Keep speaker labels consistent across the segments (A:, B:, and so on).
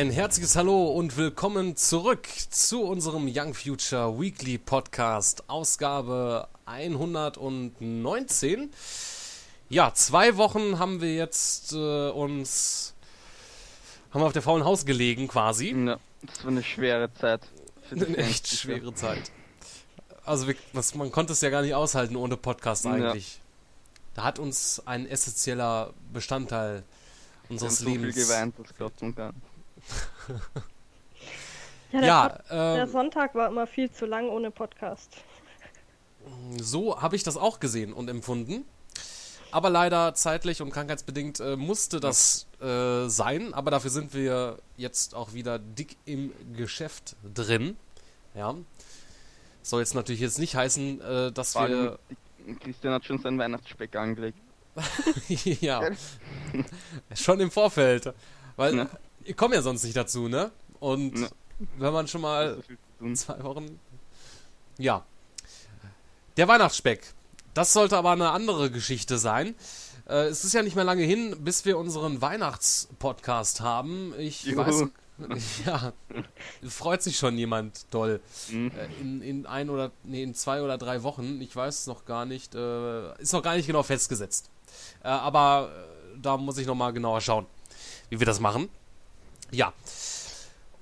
A: Ein herzliches Hallo und willkommen zurück zu unserem Young Future Weekly Podcast, Ausgabe 119. Ja, zwei Wochen haben wir jetzt äh, uns haben wir auf der faulen Haus gelegen quasi.
B: Ja, das war eine schwere Zeit.
A: Eine echt schwere Zeit. Also wir, was, man konnte es ja gar nicht aushalten ohne Podcast eigentlich. Ja. Da hat uns ein essentieller Bestandteil unseres
B: wir haben
A: Lebens.
B: So viel geweint, das glaubt man gar nicht.
C: Ja, der, ja ähm, der Sonntag war immer viel zu lang ohne Podcast.
A: So habe ich das auch gesehen und empfunden. Aber leider zeitlich und krankheitsbedingt äh, musste das äh, sein. Aber dafür sind wir jetzt auch wieder dick im Geschäft drin. Ja. Soll jetzt natürlich jetzt nicht heißen, äh, dass Vor wir.
B: Christian hat schon seinen Weihnachtsspeck angelegt.
A: ja. schon im Vorfeld. Weil ne? Ich komme ja sonst nicht dazu, ne? Und ne. wenn man schon mal zwei Wochen. Ja. Der Weihnachtsspeck. Das sollte aber eine andere Geschichte sein. Äh, es ist ja nicht mehr lange hin, bis wir unseren Weihnachtspodcast haben. Ich Juhu. weiß. Ja, freut sich schon jemand doll. Mhm. Äh, in, in ein oder nee, in zwei oder drei Wochen. Ich weiß es noch gar nicht. Äh, ist noch gar nicht genau festgesetzt. Äh, aber äh, da muss ich nochmal genauer schauen, wie wir das machen. Ja.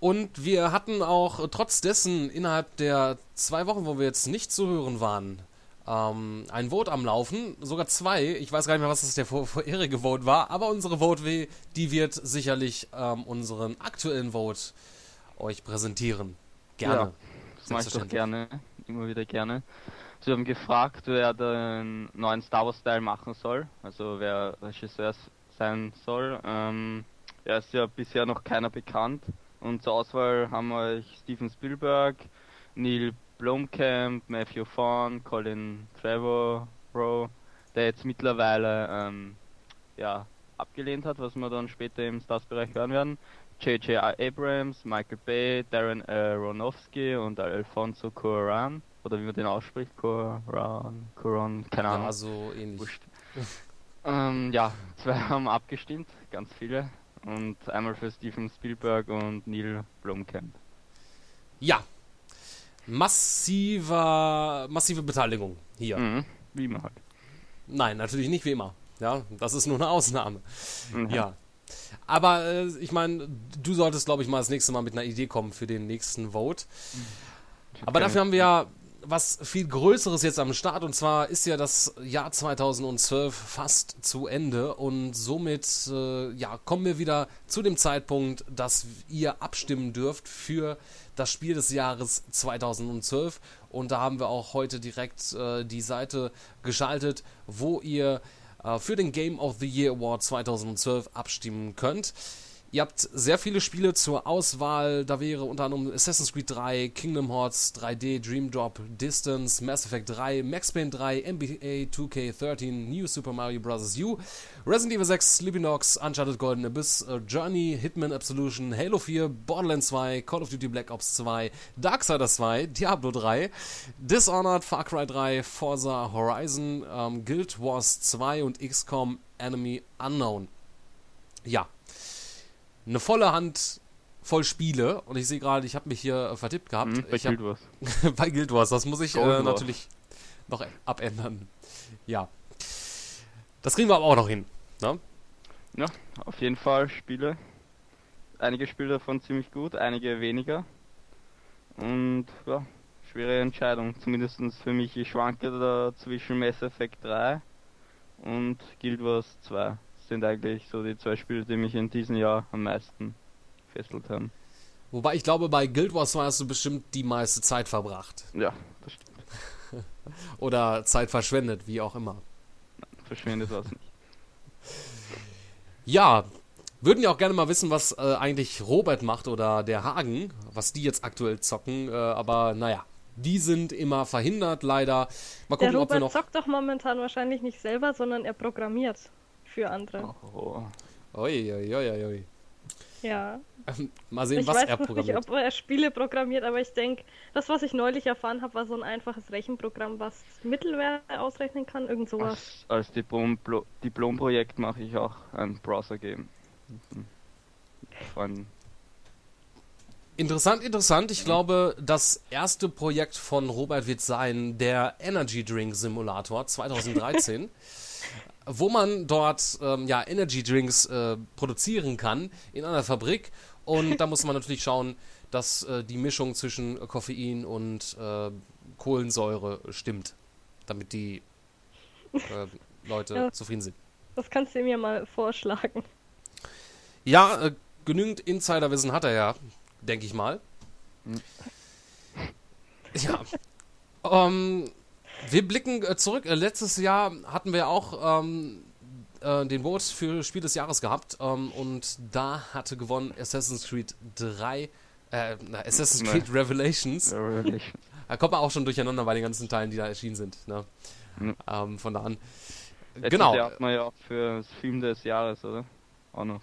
A: Und wir hatten auch trotz dessen innerhalb der zwei Wochen, wo wir jetzt nicht zu hören waren, ähm, ein Vote am Laufen. Sogar zwei. Ich weiß gar nicht mehr, was das der vor vorherige Vote war. Aber unsere Vote, die wird sicherlich ähm, unseren aktuellen Vote euch präsentieren. Gerne. Ja,
B: das mache ich doch gerne. Immer wieder gerne. Sie haben gefragt, wer den neuen Star Wars Style machen soll. Also wer Regisseur sein soll. Ähm, er ist ja bisher noch keiner bekannt. Und zur Auswahl haben wir euch Steven Spielberg, Neil Blomkamp, Matthew Vaughn, Colin Trevorrow, der jetzt mittlerweile ähm, ja, abgelehnt hat, was wir dann später im Stars-Bereich hören werden. J.J. Abrams, Michael Bay, Darren Aronofsky und Alfonso Cuarón, oder wie man den ausspricht, Cuarón, Cuarón, keine Ahnung.
A: Ja, so ähnlich.
B: ähm, ja, zwei haben abgestimmt, ganz viele und einmal für Steven Spielberg und Neil Blomkamp.
A: Ja, massiver, massive Beteiligung hier. Mhm,
B: wie immer halt.
A: Nein, natürlich nicht wie immer. Ja, das ist nur eine Ausnahme. Mhm. Ja. Aber äh, ich meine, du solltest, glaube ich, mal das nächste Mal mit einer Idee kommen für den nächsten Vote. Mhm. Aber dafür haben wir ja was viel Größeres jetzt am Start. Und zwar ist ja das Jahr 2012 fast zu Ende. Und somit äh, ja, kommen wir wieder zu dem Zeitpunkt, dass ihr abstimmen dürft für das Spiel des Jahres 2012 und da haben wir auch heute direkt äh, die Seite geschaltet, wo ihr äh, für den Game of the Year Award 2012 abstimmen könnt. Ihr habt sehr viele Spiele zur Auswahl. Da wäre unter anderem Assassin's Creed 3, Kingdom Hearts 3D, Dream Drop, Distance, Mass Effect 3, Max Payne 3, NBA 2K13, New Super Mario Bros. U, Resident Evil 6, Sleeping Dogs, Uncharted Golden Abyss, Journey, Hitman Absolution, Halo 4, Borderlands 2, Call of Duty Black Ops 2, Darksiders 2, Diablo 3, Dishonored, Far Cry 3, Forza Horizon, um, Guild Wars 2 und XCOM Enemy Unknown. Ja, eine volle Hand voll Spiele und ich sehe gerade, ich habe mich hier vertippt gehabt. Mhm,
B: bei ich Guild Wars.
A: bei Guild Wars, das muss ich äh, natürlich noch abändern. Ja. Das kriegen wir aber auch noch hin. Ne?
B: Ja, auf jeden Fall Spiele. Einige Spiele davon ziemlich gut, einige weniger. Und ja, schwere Entscheidung. Zumindest für mich. Ich schwanke da zwischen Mass Effect 3 und Guild Wars 2 sind eigentlich so die zwei Spiele, die mich in diesem Jahr am meisten gefesselt haben.
A: Wobei ich glaube, bei Guild Wars 2 hast du bestimmt die meiste Zeit verbracht.
B: Ja, das stimmt.
A: Oder Zeit verschwendet, wie auch immer.
B: Nein, verschwendet war es nicht.
A: Ja, würden ja auch gerne mal wissen, was äh, eigentlich Robert macht oder der Hagen, was die jetzt aktuell zocken, äh, aber naja, die sind immer verhindert, leider.
C: Mal gucken, der Robert ob wir noch. zockt doch momentan wahrscheinlich nicht selber, sondern er programmiert für andere. Oh.
A: Ui, ui, ui, ui.
C: Ja.
A: Mal sehen, ich was er programmiert. Ich weiß
C: nicht, ob er Spiele programmiert, aber ich denke, das, was ich neulich erfahren habe, war so ein einfaches Rechenprogramm, was Mittelwerte ausrechnen kann, irgend sowas.
B: Als, als Diplom, Diplomprojekt mache ich auch ein Browser-Game. Mhm. Von
A: Interessant, interessant. Ich glaube, das erste Projekt von Robert wird sein der Energy Drink Simulator 2013, wo man dort ähm, ja, Energy Drinks äh, produzieren kann in einer Fabrik. Und da muss man natürlich schauen, dass äh, die Mischung zwischen Koffein und äh, Kohlensäure stimmt, damit die äh, Leute ja. zufrieden sind.
C: Das kannst du mir mal vorschlagen.
A: Ja, äh, genügend Insiderwissen hat er ja, denke ich mal. Hm. Ja. ähm, wir blicken äh, zurück. Äh, letztes Jahr hatten wir auch ähm, äh, den Vote für Spiel des Jahres gehabt ähm, und da hatte gewonnen Assassin's Creed 3, äh, Assassin's Creed Revelations. Revelations. Da kommt man auch schon durcheinander bei den ganzen Teilen, die da erschienen sind. Ne? Mhm. Ähm, von da an.
B: Letztes genau. Jahr hat man ja auch für Film des Jahres, oder? Auch noch.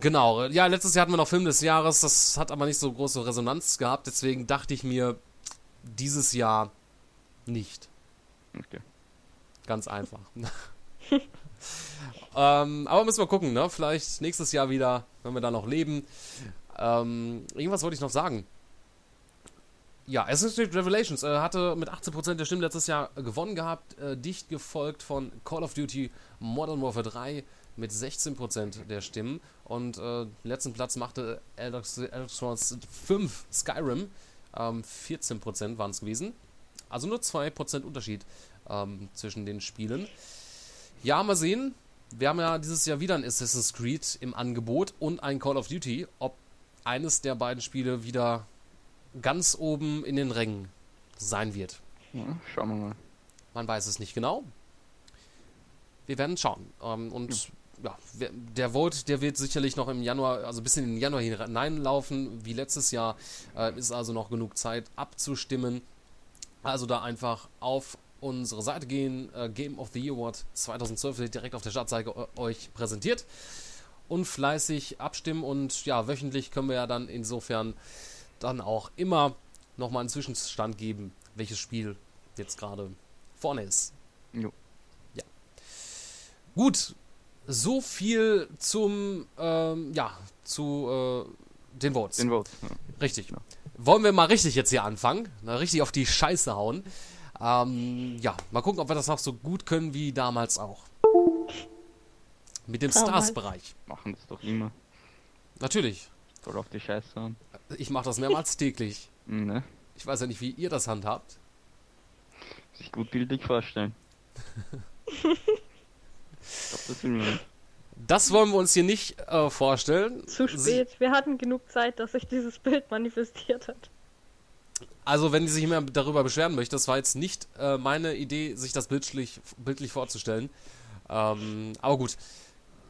A: Genau, ja, letztes Jahr hatten wir noch Film des Jahres, das hat aber nicht so große Resonanz gehabt, deswegen dachte ich mir, dieses Jahr nicht. Okay. Ganz einfach. ähm, aber müssen wir gucken, ne? Vielleicht nächstes Jahr wieder, wenn wir da noch leben. Ähm, irgendwas wollte ich noch sagen. Ja, Assassin's Creed Revelations äh, hatte mit 18% der Stimmen letztes Jahr gewonnen gehabt, äh, dicht gefolgt von Call of Duty Modern Warfare 3 mit 16% der Stimmen und äh, letzten Platz machte Elder Scrolls 5 Skyrim, ähm, 14% waren es gewesen. Also nur 2% Unterschied ähm, zwischen den Spielen. Ja, mal sehen. Wir haben ja dieses Jahr wieder ein Assassin's Creed im Angebot und ein Call of Duty. Ob eines der beiden Spiele wieder ganz oben in den Rängen sein wird.
B: Ja, schauen wir mal.
A: Man weiß es nicht genau. Wir werden schauen. Ähm, und ja. ja, der Vote, der wird sicherlich noch im Januar, also bis in den Januar hineinlaufen, wie letztes Jahr. Äh, ist also noch genug Zeit abzustimmen. Also da einfach auf unsere Seite gehen. Äh, Game of the Year Award 2012 wird direkt auf der Startseite äh, euch präsentiert. Und fleißig abstimmen. Und ja, wöchentlich können wir ja dann insofern dann auch immer nochmal einen Zwischenstand geben, welches Spiel jetzt gerade vorne ist. Jo. Ja. Gut, so viel zum, ähm, ja, zu äh, den Votes.
B: Den Votes.
A: Ja. Richtig. Ja. Wollen wir mal richtig jetzt hier anfangen? Na, richtig auf die Scheiße hauen. Ähm, ja, mal gucken, ob wir das noch so gut können wie damals auch. Mit dem Stars-Bereich.
B: Machen das doch immer.
A: Natürlich.
B: Voll auf die Scheiße hauen.
A: Ich mache das mehrmals täglich.
B: Ne?
A: Ich weiß ja nicht, wie ihr das handhabt.
B: Sich gut bildlich vorstellen.
A: das, das wollen wir uns hier nicht äh, vorstellen.
C: Zu spät. Sie wir hatten genug Zeit, dass sich dieses Bild manifestiert hat.
A: Also, wenn die sich mehr darüber beschweren möchte, das war jetzt nicht äh, meine Idee, sich das bildlich, bildlich vorzustellen. Ähm, aber gut,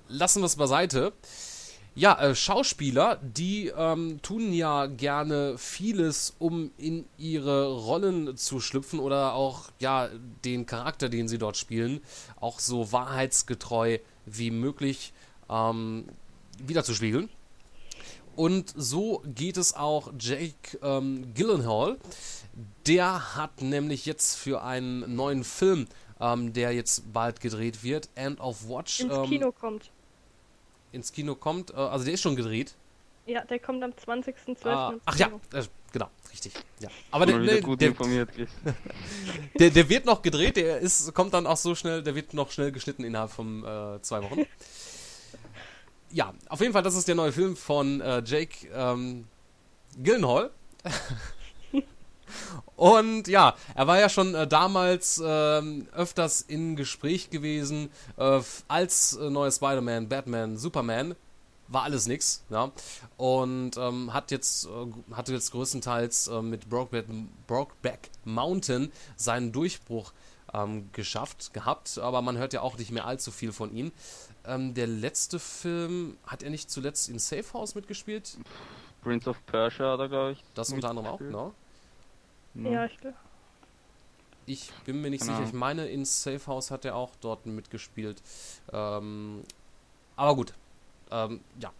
A: lassen wir es beiseite. Ja, äh, Schauspieler, die ähm, tun ja gerne vieles, um in ihre Rollen zu schlüpfen oder auch ja den Charakter, den sie dort spielen, auch so wahrheitsgetreu wie möglich ähm, wiederzuspiegeln. Und so geht es auch Jake ähm, Gyllenhaal. Der hat nämlich jetzt für einen neuen Film, ähm, der jetzt bald gedreht wird, End of Watch.
C: Ins
A: ähm,
C: Kino kommt
A: ins Kino kommt. Äh, also der ist schon gedreht.
C: Ja, der kommt am 20.12.
A: Ah, ach ja, genau, richtig. Ja. Aber der, der, der, der, der, wird noch gedreht, der ist, kommt dann auch so schnell, der wird noch schnell geschnitten innerhalb von äh, zwei Wochen. ja, auf jeden Fall, das ist der neue Film von äh, Jake ähm, Gyllenhaal. Und ja, er war ja schon äh, damals äh, öfters in Gespräch gewesen äh, als äh, neuer Spider-Man, Batman, Superman. War alles nix, ja. Und ähm, hat jetzt, äh, hatte jetzt größtenteils äh, mit Brokeback, Brokeback Mountain seinen Durchbruch ähm, geschafft gehabt, aber man hört ja auch nicht mehr allzu viel von ihm. Ähm, der letzte Film, hat er nicht zuletzt in Safe House mitgespielt?
B: Prince of Persia, da glaube ich.
A: Das unter anderem auch, genau.
C: Ne? Ja, ich glaube.
A: Ich bin mir nicht genau. sicher. Ich meine, in Safe House hat er auch dort mitgespielt. Ähm, aber gut. Ähm, ja.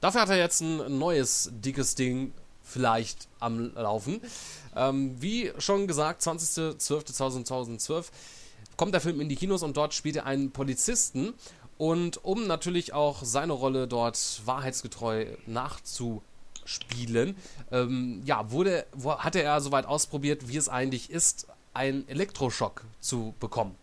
A: Dafür hat er jetzt ein neues, dickes Ding vielleicht am Laufen. Ähm, wie schon gesagt, 20.12.2012 kommt der Film in die Kinos und dort spielt er einen Polizisten. Und um natürlich auch seine Rolle dort wahrheitsgetreu nachzu Spielen, ähm, ja, wurde, hatte er soweit ausprobiert, wie es eigentlich ist, einen Elektroschock zu bekommen.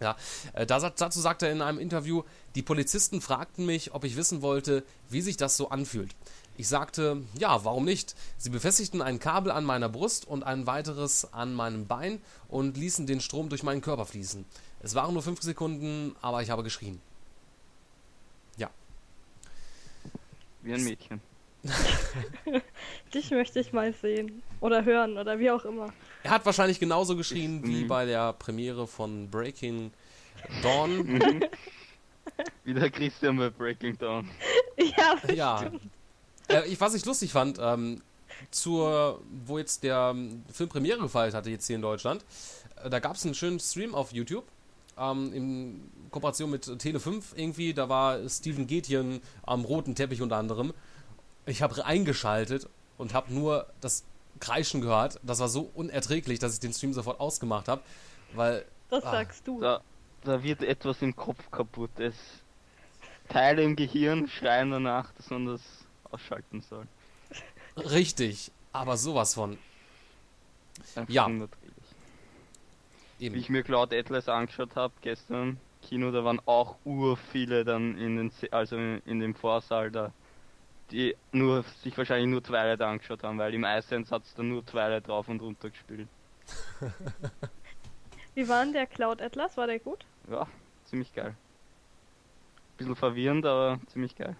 A: Ja, äh, dazu sagt er in einem Interview, die Polizisten fragten mich, ob ich wissen wollte, wie sich das so anfühlt. Ich sagte, ja, warum nicht? Sie befestigten ein Kabel an meiner Brust und ein weiteres an meinem Bein und ließen den Strom durch meinen Körper fließen. Es waren nur fünf Sekunden, aber ich habe geschrien. Ja.
B: Wie ein Mädchen.
C: Dich möchte ich mal sehen. Oder hören oder wie auch immer.
A: Er hat wahrscheinlich genauso geschrien wie mhm. bei der Premiere von Breaking Dawn. Mhm.
B: wie der Christian bei Breaking Dawn.
C: Ja,
A: ja. Äh, ich, was ich lustig fand, ähm, zur, wo jetzt der ähm, Film Premiere gefeiert hatte, jetzt hier in Deutschland, äh, da gab es einen schönen Stream auf YouTube. Ähm, in Kooperation mit Tele5 irgendwie, da war Steven Gätjen am roten Teppich unter anderem ich habe eingeschaltet und habe nur das Kreischen gehört. Das war so unerträglich, dass ich den Stream sofort ausgemacht habe, weil.
C: Das ah, sagst du.
B: Da, da wird etwas im Kopf kaputt. Es Teile im Gehirn schreien danach, dass man das ausschalten soll.
A: Richtig, aber sowas von. Ja.
B: Eben. Wie ich mir Cloud Atlas angeschaut habe gestern Kino, da waren auch ur viele dann in den also in dem Vorsaal da die nur sich wahrscheinlich nur Twilight angeschaut haben, weil im iSense hat es dann nur Twilight drauf und runter gespielt.
C: Wie war denn der Cloud Atlas? War der gut?
B: Ja, ziemlich geil. Bisschen verwirrend, aber ziemlich geil.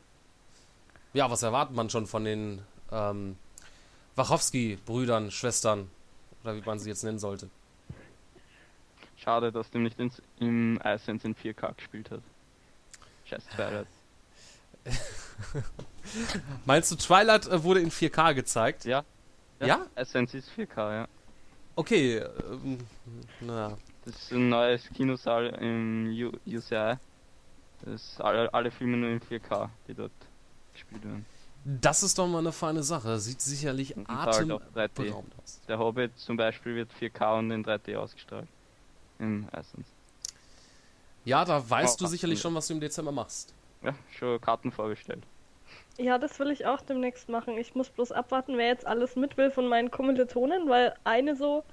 A: Ja, was erwartet man schon von den ähm, Wachowski-Brüdern, Schwestern oder wie man sie jetzt nennen sollte?
B: Schade, dass dem nicht ins, im iSense in 4K gespielt hat. Scheiß Twilight.
A: Meinst du, Twilight äh, wurde in 4K gezeigt?
B: Ja.
A: Ja? ja?
B: Essence ist 4K, ja.
A: Okay, ähm,
B: na. Das ist ein neues Kinosaal im UCI. Das ist alle, alle Filme nur in 4K, die dort gespielt werden.
A: Das ist doch mal eine feine Sache. Sieht sicherlich atemberaubend
B: aus. Der Hobbit zum Beispiel wird 4K und in 3D ausgestrahlt. Im Essence.
A: Ja, da weißt oh, du sicherlich schon, was du im Dezember machst.
B: Ja, schon Karten vorgestellt.
C: Ja, das will ich auch demnächst machen. Ich muss bloß abwarten, wer jetzt alles mit will von meinen Kommilitonen, weil eine so,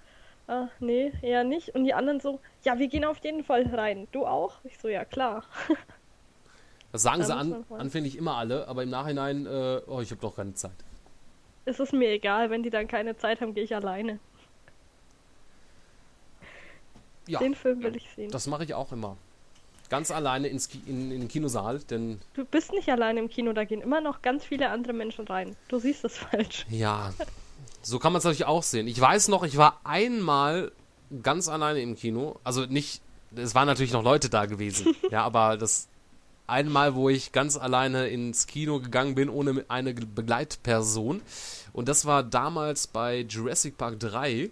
C: äh, nee, eher nicht. Und die anderen so, ja, wir gehen auf jeden Fall rein. Du auch? Ich so, ja, klar.
A: Das sagen sie an, anfänglich immer alle, aber im Nachhinein, äh, oh, ich habe doch keine Zeit.
C: Es ist mir egal, wenn die dann keine Zeit haben, gehe ich alleine. Ja, Den Film will ich sehen.
A: Das mache ich auch immer ganz alleine ins Ki in, in den Kinosaal, denn.
C: Du bist nicht alleine im Kino, da gehen immer noch ganz viele andere Menschen rein. Du siehst das falsch.
A: Ja, so kann man es natürlich auch sehen. Ich weiß noch, ich war einmal ganz alleine im Kino. Also nicht, es waren natürlich noch Leute da gewesen. ja, aber das einmal, wo ich ganz alleine ins Kino gegangen bin, ohne eine Begleitperson. Und das war damals bei Jurassic Park 3.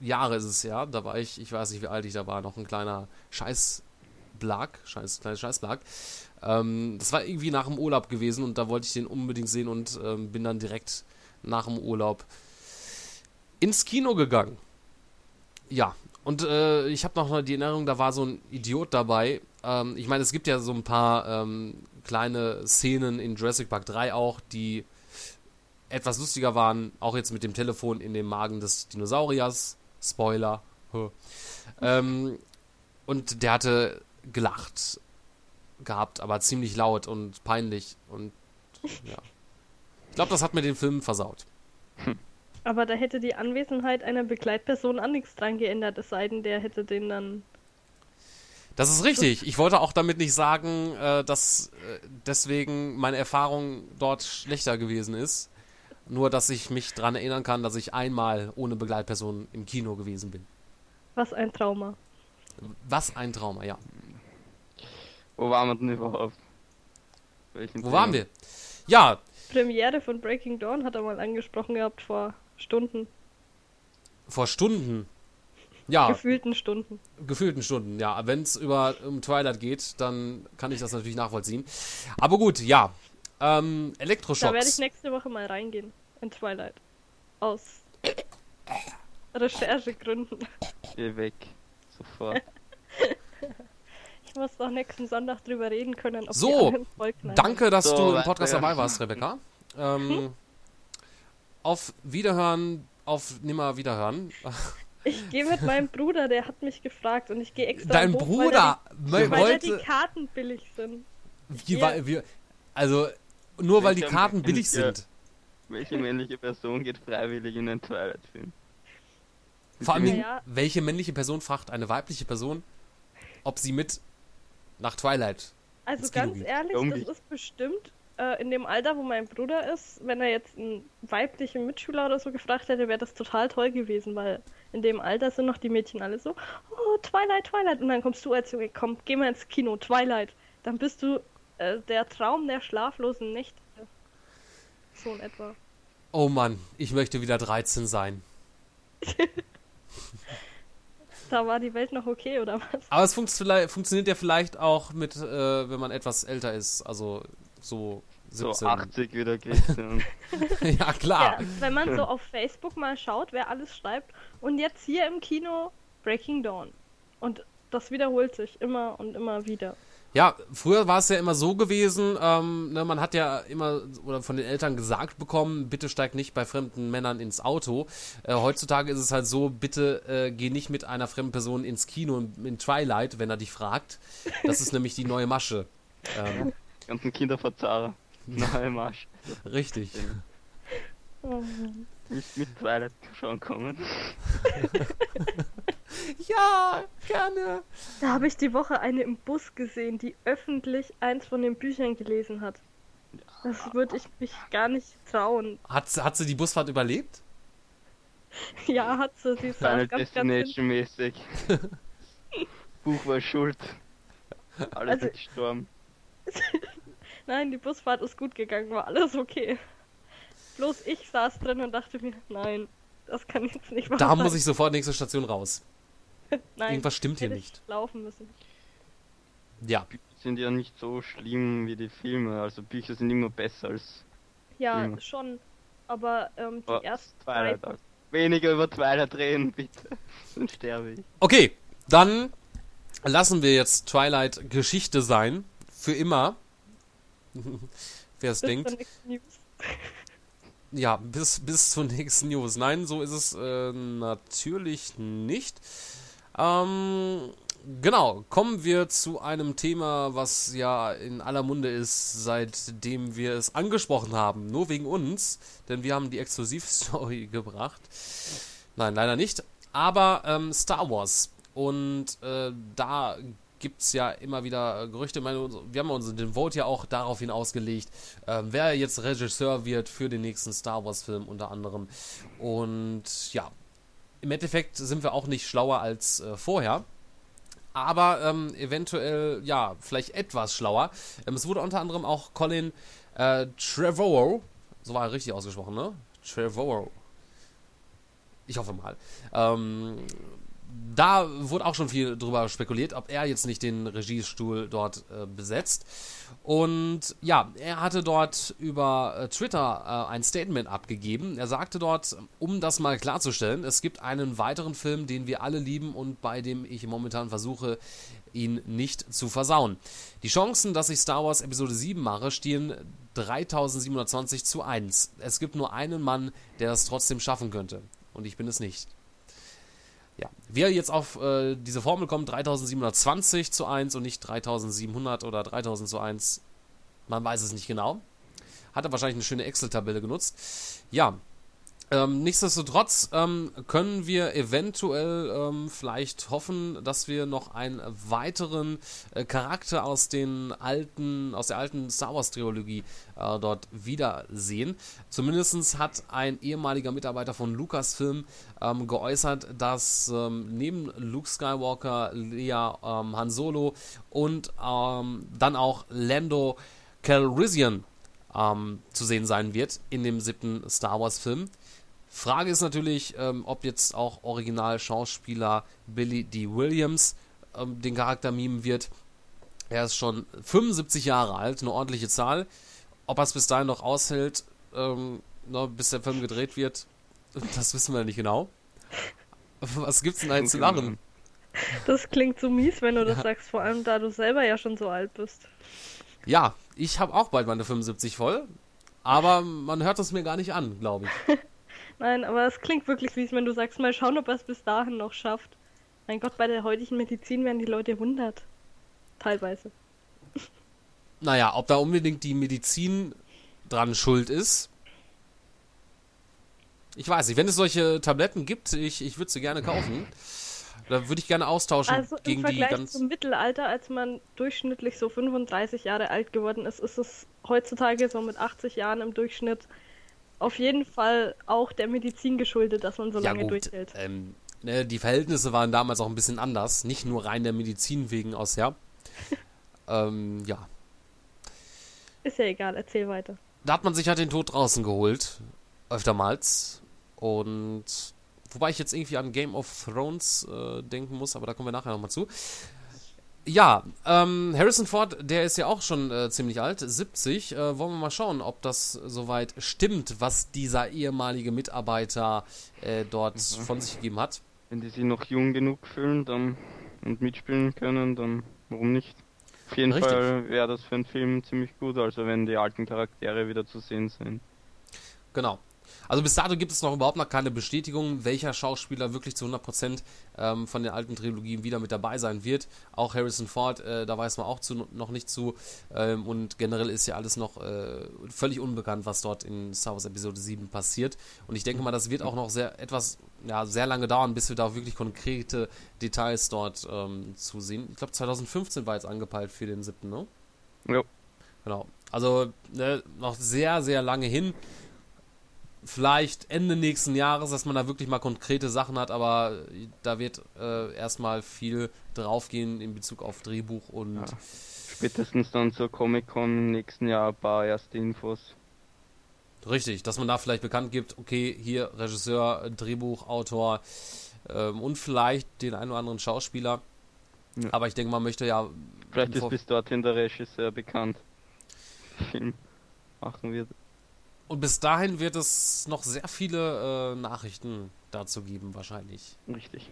A: Jahre ist es ja. Da war ich, ich weiß nicht, wie alt ich da war, noch ein kleiner Scheiß Blag, scheiß, kleines Scheißblag. Ähm, das war irgendwie nach dem Urlaub gewesen und da wollte ich den unbedingt sehen und ähm, bin dann direkt nach dem Urlaub ins Kino gegangen. Ja, und äh, ich habe noch die Erinnerung, da war so ein Idiot dabei. Ähm, ich meine, es gibt ja so ein paar ähm, kleine Szenen in Jurassic Park 3 auch, die etwas lustiger waren, auch jetzt mit dem Telefon in dem Magen des Dinosauriers. Spoiler. ähm, und der hatte gelacht gehabt, aber ziemlich laut und peinlich und ja. Ich glaube, das hat mir den Film versaut.
C: Aber da hätte die Anwesenheit einer Begleitperson an nichts dran geändert, es sei denn, der hätte den dann.
A: Das ist richtig. Ich wollte auch damit nicht sagen, äh, dass äh, deswegen meine Erfahrung dort schlechter gewesen ist. Nur, dass ich mich daran erinnern kann, dass ich einmal ohne Begleitperson im Kino gewesen bin.
C: Was ein Trauma.
A: Was ein Trauma, ja.
B: Wo waren wir denn überhaupt?
A: Welchen Wo Thema? waren wir? Ja.
C: Premiere von Breaking Dawn hat er mal angesprochen gehabt vor Stunden.
A: Vor Stunden? Ja.
C: Gefühlten Stunden.
A: Gefühlten Stunden, ja. Wenn es über um Twilight geht, dann kann ich das natürlich nachvollziehen. Aber gut, ja. Ähm, Elektroschocks. Da
C: werde ich nächste Woche mal reingehen in Twilight. Aus Recherchegründen.
B: Geh weg. Sofort.
C: Ich muss doch nächsten Sonntag drüber reden können.
A: so, danke, dass so, du im Podcast dabei warst, Rebecca. Ähm, hm? Auf Wiederhören, auf nimmer Wiederhören.
C: Ich gehe mit meinem Bruder, der hat mich gefragt und ich gehe extra.
A: Dein hoch, Bruder,
C: weil, die, weil die Karten billig sind.
A: Wie, weil, wie, also nur weil die Karten billig sind.
B: Welche männliche Person geht freiwillig in den Twilight-Film?
A: Vor allem, ja. welche männliche Person fragt eine weibliche Person, ob sie mit nach Twilight.
C: Also ganz geht. ehrlich, Irgendwie. das ist bestimmt äh, in dem Alter, wo mein Bruder ist, wenn er jetzt einen weiblichen Mitschüler oder so gefragt hätte, wäre das total toll gewesen, weil in dem Alter sind noch die Mädchen alle so, oh, Twilight, Twilight. Und dann kommst du als Junge, komm, geh mal ins Kino, Twilight. Dann bist du äh, der Traum der schlaflosen Nächte. So in etwa.
A: Oh Mann, ich möchte wieder 13 sein.
C: da war die Welt noch okay, oder was?
A: Aber es funkt funktioniert ja vielleicht auch mit, äh, wenn man etwas älter ist. Also so 17.
B: So 80 wieder Christian.
A: ja, klar.
C: Ja, wenn man so auf Facebook mal schaut, wer alles schreibt. Und jetzt hier im Kino Breaking Dawn. Und das wiederholt sich immer und immer wieder.
A: Ja, früher war es ja immer so gewesen, ähm, ne, man hat ja immer oder von den Eltern gesagt bekommen, bitte steig nicht bei fremden Männern ins Auto. Äh, heutzutage ist es halt so, bitte äh, geh nicht mit einer fremden Person ins Kino in Twilight, wenn er dich fragt. Das ist nämlich die neue Masche.
B: Ähm, ganzen Kinder verzahre. Neue Marsch.
A: Richtig.
B: Nicht mit Twilight schauen kommen.
A: ja, gerne.
C: Da habe ich die Woche eine im Bus gesehen, die öffentlich eins von den Büchern gelesen hat. Das würde ich mich gar nicht trauen.
A: Hat, hat sie die Busfahrt überlebt?
C: Ja, hat sie. Sie
B: ist ganz, Destination ganz mäßig. Buch war schuld. Alle also, sind gestorben.
C: nein, die Busfahrt ist gut gegangen, war alles okay. Bloß ich saß drin und dachte mir, nein, das kann jetzt nicht
A: wahr Da sein. muss ich sofort nächste Station raus. nein, Irgendwas stimmt hier nicht.
C: laufen müssen.
A: Ja.
B: Bücher sind ja nicht so schlimm wie die Filme, also Bücher sind immer besser als
C: Ja, Filme. schon, aber ähm, die oh, ersten Twilight drei...
B: Weniger über Twilight reden, bitte. Dann sterbe ich.
A: Okay, dann lassen wir jetzt Twilight Geschichte sein. Für immer. Wer es denkt. Ja, bis, bis zur nächsten News. Nein, so ist es äh, natürlich nicht. Ähm, genau, kommen wir zu einem Thema, was ja in aller Munde ist, seitdem wir es angesprochen haben. Nur wegen uns, denn wir haben die Exklusivstory gebracht. Nein, leider nicht. Aber ähm, Star Wars. Und äh, da gibt es ja immer wieder Gerüchte. Meine, wir haben uns den Vote ja auch daraufhin ausgelegt, äh, wer jetzt Regisseur wird für den nächsten Star Wars-Film unter anderem. Und ja, im Endeffekt sind wir auch nicht schlauer als äh, vorher. Aber ähm, eventuell, ja, vielleicht etwas schlauer. Ähm, es wurde unter anderem auch Colin äh, Trevorrow, so war er richtig ausgesprochen, ne? Trevorrow. Ich hoffe mal. Ähm, da wurde auch schon viel drüber spekuliert, ob er jetzt nicht den Regiestuhl dort äh, besetzt. Und ja, er hatte dort über äh, Twitter äh, ein Statement abgegeben. Er sagte dort, um das mal klarzustellen, es gibt einen weiteren Film, den wir alle lieben und bei dem ich momentan versuche, ihn nicht zu versauen. Die Chancen, dass ich Star Wars Episode 7 mache, stehen 3720 zu 1. Es gibt nur einen Mann, der das trotzdem schaffen könnte. Und ich bin es nicht. Ja, wie er jetzt auf äh, diese Formel kommt, 3720 zu 1 und nicht 3700 oder 3000 zu 1, man weiß es nicht genau. Hat er wahrscheinlich eine schöne Excel-Tabelle genutzt. Ja, ähm, nichtsdestotrotz ähm, können wir eventuell ähm, vielleicht hoffen, dass wir noch einen weiteren äh, Charakter aus den alten, aus der alten Star Wars Trilogie äh, dort wiedersehen. Zumindest hat ein ehemaliger Mitarbeiter von Lucasfilm ähm, geäußert, dass ähm, neben Luke Skywalker, Leia, ähm, Han Solo und dann auch Lando Calrissian zu sehen sein wird in dem siebten Star Wars Film. Frage ist natürlich, ähm, ob jetzt auch Original-Schauspieler Billy D. Williams ähm, den Charakter mimen wird. Er ist schon 75 Jahre alt, eine ordentliche Zahl. Ob er es bis dahin noch aushält, ähm, noch, bis der Film gedreht wird, das wissen wir nicht genau. Was gibt's denn da jetzt zu lachen?
C: Das klingt so mies, wenn du das sagst, vor allem da du selber ja schon so alt bist.
A: Ja, ich habe auch bald meine 75 voll. Aber man hört es mir gar nicht an, glaube ich.
C: Nein, aber es klingt wirklich wie wenn du sagst, mal schauen, ob er es bis dahin noch schafft. Mein Gott, bei der heutigen Medizin werden die Leute wundert. Teilweise.
A: Naja, ob da unbedingt die Medizin dran schuld ist. Ich weiß nicht, wenn es solche Tabletten gibt, ich, ich würde sie gerne kaufen. Da würde ich gerne austauschen
C: Also im
A: gegen die
C: Vergleich
A: ganz.
C: zum Mittelalter, als man durchschnittlich so 35 Jahre alt geworden ist, ist es heutzutage so mit 80 Jahren im Durchschnitt auf jeden Fall auch der Medizin geschuldet, dass man so
A: Ja
C: lange
A: gut,
C: durchhält.
A: ähm, ne, die Verhältnisse waren damals auch ein bisschen anders, nicht nur rein der Medizin wegen aus, ja. ähm, ja,
C: Ist ja egal, erzähl weiter.
A: da hat man sich halt den Tod draußen geholt, öftermals. Und wobei ich jetzt irgendwie an Game of Thrones äh, denken muss, aber da kommen wir nachher nochmal zu. Ja, ähm, Harrison Ford, der ist ja auch schon äh, ziemlich alt, 70. Äh, wollen wir mal schauen, ob das soweit stimmt, was dieser ehemalige Mitarbeiter äh, dort von sich gegeben hat.
B: Wenn die sich noch jung genug fühlen dann, und mitspielen können, dann warum nicht? Auf jeden
A: Richtig.
B: Fall wäre das für einen Film ziemlich gut, also wenn die alten Charaktere wieder zu sehen sind.
A: Genau. Also bis dato gibt es noch überhaupt noch keine Bestätigung, welcher Schauspieler wirklich zu 100% ähm, von den alten Trilogien wieder mit dabei sein wird. Auch Harrison Ford, äh, da weiß man auch zu, noch nicht zu. Ähm, und generell ist ja alles noch äh, völlig unbekannt, was dort in Star Wars Episode 7 passiert. Und ich denke mal, das wird auch noch sehr etwas, ja, sehr lange dauern, bis wir da wirklich konkrete Details dort ähm, zu sehen. Ich glaube 2015 war jetzt angepeilt für den 7., ne?
B: Ja.
A: Genau. Also ne, noch sehr, sehr lange hin. Vielleicht Ende nächsten Jahres, dass man da wirklich mal konkrete Sachen hat, aber da wird äh, erstmal viel draufgehen in Bezug auf Drehbuch und
B: Ja. Spätestens dann zur Comic-Con nächsten Jahr ein paar erste Infos.
A: richtig, dass man da vielleicht bekannt gibt, okay, hier Regisseur, Drehbuch, Autor ähm, und vielleicht den einen oder anderen Schauspieler.
B: Ja.
A: Aber ich denke, man möchte ja.
B: Vielleicht ist bis dorthin der Regisseur bekannt. Film machen wird.
A: Und bis dahin wird es noch sehr viele äh, Nachrichten dazu geben, wahrscheinlich.
B: Richtig.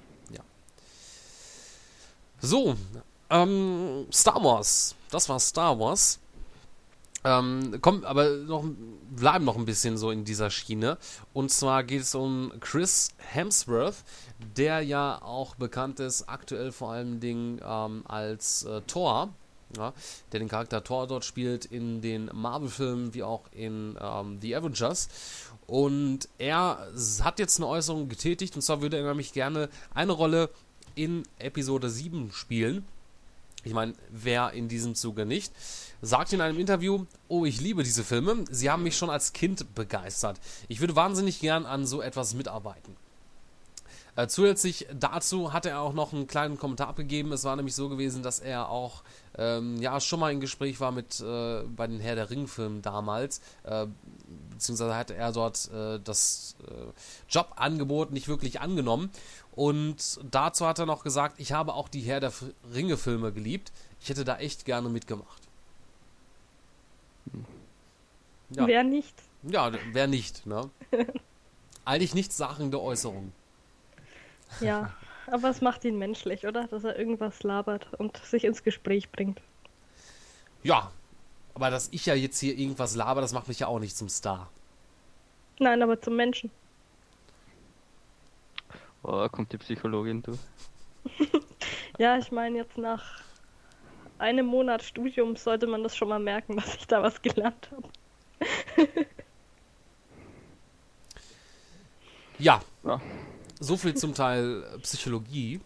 A: So, ähm, Star Wars. Das war Star Wars. Ähm, komm, aber noch, bleiben noch ein bisschen so in dieser Schiene. Und zwar geht es um Chris Hemsworth, der ja auch bekannt ist, aktuell vor allen Dingen ähm, als äh, Thor, ja, der den Charakter Thor dort spielt in den Marvel-Filmen wie auch in ähm, The Avengers. Und er hat jetzt eine Äußerung getätigt, und zwar würde er nämlich gerne eine Rolle in Episode 7 spielen. Ich meine, wer in diesem Zuge nicht, sagt in einem Interview, oh, ich liebe diese Filme, sie haben mich schon als Kind begeistert. Ich würde wahnsinnig gern an so etwas mitarbeiten. Äh, zusätzlich dazu hat er auch noch einen kleinen Kommentar abgegeben. Es war nämlich so gewesen, dass er auch ähm, ja schon mal im Gespräch war mit äh, bei den Herr der Ring-Filmen damals. Äh, beziehungsweise hatte er dort äh, das äh, Jobangebot nicht wirklich angenommen. Und dazu hat er noch gesagt, ich habe auch die Herr der Ringe-Filme geliebt. Ich hätte da echt gerne mitgemacht. Ja.
C: Wer nicht?
A: Ja, wer nicht, ne? Eigentlich nichtssagende Äußerung.
C: Ja, aber es macht ihn menschlich, oder? Dass er irgendwas labert und sich ins Gespräch bringt.
A: Ja, aber dass ich ja jetzt hier irgendwas laber, das macht mich ja auch nicht zum Star.
C: Nein, aber zum Menschen.
B: Oh, da kommt die Psychologin durch.
C: Ja, ich meine, jetzt nach einem Monat Studium sollte man das schon mal merken, dass ich da was gelernt habe.
A: Ja,
B: Ja.
A: So viel zum Teil äh, Psychologie.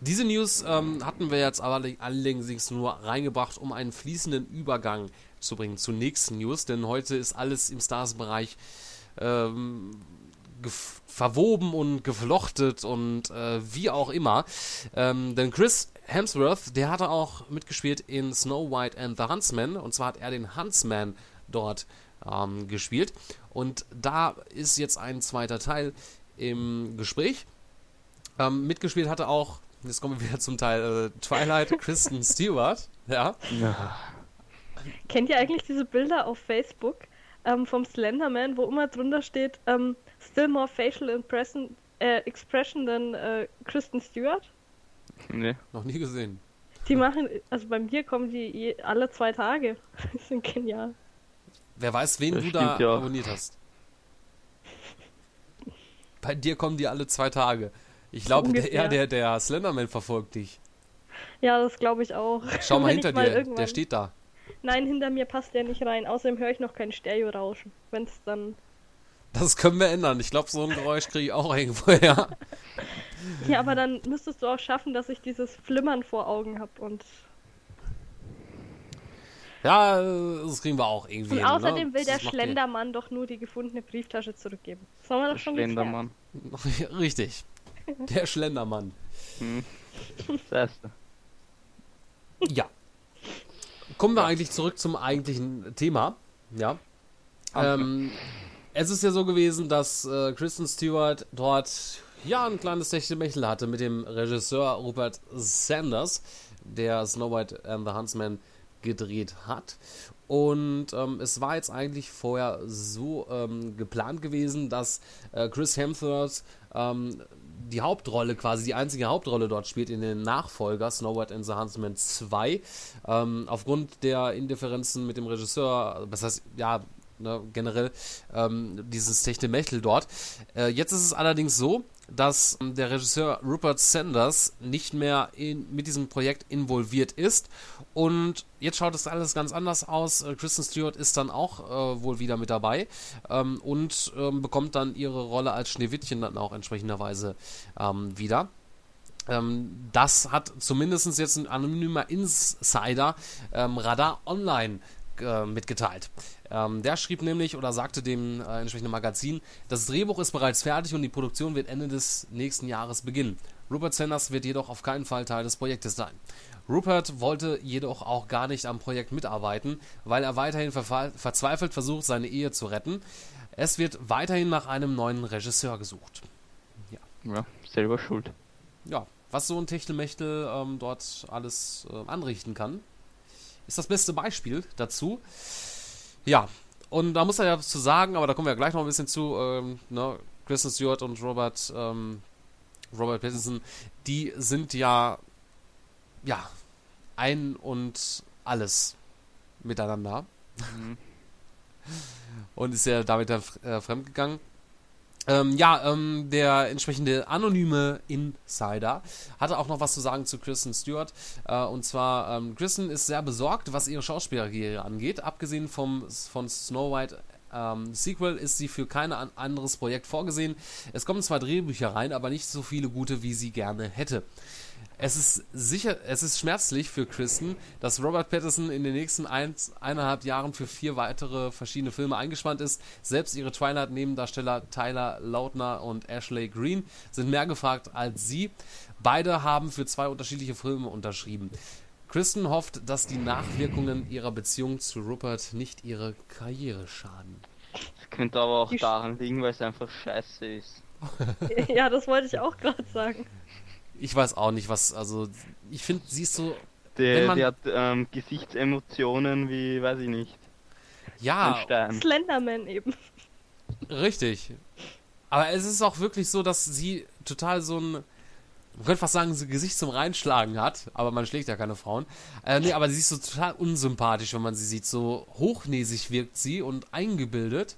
A: Diese News ähm, hatten wir jetzt aber allerdings nur reingebracht, um einen fließenden Übergang zu bringen zur nächsten News, denn heute ist alles im Stars-Bereich ähm, verwoben und geflochtet und äh, wie auch immer. Ähm, denn Chris Hemsworth, der hatte auch mitgespielt in Snow White and the Huntsman und zwar hat er den Huntsman dort ähm, gespielt und da ist jetzt ein zweiter Teil im Gespräch. Ähm, mitgespielt hatte auch, jetzt kommen wir wieder zum Teil äh, Twilight, Kristen Stewart, ja.
B: Ja.
C: Kennt ihr eigentlich diese Bilder auf Facebook ähm, vom Slenderman, wo immer drunter steht, ähm, still more facial impression, äh, expression than äh, Kristen Stewart?
B: Nee.
A: Noch nie gesehen.
C: Die machen, also bei mir kommen die je, alle zwei Tage. Die sind genial.
A: Wer weiß, wen
B: Das
A: du da
B: ja.
A: abonniert hast. Bei dir kommen die alle zwei Tage. Ich glaube, der, der, der Slenderman verfolgt dich.
C: Ja, das glaube ich auch.
A: Schau mal hinter
C: mal
A: dir, der
C: irgendwann-
A: steht da.
C: Nein, hinter mir passt der nicht rein. Außerdem höre ich noch kein Stereo-Rauschen. Wenn es dann.
A: Das können wir ändern. Ich glaube, so ein Geräusch kriege ich auch irgendwo her.
C: Ja, aber dann müsstest du auch schaffen, dass ich dieses Flimmern vor Augen habe. Und,
A: Ja, das kriegen wir auch irgendwie
C: und
A: hin,
C: außerdem
A: ne?
C: will der
A: Das
C: Schlendermann doch nur die gefundene Brieftasche zurückgeben. Das haben wir
B: Der
C: doch schon geklärt.
B: Schlendermann.
A: die- Richtig. Der Schlendermann.
B: Hm. Das heißt,
A: Ja. Kommen wir eigentlich zurück zum eigentlichen Thema. Ja. Ähm, es ist ja so gewesen, dass äh, Kristen Stewart dort ja ein kleines Techtelmechtel hatte mit dem Regisseur Rupert Sanders, der Snow White and the Huntsman gedreht hat. Und ähm, es war jetzt eigentlich vorher so ähm, geplant gewesen, dass äh, Chris Hemsworth ähm, die Hauptrolle, quasi die einzige Hauptrolle dort spielt in den Nachfolger Snow White and the Huntsman 2. Ähm, aufgrund der Indifferenzen mit dem Regisseur, das heißt, ja, ne, generell ähm, dieses Techtelmechtel dort. Äh, jetzt ist es allerdings so, dass ähm, der Regisseur Rupert Sanders nicht mehr in, mit diesem Projekt involviert ist und jetzt schaut es alles ganz anders aus. Äh, Kristen Stewart ist dann auch äh, wohl wieder mit dabei ähm, und ähm, bekommt dann ihre Rolle als Schneewittchen dann auch entsprechenderweise ähm, wieder. Ähm, das hat zumindest jetzt ein anonymer Insider ähm, Radar Online äh, mitgeteilt. Ähm, der schrieb nämlich oder sagte dem äh, entsprechenden Magazin, das Drehbuch ist bereits fertig und die Produktion wird Ende des nächsten Jahres beginnen. Rupert Sanders wird jedoch auf keinen Fall Teil des Projektes sein. Rupert wollte jedoch auch gar nicht am Projekt mitarbeiten, weil er weiterhin verzweifelt versucht, seine Ehe zu retten. Es wird weiterhin nach einem neuen Regisseur gesucht.
B: ja, selber schuld.
A: Ja, was so ein Techtelmechtel ähm, dort alles äh, anrichten kann, ist das beste Beispiel dazu. Ja, und da muss er ja zu sagen, aber da kommen wir ja gleich noch ein bisschen zu. Ähm, ne? Kristen Stewart und Robert, ähm, Robert Pattinson, die sind ja, ja, ein und alles miteinander
B: Mhm.
A: und ist ja damit dann äh, fremdgegangen. Ähm, ja, ähm, der entsprechende anonyme Insider hatte auch noch was zu sagen zu Kristen Stewart. Äh, und zwar, ähm, Kristen ist sehr besorgt, was ihre Schauspielerkarriere angeht. Abgesehen vom, von Snow White ähm, Sequel ist sie für kein an anderes Projekt vorgesehen. Es kommen zwar Drehbücher rein, aber nicht so viele gute, wie sie gerne hätte. Es ist sicher, es ist schmerzlich für Kristen, dass Robert Pattinson in den nächsten ein, eineinhalb Jahren für vier weitere verschiedene Filme eingespannt ist. Selbst ihre Twilight-Nebendarsteller Tyler Lautner und Ashley Green sind mehr gefragt als sie. Beide haben für zwei unterschiedliche Filme unterschrieben. Kristen hofft, dass die Nachwirkungen ihrer Beziehung zu Rupert nicht ihre Karriere schaden.
B: Das könnte aber auch daran liegen, weil es einfach scheiße ist.
C: ja, das wollte ich auch gerade sagen.
A: Ich weiß auch nicht, was, also ich finde, sie ist so,
B: Der,
A: man-
B: der hat ähm, Gesichtsemotionen wie, weiß ich nicht,
A: ja.
C: Slenderman eben.
A: Richtig. Aber es ist auch wirklich so, dass sie total so ein, man könnte fast sagen, so ein Gesicht zum Reinschlagen hat, aber man schlägt ja keine Frauen. Äh, nee, aber sie ist so total unsympathisch, wenn man sie sieht. So hochnäsig wirkt sie und eingebildet.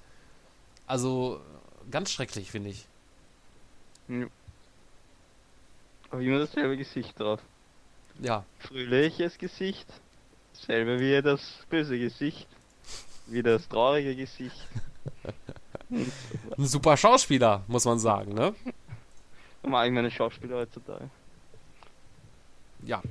A: Also ganz schrecklich, finde ich.
B: Ja. Aber immer dasselbe Gesicht drauf.
A: Ja.
B: Fröhliches Gesicht, selbe wie das böse Gesicht, wie das traurige Gesicht.
A: Ein super Schauspieler, muss man sagen, ne?
B: Mag ich meine Schauspieler heutzutage.
A: Ja.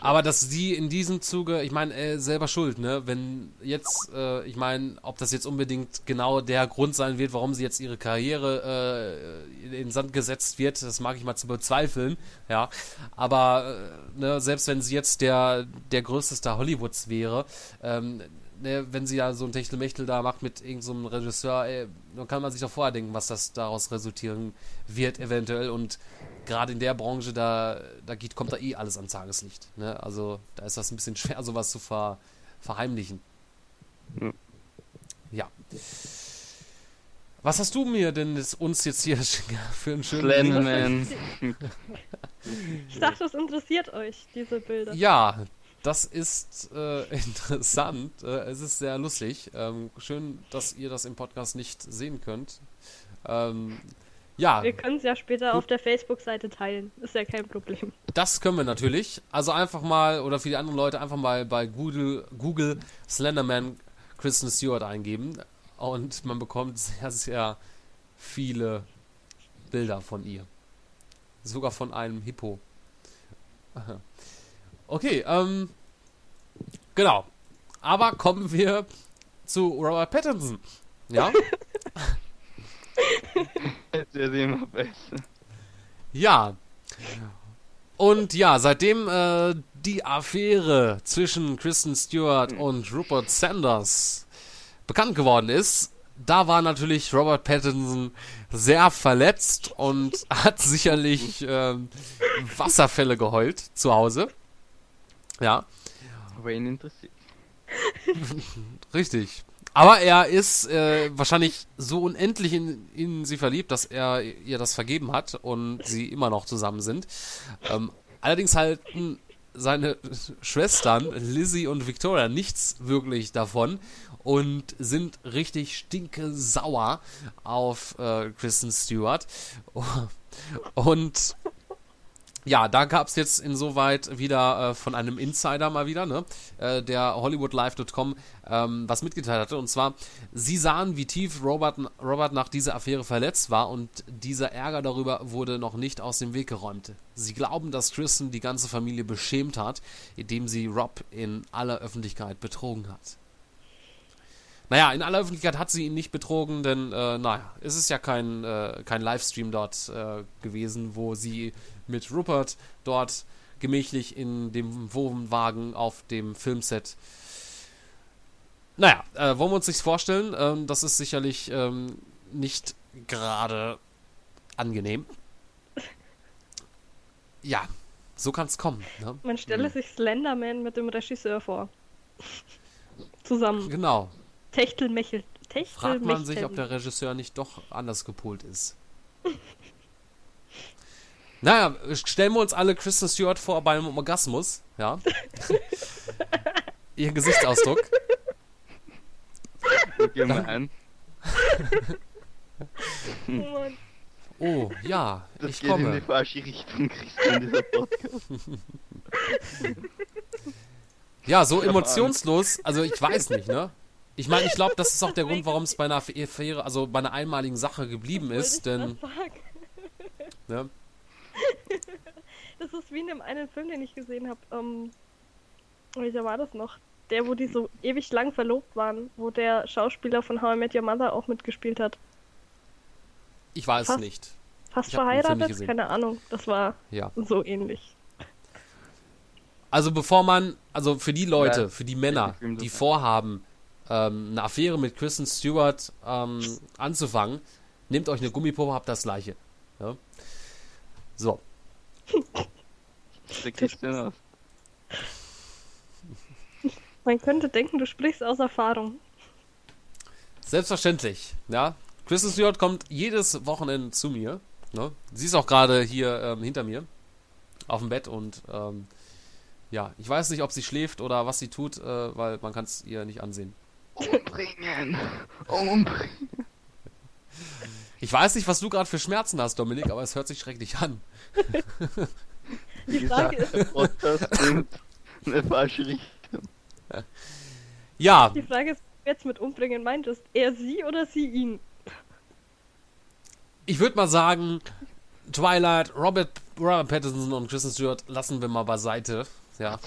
A: Aber dass sie in diesem Zuge, ich meine, äh, selber schuld, ne? Wenn jetzt, äh, ich meine, ob das jetzt unbedingt genau der Grund sein wird, warum sie jetzt ihre Karriere äh, in den Sand gesetzt wird, das mag ich mal zu bezweifeln, ja. Aber äh, ne, selbst wenn sie jetzt der, der größte Star Hollywoods wäre, ähm, ne, wenn sie ja so ein Techtelmechtel da macht mit irgendeinem so einem Regisseur, ey, dann kann man sich doch vorher denken, was das daraus resultieren wird, eventuell. Und gerade in der Branche, da, da geht, kommt da eh alles ans Tageslicht. Ne? Also da ist das ein bisschen schwer, sowas zu ver, verheimlichen.
B: Ja.
A: Ja. Was hast du mir denn jetzt, uns jetzt hier für einen schönen
B: Slenderman.
C: Ich dachte, es interessiert euch, diese Bilder.
A: Ja, das ist äh, interessant. Äh, es ist sehr lustig. Ähm, schön, dass ihr das im Podcast nicht sehen könnt. Ähm, ja.
C: Wir können es ja später auf der Facebook-Seite teilen. Ist ja kein Problem.
A: Das können wir natürlich. Also einfach mal, oder für die anderen Leute, einfach mal bei Google, Google Slenderman Kristen Stewart eingeben. Und man bekommt sehr, sehr viele Bilder von ihr. Sogar von einem Hippo. Okay, ähm, genau. Aber kommen wir zu Robert Pattinson. Ja?
B: Immer besser.
A: Ja. Und ja, seitdem äh, die Affäre zwischen Kristen Stewart und Rupert Sanders bekannt geworden ist, da war natürlich Robert Pattinson sehr verletzt und hat sicherlich ähm, Wasserfälle geheult zu Hause. Ja.
B: Aber ihn interessiert.
A: Richtig. Aber er ist äh, wahrscheinlich so unendlich in, in sie verliebt, dass er ihr das vergeben hat und sie immer noch zusammen sind. Ähm, allerdings halten seine Schwestern Lizzie und Victoria nichts wirklich davon und sind richtig stinke sauer auf äh, Kristen Stewart. Und ja, da gab es jetzt insoweit wieder äh, von einem Insider mal wieder, ne, äh, der HollywoodLive.com ähm, was mitgeteilt hatte. Und zwar, sie sahen, wie tief Robert, Robert nach dieser Affäre verletzt war und dieser Ärger darüber wurde noch nicht aus dem Weg geräumt. Sie glauben, dass Kristen die ganze Familie beschämt hat, indem sie Rob in aller Öffentlichkeit betrogen hat. Naja, in aller Öffentlichkeit hat sie ihn nicht betrogen, denn, äh, naja, es ist ja kein, äh, kein Livestream dort äh, gewesen, wo sie mit Rupert dort gemächlich in dem Wohnwagen auf dem Filmset. Naja, äh, wollen wir uns nicht vorstellen, ähm, das ist sicherlich ähm, nicht gerade angenehm. Ja, so kann es kommen. Ne?
C: Man stelle
A: Hm.
C: sich Slenderman mit dem Regisseur vor. Zusammen.
A: Genau.
C: Techtelmechel.
A: Fragt man sich, ob der Regisseur nicht doch anders gepolt ist. Naja, stellen wir uns alle Kristen Stewart vor bei einem Orgasmus, ja. Ihr Gesichtsausdruck.
B: Gehen wir ein.
C: Oh Mann.
A: Oh, ja,
B: Das
A: ich
B: geht in die
A: komme.
B: falsche Richtung, Christian, dieser Podcast.
A: Ja, so emotionslos, also ich weiß nicht, ne? Ich meine, ich glaube, das ist auch der Grund, warum es bei einer Affäre, also bei einer einmaligen Sache geblieben ist, denn, ne?
C: Das ist wie in dem einen Film, den ich gesehen habe. Ähm, welcher war das noch? Der, wo die so ewig lang verlobt waren, wo der Schauspieler von How I Met Your Mother auch mitgespielt hat.
A: Ich weiß
C: Fast.
A: nicht.
C: Fast
A: Ich
C: verheiratet? Keine Ahnung. Das war
A: Ja.
C: so ähnlich.
A: Also bevor man, also für die Leute,
B: Ja,
A: für die Männer, die vorhaben, ähm, eine Affäre mit Kristen Stewart ähm, anzufangen, nehmt euch eine Gummipuppe, habt das gleiche. Ja? So,
B: Der Christian aus.
C: Man könnte denken, du sprichst aus Erfahrung.
A: selbstverständlich. Ja, Kristen Stewart kommt jedes Wochenende zu mir. Ne? Sie ist auch gerade hier ähm, hinter mir auf dem Bett und ähm, ja, ich weiß nicht, ob sie schläft oder was sie tut, äh, weil man kann es ihr nicht ansehen.
B: Umbringen! Umbringen!
A: Ich weiß nicht, was du gerade für Schmerzen hast, Dominik, aber es hört sich schrecklich an.
C: Die Frage ist,
B: Podcast eine falsche Richtung.
A: Ja,
C: die Frage ist, wer jetzt mit umbringen meintest. Er sie oder sie ihn?
A: ich würde mal sagen, Twilight, Robert, Robert Pattinson und Kristen Stewart lassen wir mal beiseite. Ja.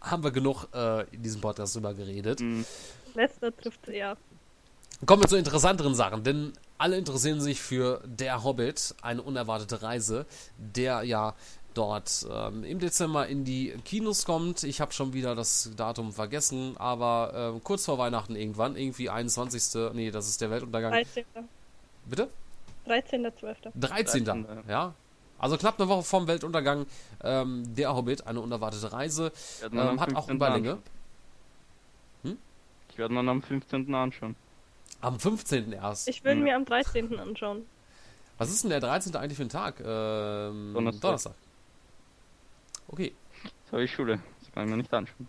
A: Haben wir genug äh, in diesem Podcast drüber geredet.
B: Hm,
C: Letzter trifft eher.
A: Kommen wir zu interessanteren Sachen, denn alle interessieren sich für Der Hobbit, eine unerwartete Reise, der ja dort ähm, im Dezember in die Kinos kommt. Ich habe schon wieder das Datum vergessen, aber ähm, kurz vor Weihnachten irgendwann, irgendwie 21. Nee, das ist der Weltuntergang.
C: 13.
A: Bitte?
C: 13.12.
A: 13.
B: 13.,
A: Ja. Also knapp eine Woche vorm Weltuntergang. Ähm, der Hobbit, eine unerwartete Reise. Ähm, hat auch
B: 15.
A: Überlänge. Hm?
B: Ich werde man am 15. anschauen.
A: Am 15. erst.
C: Ich will
B: Ja.
C: mir am 13. anschauen.
A: Was ist denn der 13. eigentlich für ein Tag? Ähm,
B: Donnerstag.
A: Donnerstag. Okay.
B: Jetzt habe ich Schule. kann ich mir nicht anschauen.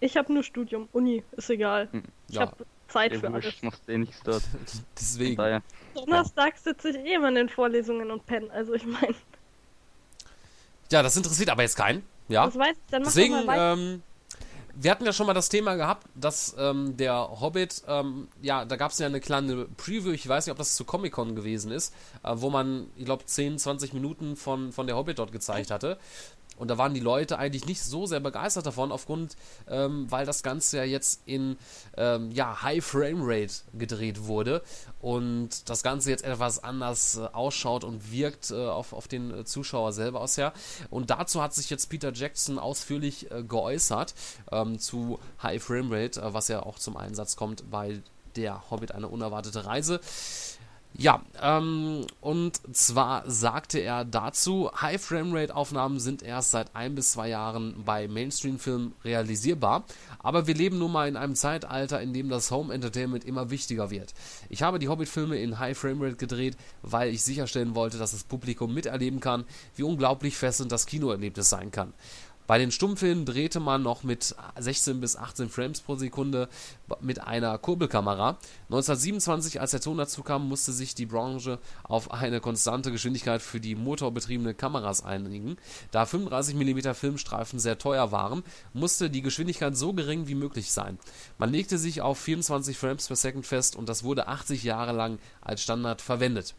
C: Ich habe nur Studium, Uni, ist egal.
B: Hm.
C: Ich
A: Ja.
C: habe Zeit
B: Eh
C: für alles.
B: wurscht, machst eh nichts dort.
A: Deswegen.
B: daher.
C: Donnerstag sitze ich eh immer in den Vorlesungen und penne. Also ich meine,
A: Ja, das interessiert aber jetzt keinen. Ja.
C: das weiß ich, dann
A: Deswegen,
C: mal weiter.
A: ähm, wir hatten ja schon mal das Thema gehabt, dass ähm, der Hobbit, ähm, ja, da gab es ja eine kleine Preview, ich weiß nicht, ob das zu Comic-Con gewesen ist, äh, wo man, ich glaube, 10, 20 Minuten von, von der Hobbit dort gezeigt hatte. Und da waren die Leute eigentlich nicht so sehr begeistert davon, aufgrund, ähm, weil das Ganze ja jetzt in ähm, ja, High Frame Rate gedreht wurde und das Ganze jetzt etwas anders äh, ausschaut und wirkt äh, auf, auf den äh, Zuschauer selber aus her. Und dazu hat sich jetzt Peter Jackson ausführlich äh, geäußert ähm, zu High Frame Rate, äh, was ja auch zum Einsatz kommt bei der Hobbit eine unerwartete Reise. Ja, ähm, und zwar sagte er dazu, High Framerate Aufnahmen sind erst seit ein bis zwei Jahren bei Mainstream-Filmen realisierbar, aber wir leben nun mal in einem Zeitalter, in dem das Home Entertainment immer wichtiger wird. Ich habe die Hobbit-Filme in High Framerate gedreht, weil ich sicherstellen wollte, dass das Publikum miterleben kann, wie unglaublich fesselnd das Kinoerlebnis sein kann. Bei den Stummfilmen drehte man noch mit 16 bis 18 Frames pro Sekunde mit einer Kurbelkamera. 1927, als der Ton dazu kam, musste sich die Branche auf eine konstante Geschwindigkeit für die motorbetriebene Kameras einigen. Da 35 mm Filmstreifen sehr teuer waren, musste die Geschwindigkeit so gering wie möglich sein. Man legte sich auf 24 Frames per Second fest und das wurde 80 Jahre lang als Standard verwendet.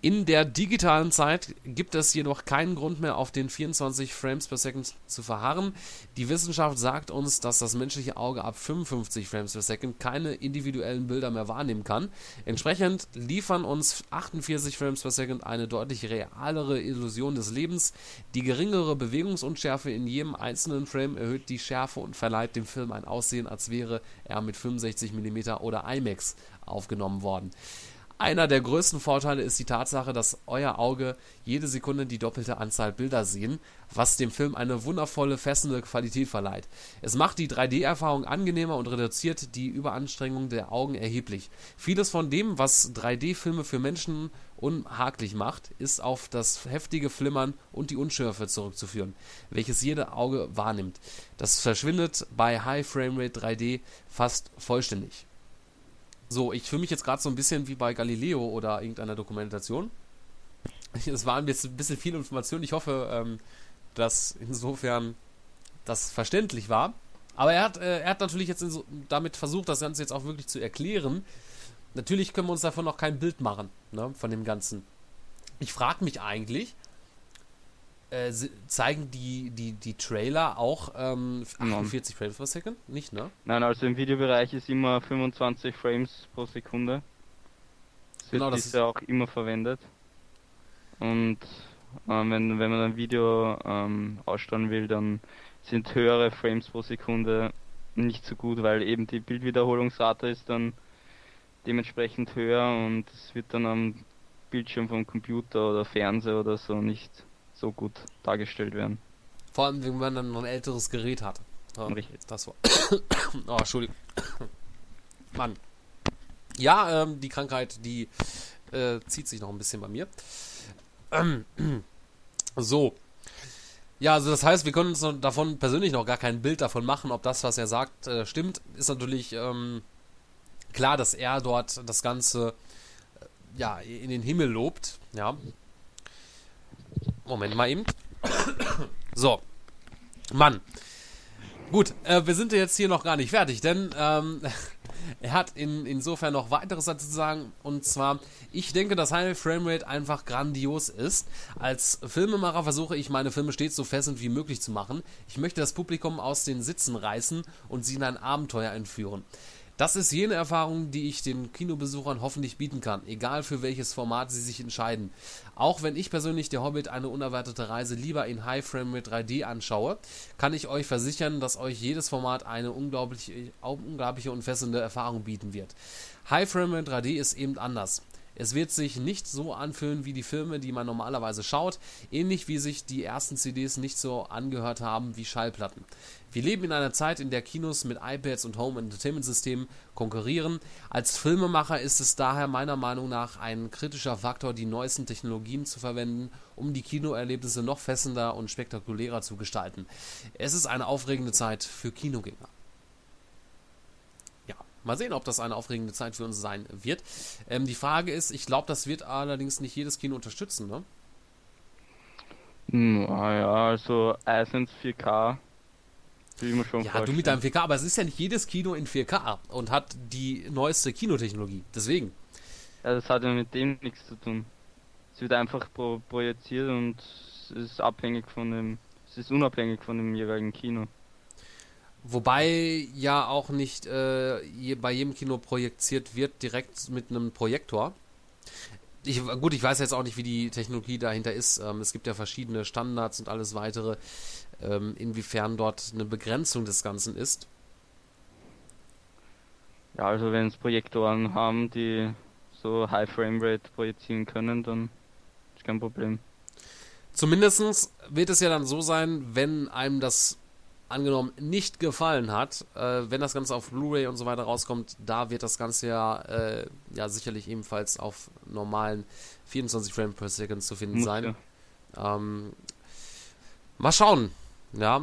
A: In der digitalen Zeit gibt es jedoch keinen Grund mehr, auf den 24 Frames per Second zu verharren. Die Wissenschaft sagt uns, dass das menschliche Auge ab 55 Frames per Second keine individuellen Bilder mehr wahrnehmen kann. Entsprechend liefern uns 48 Frames per Second eine deutlich realere Illusion des Lebens. Die geringere Bewegungsunschärfe in jedem einzelnen Frame erhöht die Schärfe und verleiht dem Film ein Aussehen, als wäre er mit 65 mm oder IMAX aufgenommen worden. Einer der größten Vorteile ist die Tatsache, dass euer Auge jede Sekunde die doppelte Anzahl Bilder sehen, was dem Film eine wundervolle, fesselnde Qualität verleiht. Es macht die 3D-Erfahrung angenehmer und reduziert die Überanstrengung der Augen erheblich. Vieles von dem, was 3D-Filme für Menschen unhaglich macht, ist auf das heftige Flimmern und die Unschärfe zurückzuführen, welches jede Auge wahrnimmt. Das verschwindet bei High Framerate 3D fast vollständig. So, ich fühle mich jetzt gerade so ein bisschen wie bei Galileo oder irgendeiner Dokumentation. Es waren jetzt ein bisschen viel Information. Ich hoffe, ähm, dass insofern das verständlich war. Aber er hat, äh, er hat natürlich jetzt so, damit versucht, das Ganze jetzt auch wirklich zu erklären. Natürlich können wir uns davon noch kein Bild machen, ne, von dem Ganzen. Ich frage mich eigentlich, äh, zeigen die, die, die Trailer auch ähm,
B: Nein.
A: 48 Frames per Second? Nicht, ne?
B: Nein, also im Videobereich ist immer 25 Frames pro Sekunde. Das wird
A: Genau, das
B: bisher auch immer verwendet. Und ähm, wenn, wenn man ein Video ähm, aussteuern will, dann sind höhere Frames pro Sekunde nicht so gut, weil eben die Bildwiederholungsrate ist dann dementsprechend höher und es wird dann am Bildschirm vom Computer oder Fernseher oder so nicht so gut dargestellt werden.
A: Vor allem, wenn man dann noch ein älteres Gerät hat. Ja,
B: Richtig.
A: das war. oh, Entschuldigung. Mann. Ja, ähm, die Krankheit, die äh, zieht sich noch ein bisschen bei mir. Ähm, so. Ja, also das heißt, wir können uns davon persönlich noch gar kein Bild davon machen, ob das, was er sagt, äh, stimmt. Ist natürlich ähm, klar, dass er dort das Ganze äh, ja in den Himmel lobt. Ja. Moment mal eben. So. Mann. Gut, äh, wir sind jetzt hier noch gar nicht fertig, denn ähm, er hat in, insofern noch weiteres dazu zu sagen. Und zwar, ich denke, dass High Framerate einfach grandios ist. Als Filmemacher versuche ich, meine Filme stets so fesselnd wie möglich zu machen. Ich möchte das Publikum aus den Sitzen reißen und sie in ein Abenteuer entführen. Das ist jene Erfahrung, die ich den Kinobesuchern hoffentlich bieten kann, egal für welches Format sie sich entscheiden. Auch wenn ich persönlich der Hobbit eine unerwartete Reise lieber in High Frame mit 3D anschaue, kann ich euch versichern, dass euch jedes Format eine unglaubliche, unglaubliche und fesselnde Erfahrung bieten wird. High Frame mit 3D ist eben anders. Es wird sich nicht so anfühlen wie die Filme, die man normalerweise schaut, ähnlich wie sich die ersten CDs nicht so angehört haben wie Schallplatten. Wir leben in einer Zeit, in der Kinos mit iPads und Home Entertainment Systemen konkurrieren. Als Filmemacher ist es daher meiner Meinung nach ein kritischer Faktor, die neuesten Technologien zu verwenden, um die Kinoerlebnisse noch fessender und spektakulärer zu gestalten. Es ist eine aufregende Zeit für Kinogänger. Mal sehen, ob das eine aufregende Zeit für uns sein wird. Ähm, die Frage ist, ich glaube, das wird allerdings nicht jedes Kino unterstützen, ne?
B: Naja, also Eisens 4K.
A: Wie man schon ja, du mit deinem 4K, aber es ist ja nicht jedes Kino in 4K und hat die neueste Kinotechnologie. Deswegen.
B: Ja, das hat ja mit dem nichts zu tun. Es wird einfach pro projiziert und es ist abhängig von dem, es ist unabhängig von dem jeweiligen Kino.
A: Wobei ja auch nicht äh, je, bei jedem Kino projiziert wird direkt mit einem Projektor. Ich, gut, ich weiß jetzt auch nicht, wie die Technologie dahinter ist. Ähm, es gibt ja verschiedene Standards und alles weitere, ähm, inwiefern dort eine Begrenzung des Ganzen ist.
B: Ja, also wenn es Projektoren haben, die so High Frame Rate projizieren können, dann ist kein Problem.
A: Zumindest wird es ja dann so sein, wenn einem das angenommen nicht gefallen hat, äh, wenn das Ganze auf Blu-ray und so weiter rauskommt, da wird das Ganze ja, äh, ja sicherlich ebenfalls auf normalen 24 Frames per Second zu finden sein. Ja. Ähm, mal schauen, ja,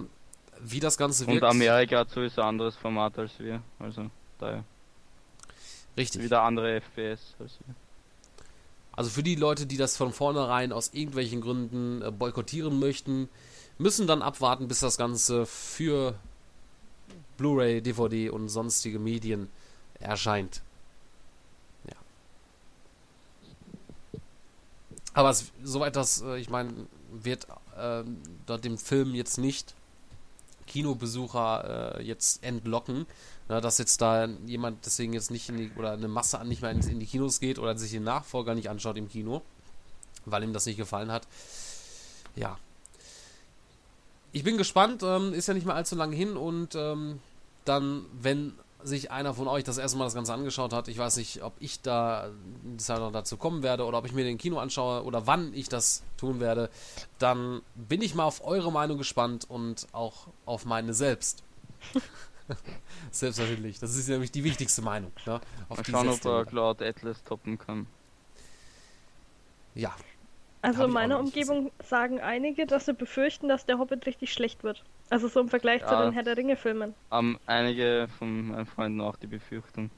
A: wie das Ganze
B: wird. Und Amerika hat sowieso ein anderes Format als wir, also daher.
A: Richtig.
B: Wieder andere FPS als wir.
A: Also für die Leute, die das von vornherein aus irgendwelchen Gründen äh, boykottieren möchten, müssen dann abwarten, bis das Ganze für Blu-ray, DVD und sonstige Medien erscheint. Ja. Aber es, soweit das, äh, ich meine, wird äh, dort dem Film jetzt nicht Kinobesucher äh, jetzt entlocken, na, dass jetzt da jemand deswegen jetzt nicht in die, oder eine Masse an nicht mehr in die Kinos geht oder sich den Nachfolger nicht anschaut im Kino, weil ihm das nicht gefallen hat. Ja, ich bin gespannt, ähm, ist ja nicht mehr allzu lange hin und ähm, dann, wenn sich einer von euch das erste Mal das Ganze angeschaut hat, ich weiß nicht, ob ich da noch dazu kommen werde oder ob ich mir den Kino anschaue oder wann ich das tun werde, dann bin ich mal auf eure Meinung gespannt und auch auf meine selbst. Selbstverständlich. Das ist nämlich die wichtigste Meinung. Ne?
B: Auf mal schauen, ob er Cloud Atlas toppen kann.
A: Ja,
C: also in meiner Umgebung nicht. sagen einige, dass sie befürchten, dass der Hobbit richtig schlecht wird. Also so im Vergleich ja, zu den Herr der Ringe Filmen.
B: Haben einige von meinen Freunden auch die Befürchtung.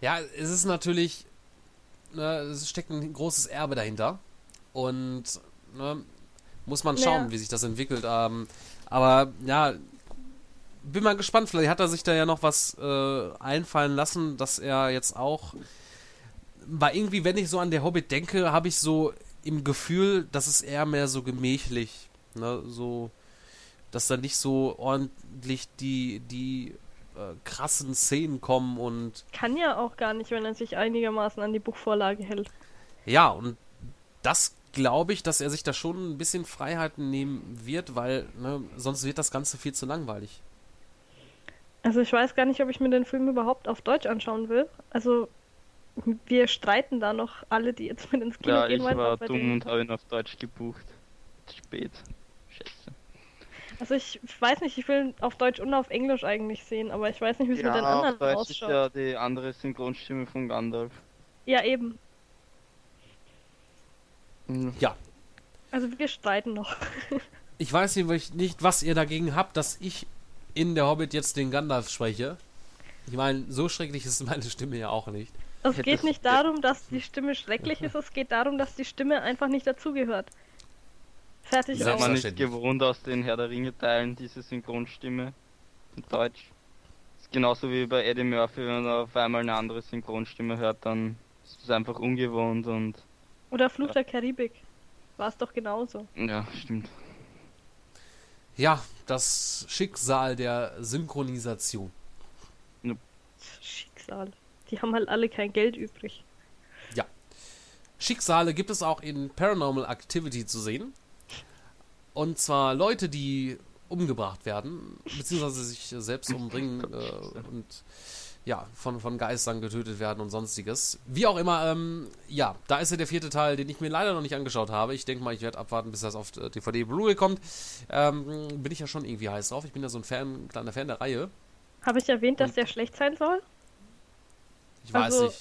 A: Ja, es ist natürlich, ne, es steckt ein großes Erbe dahinter und ne, muss man schauen, ja. wie sich das entwickelt. Ähm, aber ja, bin mal gespannt. Vielleicht hat er sich da ja noch was äh, einfallen lassen, dass er jetzt auch weil irgendwie, wenn ich so an der Hobbit denke, habe ich so im Gefühl, dass es eher mehr so gemächlich, ne, so, dass da nicht so ordentlich die, die äh, krassen Szenen kommen und.
C: Kann ja auch gar nicht, wenn er sich einigermaßen an die Buchvorlage hält.
A: Ja, und das glaube ich, dass er sich da schon ein bisschen Freiheiten nehmen wird, weil ne, sonst wird das Ganze viel zu langweilig.
C: Also ich weiß gar nicht, ob ich mir den Film überhaupt auf Deutsch anschauen will. Also wir streiten da noch alle, die jetzt mit ins Kino
B: ja,
C: gehen
B: wollen. Ja, ich war dumm und habe ihn auf Deutsch gebucht. Spät. Scheiße.
C: Also ich weiß nicht, ich will auf Deutsch und auf Englisch eigentlich sehen, aber ich weiß nicht, wie es ja, mit den anderen
B: Deutsch ausschaut. Ja, ist ja die andere Synchronstimme von Gandalf.
C: Ja, eben.
A: Ja.
C: Also wir streiten noch.
A: ich weiß nicht, was ihr dagegen habt, dass ich in der Hobbit jetzt den Gandalf spreche. Ich meine, so schrecklich ist meine Stimme ja auch nicht.
C: Es geht nicht darum, dass die Stimme schrecklich ist, es geht darum, dass die Stimme einfach nicht dazugehört. Fertig
B: Ist man nicht gewohnt aus den Herr der Ringe Teilen, diese Synchronstimme in Deutsch. Ist genauso wie bei Eddie Murphy, wenn er auf einmal eine andere Synchronstimme hört, dann ist es einfach ungewohnt und.
C: Oder Fluch ja. der Karibik. War es doch genauso.
B: Ja, stimmt.
A: Ja, das Schicksal der Synchronisation.
C: Schicksal. Die haben halt alle kein Geld übrig.
A: Ja. Schicksale gibt es auch in Paranormal Activity zu sehen. Und zwar Leute, die umgebracht werden, beziehungsweise sich selbst umbringen äh, und ja, von, von Geistern getötet werden und sonstiges. Wie auch immer, ähm, ja, da ist ja der vierte Teil, den ich mir leider noch nicht angeschaut habe. Ich denke mal, ich werde abwarten, bis das auf DVD äh, Blu-ray kommt. Ähm, bin ich ja schon irgendwie heiß drauf. Ich bin ja so ein Fan, kleiner Fan der Reihe.
C: Habe ich erwähnt, dass der schlecht sein soll?
A: Ich weiß also, nicht.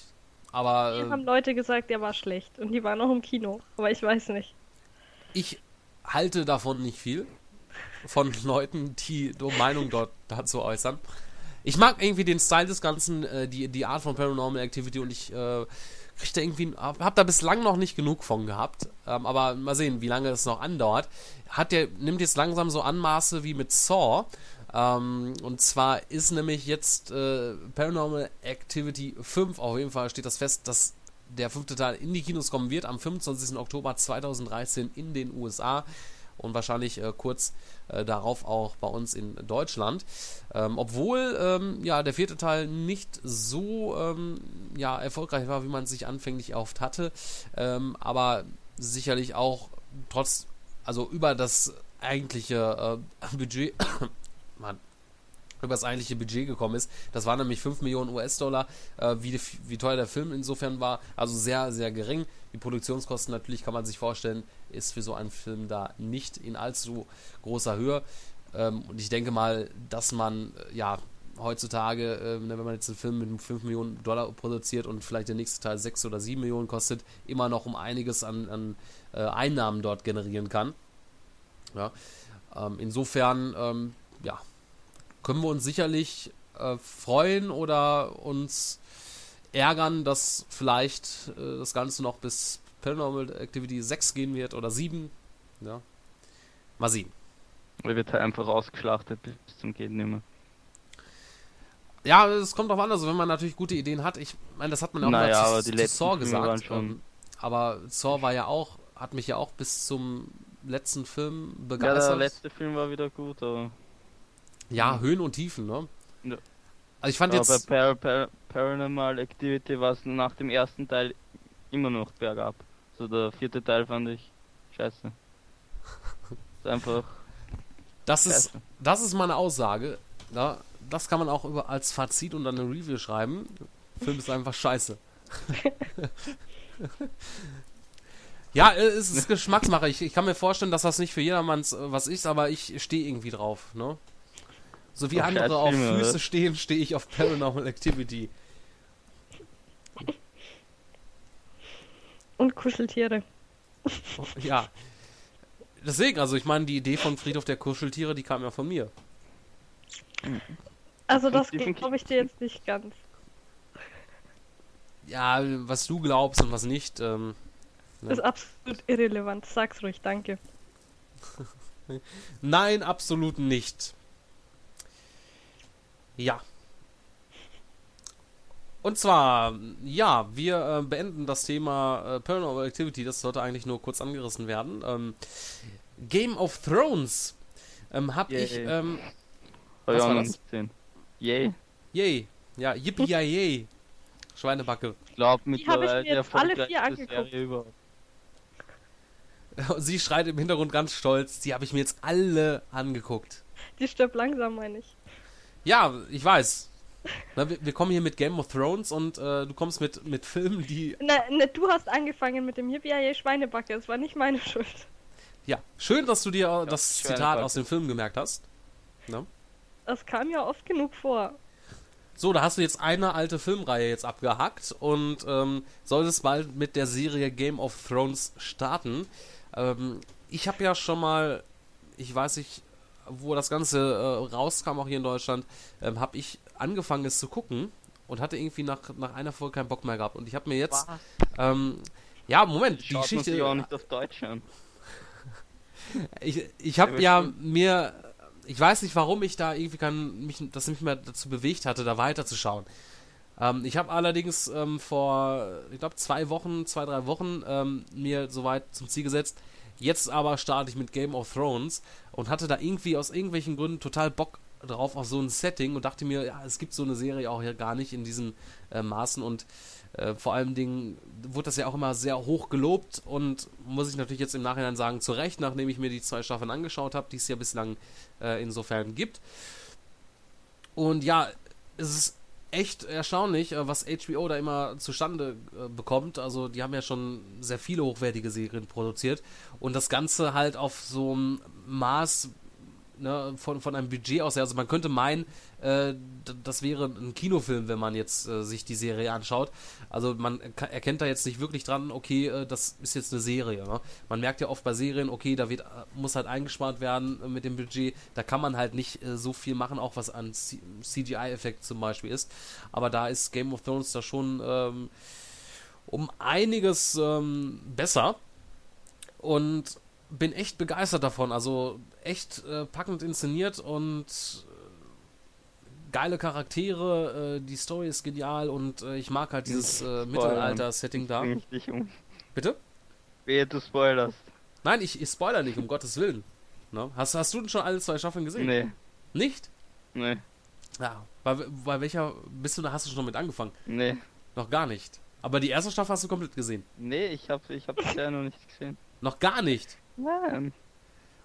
A: Aber.
C: Mir äh, haben Leute gesagt, der war schlecht. Und die waren auch im Kino. Aber ich weiß nicht.
A: Ich halte davon nicht viel. Von Leuten, die Meinung dort dazu äußern. Ich mag irgendwie den Style des Ganzen, äh, die, die Art von Paranormal Activity und ich äh, krieg da irgendwie, hab, hab da bislang noch nicht genug von gehabt. Ähm, aber mal sehen, wie lange es noch andauert. Hat der, nimmt jetzt langsam so Anmaße wie mit Saw. Ähm, und zwar ist nämlich jetzt äh, Paranormal Activity 5, auf jeden Fall steht das fest, dass der fünfte Teil in die Kinos kommen wird, am 25. Oktober 2013 in den USA und wahrscheinlich äh, kurz äh, darauf auch bei uns in Deutschland. Ähm, obwohl ähm, ja der vierte Teil nicht so ähm, ja, erfolgreich war, wie man sich anfänglich erhofft hatte, ähm, aber sicherlich auch trotz, also über das eigentliche äh, Budget Mann, über das eigentliche Budget gekommen ist. Das waren nämlich 5 Millionen US-Dollar, äh, wie, wie teuer der Film insofern war. Also sehr, sehr gering. Die Produktionskosten natürlich kann man sich vorstellen, ist für so einen Film da nicht in allzu großer Höhe. Ähm, und ich denke mal, dass man äh, ja heutzutage, äh, wenn man jetzt einen Film mit 5 Millionen Dollar produziert und vielleicht der nächste Teil 6 oder 7 Millionen kostet, immer noch um einiges an, an äh, Einnahmen dort generieren kann. Ja. Ähm, insofern, ähm, ja, können wir uns sicherlich äh, freuen oder uns ärgern, dass vielleicht äh, das Ganze noch bis Paranormal Activity 6 gehen wird oder 7. Ja. Mal sehen.
B: Oder wird halt einfach ausgeschlachtet bis zum Gehen nimmer.
A: Ja, es kommt drauf an, also wenn man natürlich gute Ideen hat. Ich meine, das hat man auch
B: naja,
A: mal
B: zu, zu Saw gesagt.
A: Ähm, aber Saw war ja auch, hat mich ja auch bis zum letzten Film begeistert. Ja,
B: der letzte Film war wieder gut, aber
A: ja, Höhen und Tiefen, ne?
B: Ja.
A: Also ich fand
B: Aber
A: jetzt.
B: bei Par Par Paranormal Activity war es nach dem ersten Teil immer noch bergab. So der vierte Teil fand ich scheiße. ist einfach.
A: Das scheiße. ist, das ist meine Aussage. Ja, das kann man auch über, als Fazit und dann eine Review schreiben. Der Film ist einfach scheiße. ja, es ist Geschmacksmacher. Ich, ich kann mir vorstellen, dass das nicht für jedermanns äh, was ist, aber ich stehe irgendwie drauf. Ne? So wie okay, andere auf Füße stehen, stehe ich auf Paranormal Activity.
C: Und Kuscheltiere.
A: Ja. Deswegen, also ich meine, die Idee von Friedhof der Kuscheltiere, die kam ja von mir.
C: Also das glaube ich dir jetzt nicht ganz.
A: Ja, was du glaubst und was nicht. Ähm,
C: ne? Ist absolut irrelevant. Sag's ruhig, danke.
A: Nein, absolut nicht. Ja. Und zwar, ja, wir äh, beenden das Thema äh, Paranormal Activity, das sollte eigentlich nur kurz angerissen werden. Ähm, Game of Thrones ähm, hab
B: yay.
A: ich. Ähm,
B: was war das? Yay.
A: Yay. Ja, yippie yay, yay. Schweinebacke.
B: Ich glaube mittlerweile
C: der alle vier angeguckt.
A: Sie schreit im Hintergrund ganz stolz, die habe ich mir jetzt alle angeguckt.
C: Die stirbt langsam, meine ich.
A: Ja, ich weiß. Na, wir, wir, kommen hier mit Game of Thrones und äh, du kommst mit, mit Filmen, die.
C: Na, na, du hast angefangen mit dem Yippie Schweinebacke, es war nicht meine Schuld.
A: Ja, schön, dass du dir ja, das Zitat aus dem Film gemerkt hast. Na?
C: Das kam ja oft genug vor.
A: So, da hast du jetzt eine alte Filmreihe jetzt abgehackt und ähm, solltest bald mit der Serie Game of Thrones starten. Ähm, ich habe ja schon mal, ich weiß nicht, wo das Ganze äh, rauskam, auch hier in Deutschland, ähm, habe ich angefangen, es zu gucken und hatte irgendwie nach, nach einer Folge keinen Bock mehr gehabt. Und ich habe mir jetzt. Ähm, ja, Moment,
B: die Schaut Geschichte. Sich auch nicht auf Deutsch an.
A: ich ich habe ja mir. Ich weiß nicht, warum ich da irgendwie kann, mich, das nicht mehr dazu bewegt hatte, da weiterzuschauen. Ähm, ich habe allerdings ähm, vor, ich glaube, zwei Wochen, zwei, drei Wochen ähm, mir soweit zum Ziel gesetzt, Jetzt aber starte ich mit Game of Thrones und hatte da irgendwie aus irgendwelchen Gründen total Bock drauf auf so ein Setting und dachte mir, ja, es gibt so eine Serie auch hier gar nicht in diesen äh, Maßen und äh, vor allem Dingen wurde das ja auch immer sehr hoch gelobt und muss ich natürlich jetzt im Nachhinein sagen, zu Recht, nachdem ich mir die zwei Staffeln angeschaut habe, die es ja bislang äh, insofern gibt. Und ja, es ist echt erstaunlich, äh, was HBO da immer zustande äh, bekommt. Also die haben ja schon sehr viele hochwertige Serien produziert und das Ganze halt auf so einem Maß ne, von, von einem Budget aus. Also man könnte meinen, äh, das wäre ein Kinofilm, wenn man jetzt äh, sich die Serie anschaut. Also man erkennt da jetzt nicht wirklich dran, okay, äh, das ist jetzt eine Serie. Ne? Man merkt ja oft bei Serien, okay, da wird, äh, muss halt eingespart werden äh, mit dem Budget. Da kann man halt nicht äh, so viel machen, auch was an CGI-Effekt zum Beispiel ist. Aber da ist Game of Thrones da schon ähm, um einiges ähm, besser. Und bin echt begeistert davon. Also echt äh, packend inszeniert und äh, geile Charaktere. Äh, die Story ist genial und äh, ich mag halt dieses äh, Mittelalter-Setting da. Um. Bitte?
B: Wehe, du spoilerst.
A: Nein, ich, ich spoiler nicht, um Gottes Willen. Ne? Hast, hast du denn schon alle zwei Staffeln gesehen?
B: Nee.
A: Nicht?
B: Nee.
A: Ja. Bei, bei welcher bist du da? Hast du schon damit angefangen?
B: Nee.
A: Noch gar nicht. Aber die erste Staffel hast du komplett gesehen?
B: Nee, ich hab, ich hab bisher noch nicht gesehen.
A: Noch gar nicht?
B: Nein.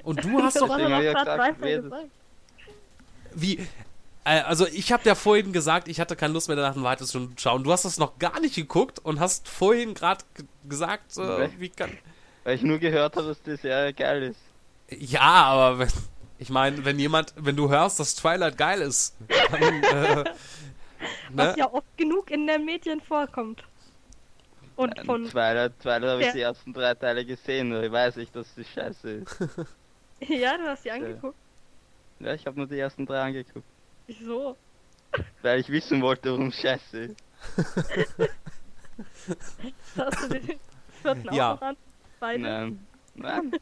A: Und du hast doch
C: alle
B: ja
C: gesagt,
B: gesagt.
A: Wie? Äh, Also ich habe ja vorhin gesagt, ich hatte keine Lust mehr danach ein weiteres zu schauen. Du hast das noch gar nicht geguckt und hast vorhin gerade gesagt, äh, wie kann...
B: Weil ich nur gehört habe, dass die Serie geil ist.
A: Ja, aber wenn, ich meine, wenn jemand, wenn du hörst, dass Twilight geil ist, dann, äh,
C: Was
A: ne?
C: ja oft genug in den Medien vorkommt. Und von.
B: Twilight, Twilight habe ich die ersten drei Teile gesehen, ich weiß nicht, dass die scheiße ist.
C: Ja, du hast die angeguckt.
B: Ja, ich habe nur die ersten drei angeguckt.
C: Wieso?
B: Weil ich wissen wollte, warum es scheiße ist.
C: Hast du den vierten
A: Ja.
C: auch noch an? Beide?
B: Nein. Nein.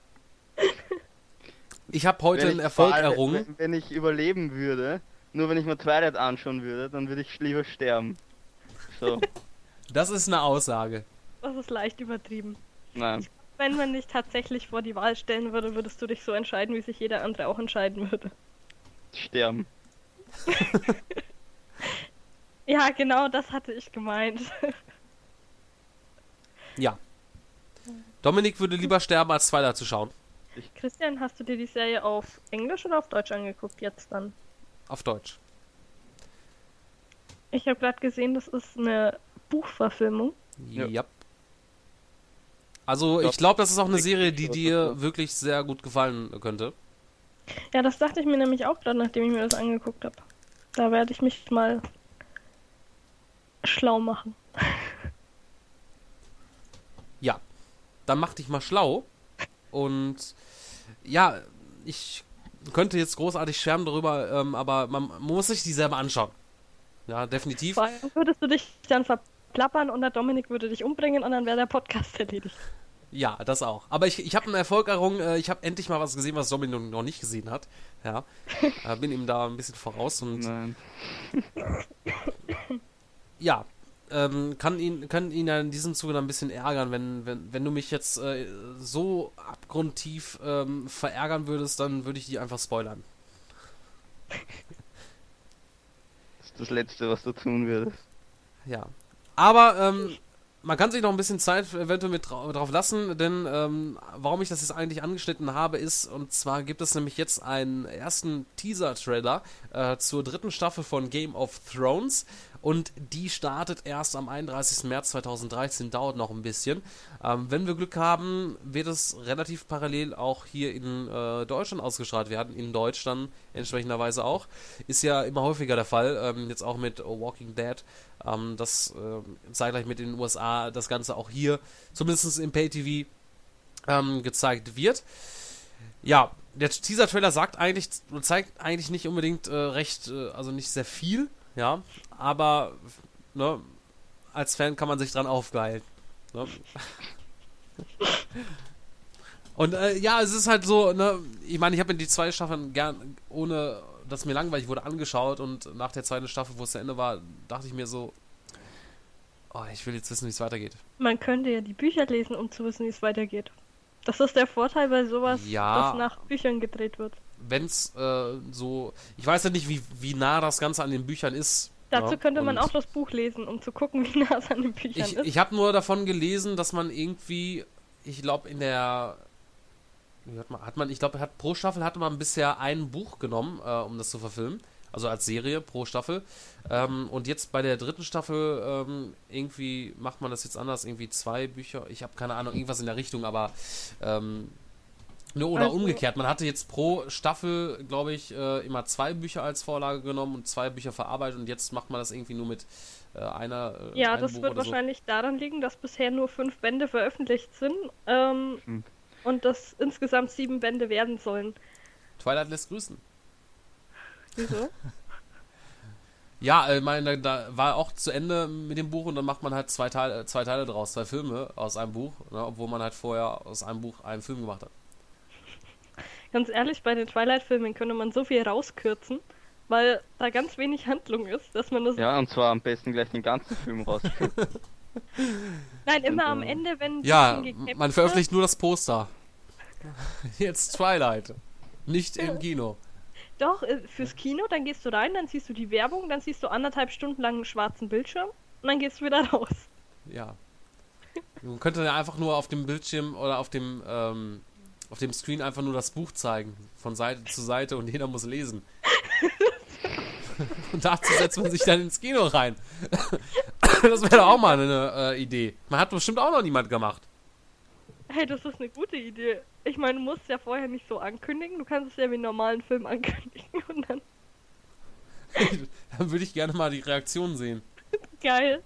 A: ich habe heute
B: Wenn
A: einen
B: ich
A: Erfolg
B: allem-
A: errungen.
B: Wenn, wenn ich überleben würde, nur wenn ich mir Twilight anschauen würde, dann würde ich lieber sterben. So,
A: Das ist eine Aussage.
C: Das ist leicht übertrieben.
B: nein.
C: Wenn man dich tatsächlich vor die Wahl stellen würde, würdest du dich so entscheiden, wie sich jeder andere auch entscheiden würde.
B: Sterben.
C: Ja, genau das hatte ich gemeint.
A: Ja. Dominik würde lieber sterben, als Twilight zu schauen.
C: Christian, hast du dir die Serie auf Englisch oder auf Deutsch angeguckt jetzt dann?
A: Auf Deutsch.
C: Ich habe gerade gesehen, das ist eine Buchverfilmung.
B: Ja.
A: Ja. Also ich glaube, das ist auch eine Serie, die dir wirklich sehr gut gefallen könnte.
C: Ja, das dachte ich mir nämlich auch gerade, nachdem ich mir das angeguckt habe. Da werde ich mich mal schlau machen.
A: Ja. Dann mach dich mal schlau. Und ja, ich könnte jetzt großartig schwärmen darüber, ähm, aber man, man muss sich die selber anschauen. Ja, definitiv.
C: Vor allem würdest du dich dann verplappern und der Dominik würde dich umbringen und dann wäre der Podcast erledigt.
A: Ja, das auch. Aber ich, ich habe einen Erfolg errungen. Äh, ich habe endlich mal was gesehen, was Dominik noch nicht gesehen hat. Ja. Äh, bin ihm da ein bisschen voraus und
B: Nein.
A: ja, ähm, kann ihn, kann ihn ja in diesem Zuge dann ein bisschen ärgern, wenn, wenn, wenn du mich jetzt äh, so abgrundtief ähm, verärgern würdest, dann würde ich die einfach spoilern.
B: Das ist das Letzte, was du tun würdest.
A: Ja. Aber ähm, man kann sich noch ein bisschen Zeit eventuell mit drau drauf lassen, denn ähm, warum ich das jetzt eigentlich angeschnitten habe, ist, und zwar gibt es nämlich jetzt einen ersten Teaser-Trailer äh, zur dritten Staffel von Game of Thrones und die startet erst am 31. März 2013, dauert noch ein bisschen. Ähm, wenn wir Glück haben, wird es relativ parallel auch hier in äh, Deutschland ausgestrahlt werden, in Deutsch dann entsprechenderweise auch. Ist ja immer häufiger der Fall, ähm, jetzt auch mit Walking Dead, ähm, dass ähm, zeitgleich mit den USA das Ganze auch hier, zumindest im Pay-TV, ähm, gezeigt wird. Ja, der Teaser-Trailer sagt eigentlich, zeigt eigentlich nicht unbedingt äh, recht, äh, also nicht sehr viel, ja, aber ne, als Fan kann man sich dran aufgeilen. Ne? Und äh, ja, es ist halt so, ne, ich meine, ich habe mir die zwei Staffeln gern, ohne dass mir langweilig wurde, angeschaut und nach der zweiten Staffel, wo es zu Ende war, dachte ich mir so, oh, ich will jetzt wissen, wie es weitergeht.
C: Man könnte ja die Bücher lesen, um zu wissen, wie es weitergeht. Das ist der Vorteil bei sowas,
A: Ja.
C: das nach Büchern gedreht wird.
A: Wenn es äh, so, ich weiß ja nicht, wie, wie nah das Ganze an den Büchern ist.
C: Dazu
A: ja,
C: könnte man auch das Buch lesen, um zu gucken, wie nah es an den Büchern
A: Ich,
C: ist.
A: ich habe nur davon gelesen, dass man irgendwie, ich glaube, in der. Wie hat man, hat man, ich glaube, hat pro Staffel hatte man bisher ein Buch genommen, äh, um das zu verfilmen. also als Serie pro Staffel. Ähm, und jetzt bei der dritten Staffel ähm, irgendwie macht man das jetzt anders, irgendwie zwei Bücher. Ich habe keine Ahnung, irgendwas in der Richtung, aber ähm, ne, oder also, umgekehrt. Man hatte jetzt pro Staffel, glaube ich, äh, immer zwei Bücher als Vorlage genommen und zwei Bücher verarbeitet und jetzt macht man das irgendwie nur mit äh, einer.
C: Äh, ja, das Buch wird wahrscheinlich so. daran liegen, dass bisher nur fünf Bände veröffentlicht sind ähm, hm. und dass insgesamt sieben Bände werden sollen.
A: Twilight lässt grüßen.
C: Wieso?
A: ja, ich meine, da war auch zu Ende mit dem Buch und dann macht man halt zwei Teile, zwei Teile draus, zwei Filme aus einem Buch, ne, obwohl man halt vorher aus einem Buch einen Film gemacht hat.
C: Ganz ehrlich, bei den Twilight-Filmen könnte man so viel rauskürzen weil da ganz wenig Handlung ist, dass man das.
B: Ja, und zwar am besten gleich den ganzen Film raus.
C: Nein, immer am Ende, wenn.
A: Ja, man veröffentlicht nur das Poster. Jetzt Twilight. Nicht im Kino.
C: Doch, äh, fürs Kino, dann gehst du rein, dann siehst du die Werbung, dann siehst du anderthalb Stunden lang einen schwarzen Bildschirm und dann gehst du wieder raus.
A: Ja. Man könnte ja einfach nur auf dem Bildschirm oder auf dem, ähm, auf dem Screen einfach nur das Buch zeigen, von Seite zu Seite und jeder muss lesen. Und dazu setzt man sich dann ins Kino rein. das wäre doch auch mal eine äh, Idee. Man hat bestimmt auch noch niemand gemacht.
C: Hey, das ist eine gute Idee. Ich meine, du musst es ja vorher nicht so ankündigen. Du kannst es ja wie einen normalen Film ankündigen und dann.
A: dann würde ich gerne mal die Reaktion sehen.
C: Geil.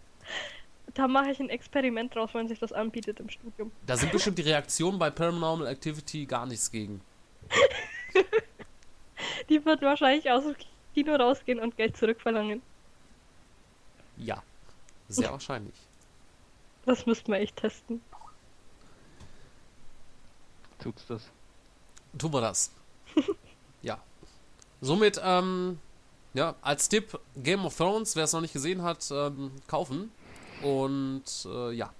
C: Da mache ich ein Experiment draus, wenn sich das anbietet im Studium.
A: Da sind bestimmt die Reaktionen bei Paranormal Activity gar nichts gegen.
C: die wird wahrscheinlich aus dem Kino rausgehen und Geld zurückverlangen.
A: Ja, sehr wahrscheinlich.
C: Das müssten wir echt testen.
B: Tut's das?
A: Tun wir das. ja. Somit, ähm, ja, als Tipp Game of Thrones, wer es noch nicht gesehen hat, ähm, kaufen. Und äh, ja.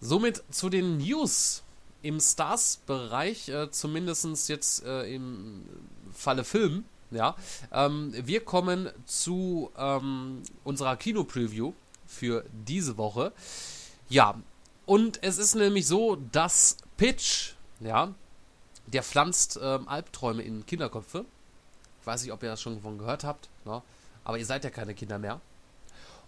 A: Somit zu den News im Stars-Bereich, äh, zumindest jetzt äh, im Falle Film. Ja, ähm, wir kommen zu ähm, unserer Kino-Preview für diese Woche. Ja, und es ist nämlich so, dass Pitch, ja, der pflanzt ähm, Albträume in Kinderköpfe. Ich weiß nicht, ob ihr das schon von gehört habt, ne? aber ihr seid ja keine Kinder mehr.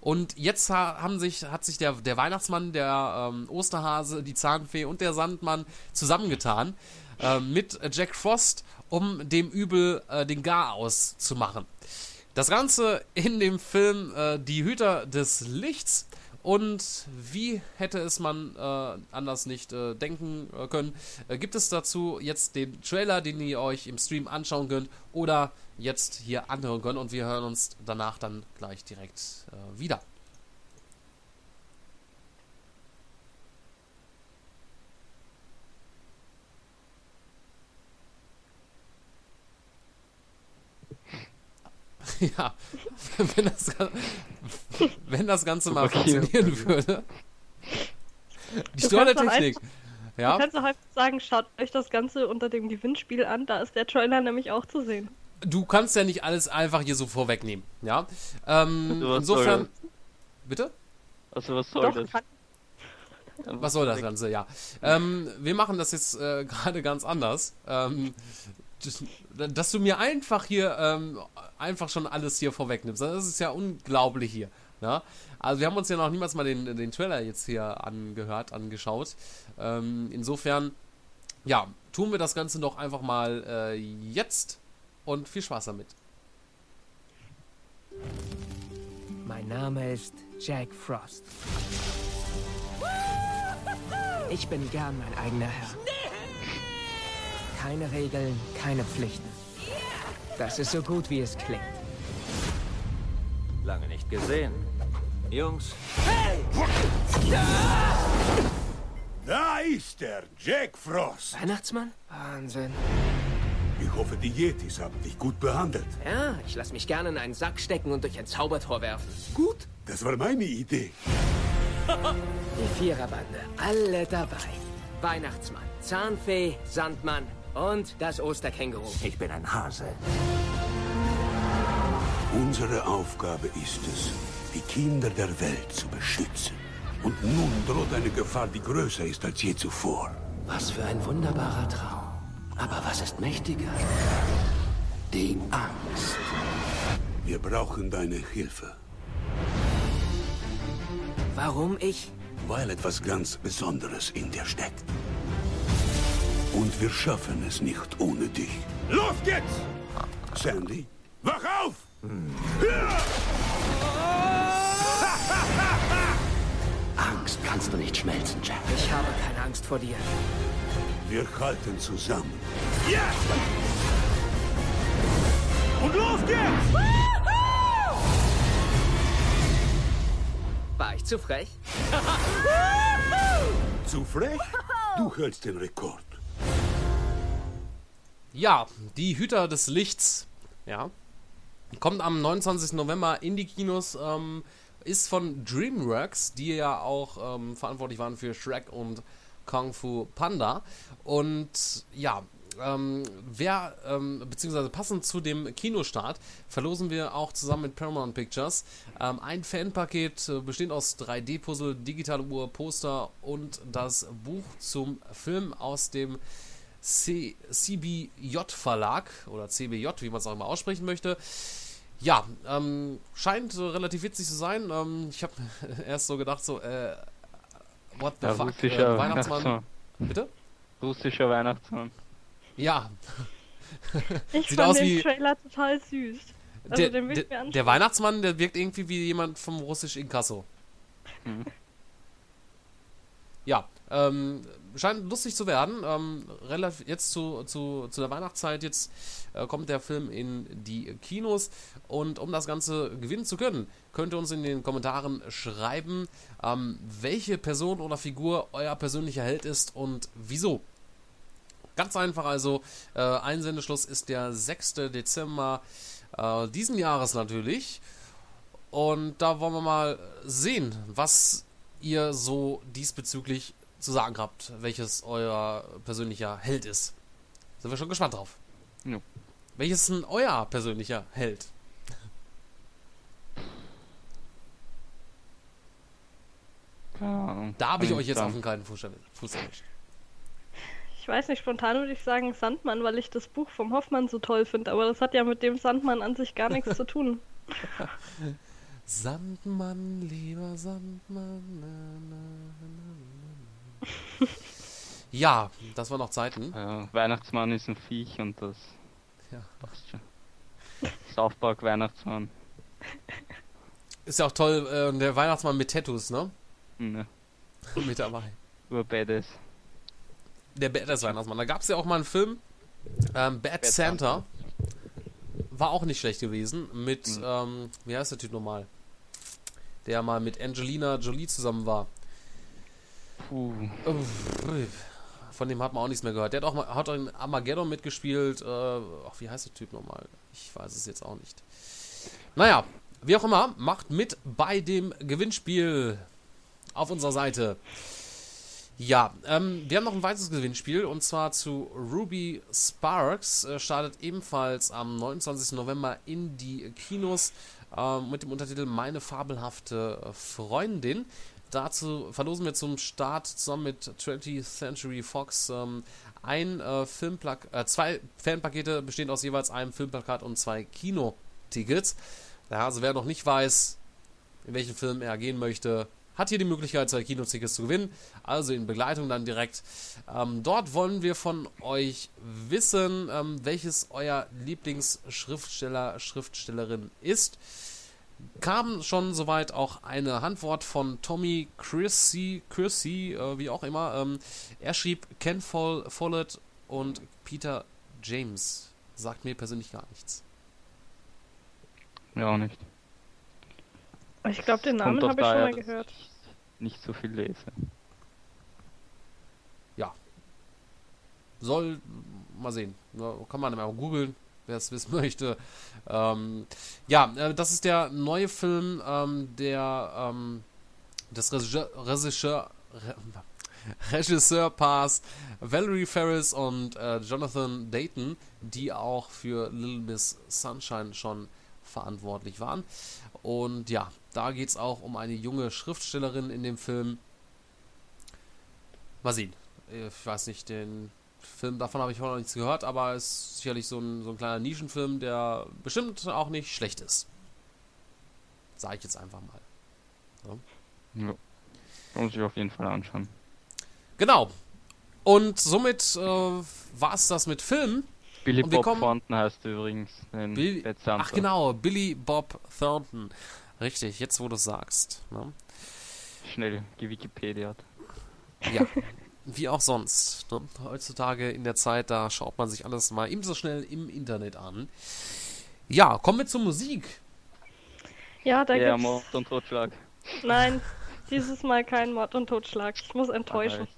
A: Und jetzt haben sich, hat sich der, der Weihnachtsmann, der ähm, Osterhase, die Zahnfee und der Sandmann zusammengetan äh, mit Jack Frost, um dem Übel äh, den Garaus zu machen. Das Ganze in dem Film äh, Die Hüter des Lichts. Und wie hätte es man äh, anders nicht äh, denken äh, können, äh, gibt es dazu jetzt den Trailer, den ihr euch im Stream anschauen könnt oder jetzt hier anhören könnt. Und wir hören uns danach dann gleich direkt äh, wieder. ja, wenn das, wenn das Ganze mal okay. funktionieren würde. Die tolle Technik.
C: Ja. Du kannst auch einfach sagen, schaut euch das Ganze unter dem Gewinnspiel an, da ist der Trailer nämlich auch zu sehen.
A: Du kannst ja nicht alles einfach hier so vorwegnehmen, ja. Ähm, insofern. Soll Bitte?
B: Also was soll Doch, das?
A: Was soll das Ganze, ja. Ähm, wir machen das jetzt äh, gerade ganz anders. Ähm, dass du mir einfach hier ähm, einfach schon alles hier vorwegnimmst. Das ist ja unglaublich hier. Ja? Also wir haben uns ja noch niemals mal den, den Trailer jetzt hier angehört, angeschaut. Ähm, insofern, ja, tun wir das Ganze doch einfach mal äh, jetzt und viel Spaß damit.
D: Mein Name ist Jack Frost. Ich bin gern mein eigener Herr. Keine Regeln, keine Pflichten. Das ist so gut, wie es klingt.
E: Lange nicht gesehen. Jungs.
F: Hey! Da ist er, Jack Frost.
D: Weihnachtsmann? Wahnsinn.
F: Ich hoffe, die Yetis haben dich gut behandelt.
D: Ja, ich lasse mich gerne in einen Sack stecken und durch ein Zaubertor werfen.
F: Gut, das war meine Idee.
D: Die Viererbande, alle dabei. Weihnachtsmann, Zahnfee, Sandmann, und das Osterkänguru.
E: Ich bin ein Hase.
F: Unsere Aufgabe ist es, die Kinder der Welt zu beschützen. Und nun droht eine Gefahr, die größer ist als je zuvor.
D: Was für ein wunderbarer Traum. Aber was ist mächtiger?
F: Die Angst. Wir brauchen deine Hilfe,
D: Warum ich?
F: weil etwas ganz Besonderes in dir steckt. Und wir schaffen es nicht ohne dich. Los geht's! Sandy, wach auf!
E: Angst kannst du nicht schmelzen, Jack.
D: Ich habe keine Angst vor dir.
F: Wir halten zusammen.
E: Und los geht's!
D: War ich zu frech?
F: Zu frech? Du hältst den Rekord.
A: Ja, die Hüter des Lichts, ja, kommt am 29. November in die Kinos, ähm, ist von DreamWorks, die ja auch ähm, verantwortlich waren für Shrek und Kung Fu Panda. Und ja, ähm, wer, ähm, beziehungsweise passend zu dem Kinostart, verlosen wir auch zusammen mit Paramount Pictures ähm, ein Fanpaket, äh, bestehend aus 3D-Puzzle, digitale Uhr, Poster und das Buch zum Film aus dem C CBJ Verlag oder CBJ, wie man es auch immer aussprechen möchte. Ja, ähm, scheint relativ witzig zu sein. Ähm, ich habe erst so gedacht, so, äh, what the
B: Ja,
A: fuck,
B: russischer
A: äh, Weihnachtsmann.
B: Weihnachtsmann.
A: Bitte?
B: Russischer Weihnachtsmann.
A: Ja,
C: Ich
A: Sieht
C: fand
A: aus
C: den
A: wie-
C: Trailer total süß. Also
A: der,
C: den will ich mir
A: der, der Weihnachtsmann, der wirkt irgendwie wie jemand vom russisch Inkasso.
B: Mhm.
A: Ja, ähm, scheint lustig zu werden. Ähm, relativ, jetzt zu, zu, zu der Weihnachtszeit, jetzt äh, kommt der Film in die Kinos. Und um das Ganze gewinnen zu können, könnt ihr uns in den Kommentaren schreiben, ähm, welche Person oder Figur euer persönlicher Held ist und wieso. Ganz einfach also, äh, Einsendeschluss ist der 6. Dezember äh, diesen Jahres natürlich. Und da wollen wir mal sehen, was ihr so diesbezüglich zu sagen habt, welches euer persönlicher Held ist. Sind wir schon gespannt drauf.
B: Ja.
A: Welches ist denn euer persönlicher Held? Da habe ich euch jetzt auf den kalten Fuß erwischt. Fuß erwischt.
C: Ich weiß nicht, spontan würde ich sagen Sandmann, weil ich das Buch vom Hoffmann so toll finde, aber das hat ja mit dem Sandmann an sich gar nichts zu tun.
A: Sandmann, lieber Sandmann. Na, na, na, na. Ja, das waren noch Zeiten.
B: Ja, Weihnachtsmann ist ein Viech und das
A: Ja.
B: passt schon. South Park Weihnachtsmann.
A: Ist ja auch toll, äh, der Weihnachtsmann mit Tattoos, ne?
B: Ne,
A: mit dabei.
B: Urbadass.
A: Der Badass Weihnachtsmann. Da gab es ja auch mal einen Film, ähm, Bad, Santa. War auch nicht schlecht gewesen. Mit,
B: Mhm.
A: ähm, wie heißt der Typ nochmal? Der mal mit Angelina Jolie zusammen war.
B: Puh.
A: Von dem hat man auch nichts mehr gehört. Der hat auch mal hat auch in Armageddon mitgespielt. Äh, ach, wie heißt der Typ nochmal? Ich weiß es jetzt auch nicht. Naja, wie auch immer, macht mit bei dem Gewinnspiel auf unserer Seite. Ja, ähm, wir haben noch ein weiteres Gewinnspiel und zwar zu Ruby Sparks. Äh, startet ebenfalls am 29. November in die Kinos äh, mit dem Untertitel Meine fabelhafte Freundin. Dazu verlosen wir zum Start zusammen mit 20th Century Fox ähm, ein äh, Filmplak äh, zwei Fanpakete bestehend aus jeweils einem Filmplakat und zwei Kinotickets. Ja, also wer noch nicht weiß, in welchen Film er gehen möchte, hat hier die Möglichkeit, zwei Kinotickets zu gewinnen. Also in Begleitung dann direkt. Ähm, dort wollen wir von euch wissen, ähm, welches euer Lieblingsschriftsteller, Schriftstellerin ist. Kam schon soweit auch eine Antwort von Tommy Chrissy, Chrissy äh, wie auch immer. Ähm, er schrieb Ken Foll, Follett und Peter James. Sagt mir persönlich gar nichts.
B: Ja, auch nicht.
C: Ich glaube, den Namen habe ich schon mal gehört.
B: ich Nicht so viel lese.
A: Soll, mal sehen. Ja, Kann man mal googeln, wer es wissen möchte. Ähm, ja, äh, das ist der neue Film ähm, der ähm, des Regisseur, Regisseur, Re, Regisseurpaars Valerie Ferris und äh, Jonathan Dayton, die auch für Little Miss Sunshine schon verantwortlich waren. Und ja, da geht es auch um eine junge Schriftstellerin in dem Film. Mal sehen. Ich weiß nicht, den Film, davon habe ich vorher noch nichts gehört, aber es ist sicherlich so ein, so ein kleiner Nischenfilm, der bestimmt auch nicht schlecht ist. Sage ich jetzt einfach mal.
B: Ja. Muss ich auf jeden Fall anschauen.
A: Genau. Und somit äh, war es das mit Filmen.
B: Billy Bob
A: kommen-
B: Thornton heißt übrigens den
A: Bill
B: Bad Santa.
A: Ach genau, Billy Bob Thornton. Richtig, jetzt wo du es sagst. Ne?
B: Schnell gewikipediat.
A: Ja, wie auch sonst. Ne? Heutzutage in der Zeit, da schaut man sich alles mal ebenso schnell im Internet an. Ja, kommen wir zur Musik.
C: Ja, da
B: Ja,
C: gibt's.
B: Mord und Totschlag.
C: Nein, dieses Mal kein Mord und Totschlag. Ich muss enttäuschen.
B: Aber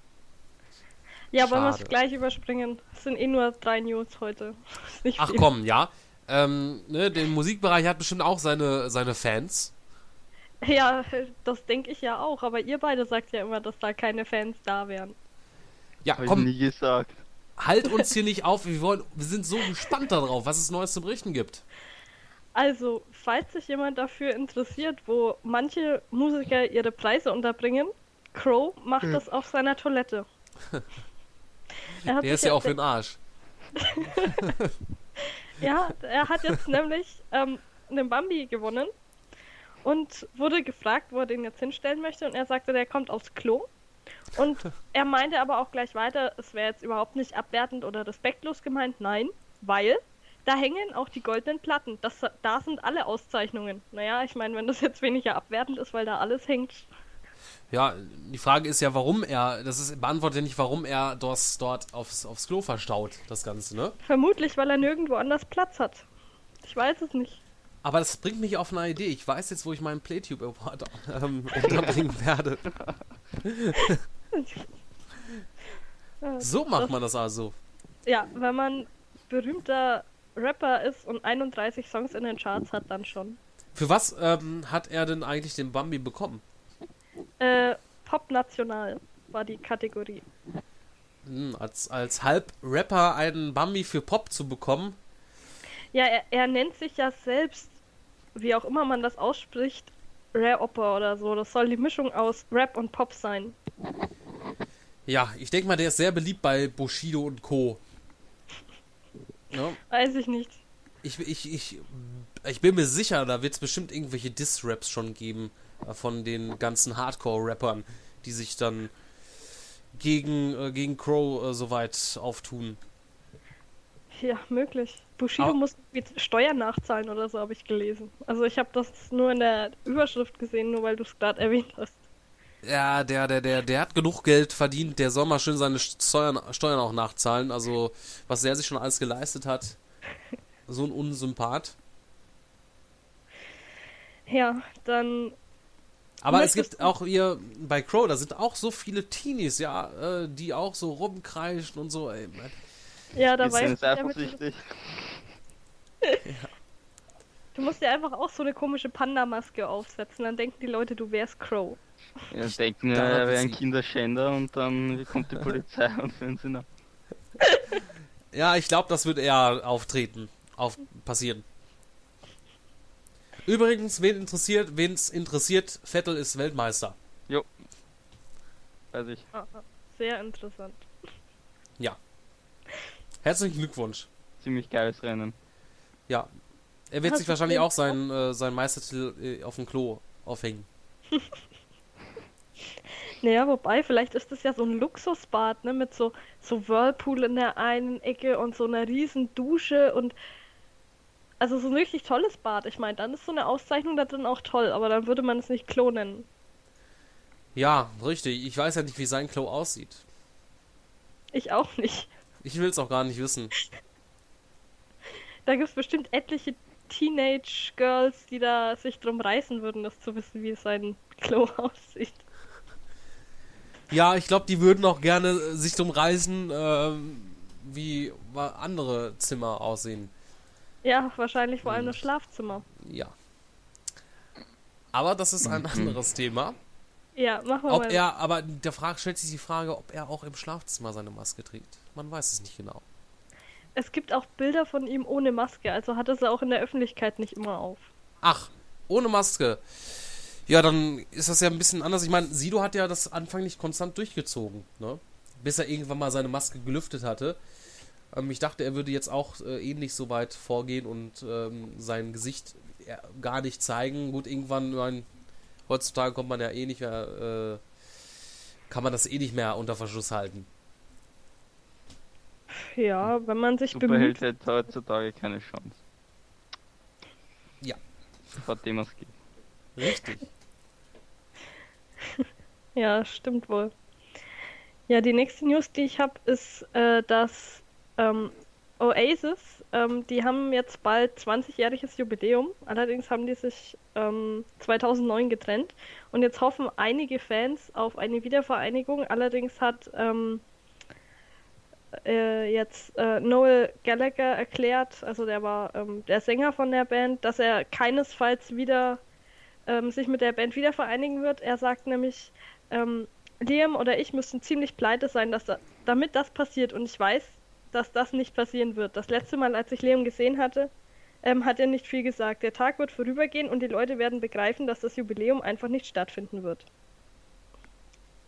C: Ja, wollen wir es
A: Schade.
C: gleich überspringen? Es sind eh nur drei News heute.
A: Ach
C: viel.
A: komm, ja. Ähm, ne, der Musikbereich hat bestimmt auch seine, seine Fans.
C: Ja, das denke ich ja auch. Aber ihr beide sagt ja immer, dass da keine Fans da wären.
A: Ja,
B: Hab ich
A: komm,
B: nie gesagt.
A: halt uns hier nicht auf. Wir, wollen, wir sind so gespannt darauf, was es Neues zu berichten gibt.
C: Also, falls sich jemand dafür interessiert, wo manche Musiker ihre Preise unterbringen, Crow macht
A: Hm.
C: das auf seiner Toilette. Er hat
A: Der ist ja auch für den Arsch.
C: Ja, er hat jetzt nämlich ähm, einen Bambi gewonnen und wurde gefragt, wo er den jetzt hinstellen möchte. Und er sagte, der kommt aufs Klo. Und er meinte aber auch gleich weiter, es wäre jetzt überhaupt nicht abwertend oder respektlos gemeint. Nein, weil da hängen auch die goldenen Platten. Das, da sind alle Auszeichnungen. Naja, ich meine, wenn das jetzt weniger abwertend ist, weil da alles hängt.
A: Ja, die Frage ist ja, warum er, das ist beantwortet ja nicht, warum er das dort aufs, aufs Klo verstaut, das Ganze, ne?
C: Vermutlich, weil er nirgendwo anders Platz hat. Ich weiß es nicht.
A: Aber das bringt mich auf eine Idee. Ich weiß jetzt, wo ich meinen Playtube Award ähm, unterbringen werde. So macht man das also.
C: Ja, wenn man berühmter Rapper ist und 31 Songs in den Charts hat, dann schon.
A: Für was ähm, hat er denn eigentlich den Bambi bekommen?
C: Äh, Pop National war die Kategorie.
A: Hm, als, als Halb-Rapper einen Bambi für Pop zu bekommen,
C: Ja, er, er nennt sich ja selbst, wie auch immer man das ausspricht, Rapper oder so. Das soll die Mischung aus Rap und Pop sein.
A: ja, ich denke mal, der ist sehr beliebt bei Bushido und Co. Ja,
C: Weiß ich nicht.
A: ich, ich, ich, ich bin mir sicher, da wird es bestimmt irgendwelche Diss-Raps schon geben äh, von den ganzen Hardcore-Rappern, die sich dann gegen, äh, gegen Crow äh, soweit auftun.
C: Ja, möglich. Bushido
A: Aber-
C: muss irgendwie Steuern nachzahlen oder so, habe ich gelesen. Also ich habe das nur in der Überschrift gesehen, nur weil du es gerade erwähnt hast.
A: Ja, der, der, der, der hat genug Geld verdient, der soll mal schön seine Steuern, Steuern auch nachzahlen. Also, was der sich schon alles geleistet hat. So ein Unsympath.
C: Ja, dann
A: Aber es gibt auch hier bei Crow, da sind auch so viele Teenies, ja, äh, die auch so rumkreischen und so. Ey.
C: Ja, da weiß
B: sind
C: ich ja mit,
B: eifersüchtig.
C: Du musst dir einfach auch so eine komische Panda-Maske aufsetzen, dann denken die Leute, du wärst Crow.
B: Ja, denken,
A: Da
B: ja,
A: hat
B: er wäre ein Kinderschänder und dann kommt die Polizei und führen sie nach.
A: Ja, ich glaube, das wird eher auftreten, auf passieren. Übrigens, wen interessiert, wen es interessiert, Vettel ist Weltmeister.
B: Weiß ich.
C: Ah, ah, Sehr interessant.
A: Herzlichen Glückwunsch.
B: Ziemlich geiles Rennen.
A: Ja. Er wird
C: Hast
A: sich wahrscheinlich auch seinen, äh, seinen Meistertitel äh, auf dem Klo aufhängen.
C: Naja, wobei, vielleicht ist das ja so ein Luxusbad, ne, mit so, so Whirlpool in der einen Ecke und so einer riesen Dusche und also so ein richtig tolles Bad. Ich meine, dann ist so eine Auszeichnung da drin auch toll, aber dann würde man es nicht Klo nennen.
A: Ja, richtig. Ich weiß ja nicht, wie sein Klo aussieht.
C: Ich auch nicht.
A: Ich will es auch gar nicht wissen.
C: Da gibt es bestimmt etliche Teenage-Girls, die da sich drum reißen würden, das zu wissen, wie sein Klo aussieht.
A: Ja, ich glaube, die würden auch gerne äh, sich drum reißen, ähm, wie andere Zimmer aussehen.
C: Ja, wahrscheinlich vor allem
A: Hm.
C: das Schlafzimmer.
A: Ja. Aber das ist ein
B: Mhm.
A: anderes Thema.
C: Ja, machen wir
A: Ob
C: mal.
A: er, aber der Frage stellt sich die Frage, ob er auch im Schlafzimmer seine Maske trägt. Man weiß es nicht genau.
C: Es gibt auch Bilder von ihm ohne Maske, also hat er sie auch in der Öffentlichkeit nicht immer auf.
A: Ach, ohne Maske. Ja, dann ist das ja ein bisschen anders. Ich meine, Sido hat ja das Anfang nicht konstant durchgezogen, ne? bis er irgendwann mal seine Maske gelüftet hatte. Ähm, ich dachte, er würde jetzt auch äh, ähnlich so weit vorgehen und ähm, sein Gesicht äh, gar nicht zeigen. Gut, irgendwann, mein, heutzutage kommt man ja eh nicht mehr, äh, kann man das eh nicht mehr unter Verschluss halten.
C: Ja, wenn man sich
B: Superheld
C: bemüht.
B: hat heutzutage keine Chance.
A: Ja.
B: Vor dem es geht.
A: Richtig.
C: Ja, stimmt wohl. Ja, die nächste News, die ich habe, ist, äh, dass ähm, Oasis, ähm, die haben jetzt bald 20-jähriges Jubiläum. Allerdings haben die sich ähm, 2009 getrennt. Und jetzt hoffen einige Fans auf eine Wiedervereinigung. Allerdings hat ähm, äh, jetzt äh, Noel Gallagher erklärt, also der war ähm, der Sänger von der Band, dass er keinesfalls wieder ähm, sich mit der Band wieder vereinigen wird. Er sagt nämlich, ähm, Liam oder ich müssten ziemlich pleite sein, dass da, damit das passiert. Und ich weiß, dass das nicht passieren wird. Das letzte Mal, als ich Liam gesehen hatte, ähm, hat er nicht viel gesagt. Der Tag wird vorübergehen und die Leute werden begreifen, dass das Jubiläum einfach nicht stattfinden wird.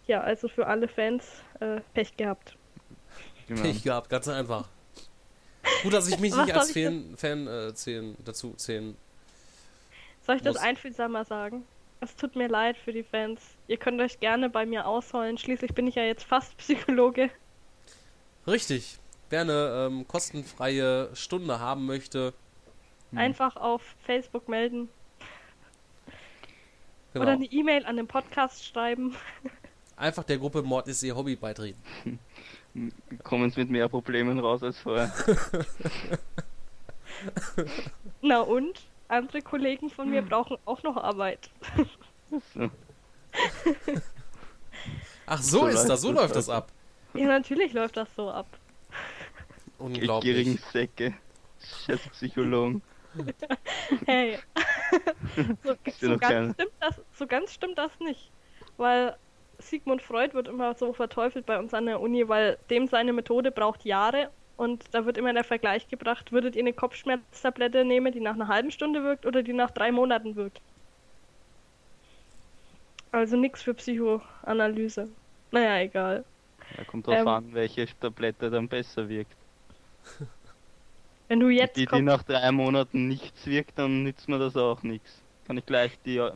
C: Ja, also für alle Fans äh, Pech gehabt.
B: Genau.
A: Pech gehabt, ganz einfach. Gut, dass ich mich nicht als Fan, Fan äh, zählen, dazu zählen.
C: Soll ich das
A: Muss-
C: einfühlsamer sagen? Es tut mir leid für die Fans. Ihr könnt euch gerne bei mir ausholen. Schließlich bin ich ja jetzt fast Psychologe.
A: Richtig. Wer eine ähm, kostenfreie Stunde haben möchte,
C: Einfach auf Facebook melden
A: genau,
C: oder eine E-Mail an den Podcast schreiben.
A: einfach der Gruppe Mord ist ihr Hobby beitreten.
B: Kommen sie mit mehr Problemen raus als vorher.
C: Na und? Andere Kollegen von mir brauchen auch noch Arbeit.
B: So.
A: Ach, so,
B: So
A: ist
B: läuft
A: das, so
B: das
A: läuft das
B: ab.
A: ab.
C: Ja, natürlich läuft das so ab.
A: Unglaublich.
B: gierigen Säcke. Scheiß Psychologen.
C: Hey. so, so, ganz stimmt das, so ganz stimmt das nicht. Weil Sigmund Freud wird immer so verteufelt bei uns an der Uni, weil dem seine Methode braucht Jahre und da wird immer der Vergleich gebracht, würdet ihr eine Kopfschmerztablette nehmen, die nach einer halben Stunde wirkt oder die nach drei Monaten wirkt. Also nichts für Psychoanalyse. Naja, egal.
B: Da kommt drauf
C: Ähm.
B: an, welche Tablette dann besser wirkt.
C: Wenn du jetzt
B: die, die nach drei Monaten nichts wirkt, dann nützt mir das auch nichts. Kann ich gleich die äh,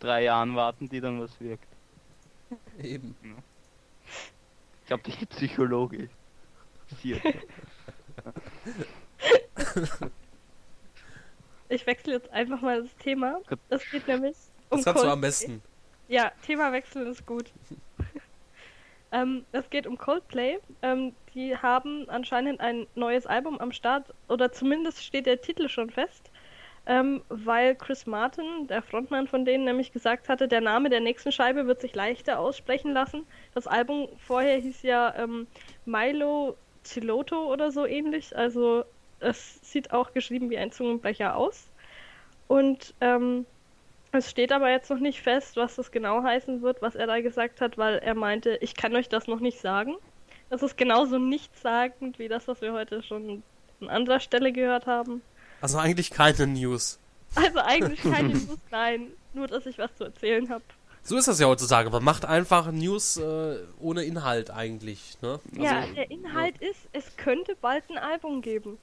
B: drei Jahren warten, die dann was wirkt.
A: Eben.
B: Ich glaube, die Psychologe.
C: Ich wechsle jetzt einfach mal das Thema. Es geht nämlich um
A: Das kannst du am besten.
C: Ja, Thema wechseln ist gut. ähm, es geht um Coldplay. Ähm, die haben anscheinend ein neues Album am Start, oder zumindest steht der Titel schon fest, ähm, weil Chris Martin, der Frontmann von denen, nämlich gesagt hatte, der Name der nächsten Scheibe wird sich leichter aussprechen lassen. Das Album vorher hieß ja ähm, Milo Chiloto oder so ähnlich, also es sieht auch geschrieben wie ein Zungenbrecher aus. Und ähm, es steht aber jetzt noch nicht fest, was das genau heißen wird, was er da gesagt hat, weil er meinte, ich kann euch das noch nicht sagen. Das ist genauso nichtssagend wie das, was wir heute schon an anderer Stelle gehört haben.
A: Also eigentlich keine News.
C: Also eigentlich keine News, nein, nur dass ich was zu erzählen habe.
A: So ist das ja heutzutage. Man macht einfach News äh, ohne Inhalt eigentlich. Ne?
C: ja,
A: Also,
C: der Inhalt ist, es könnte bald ein Album geben.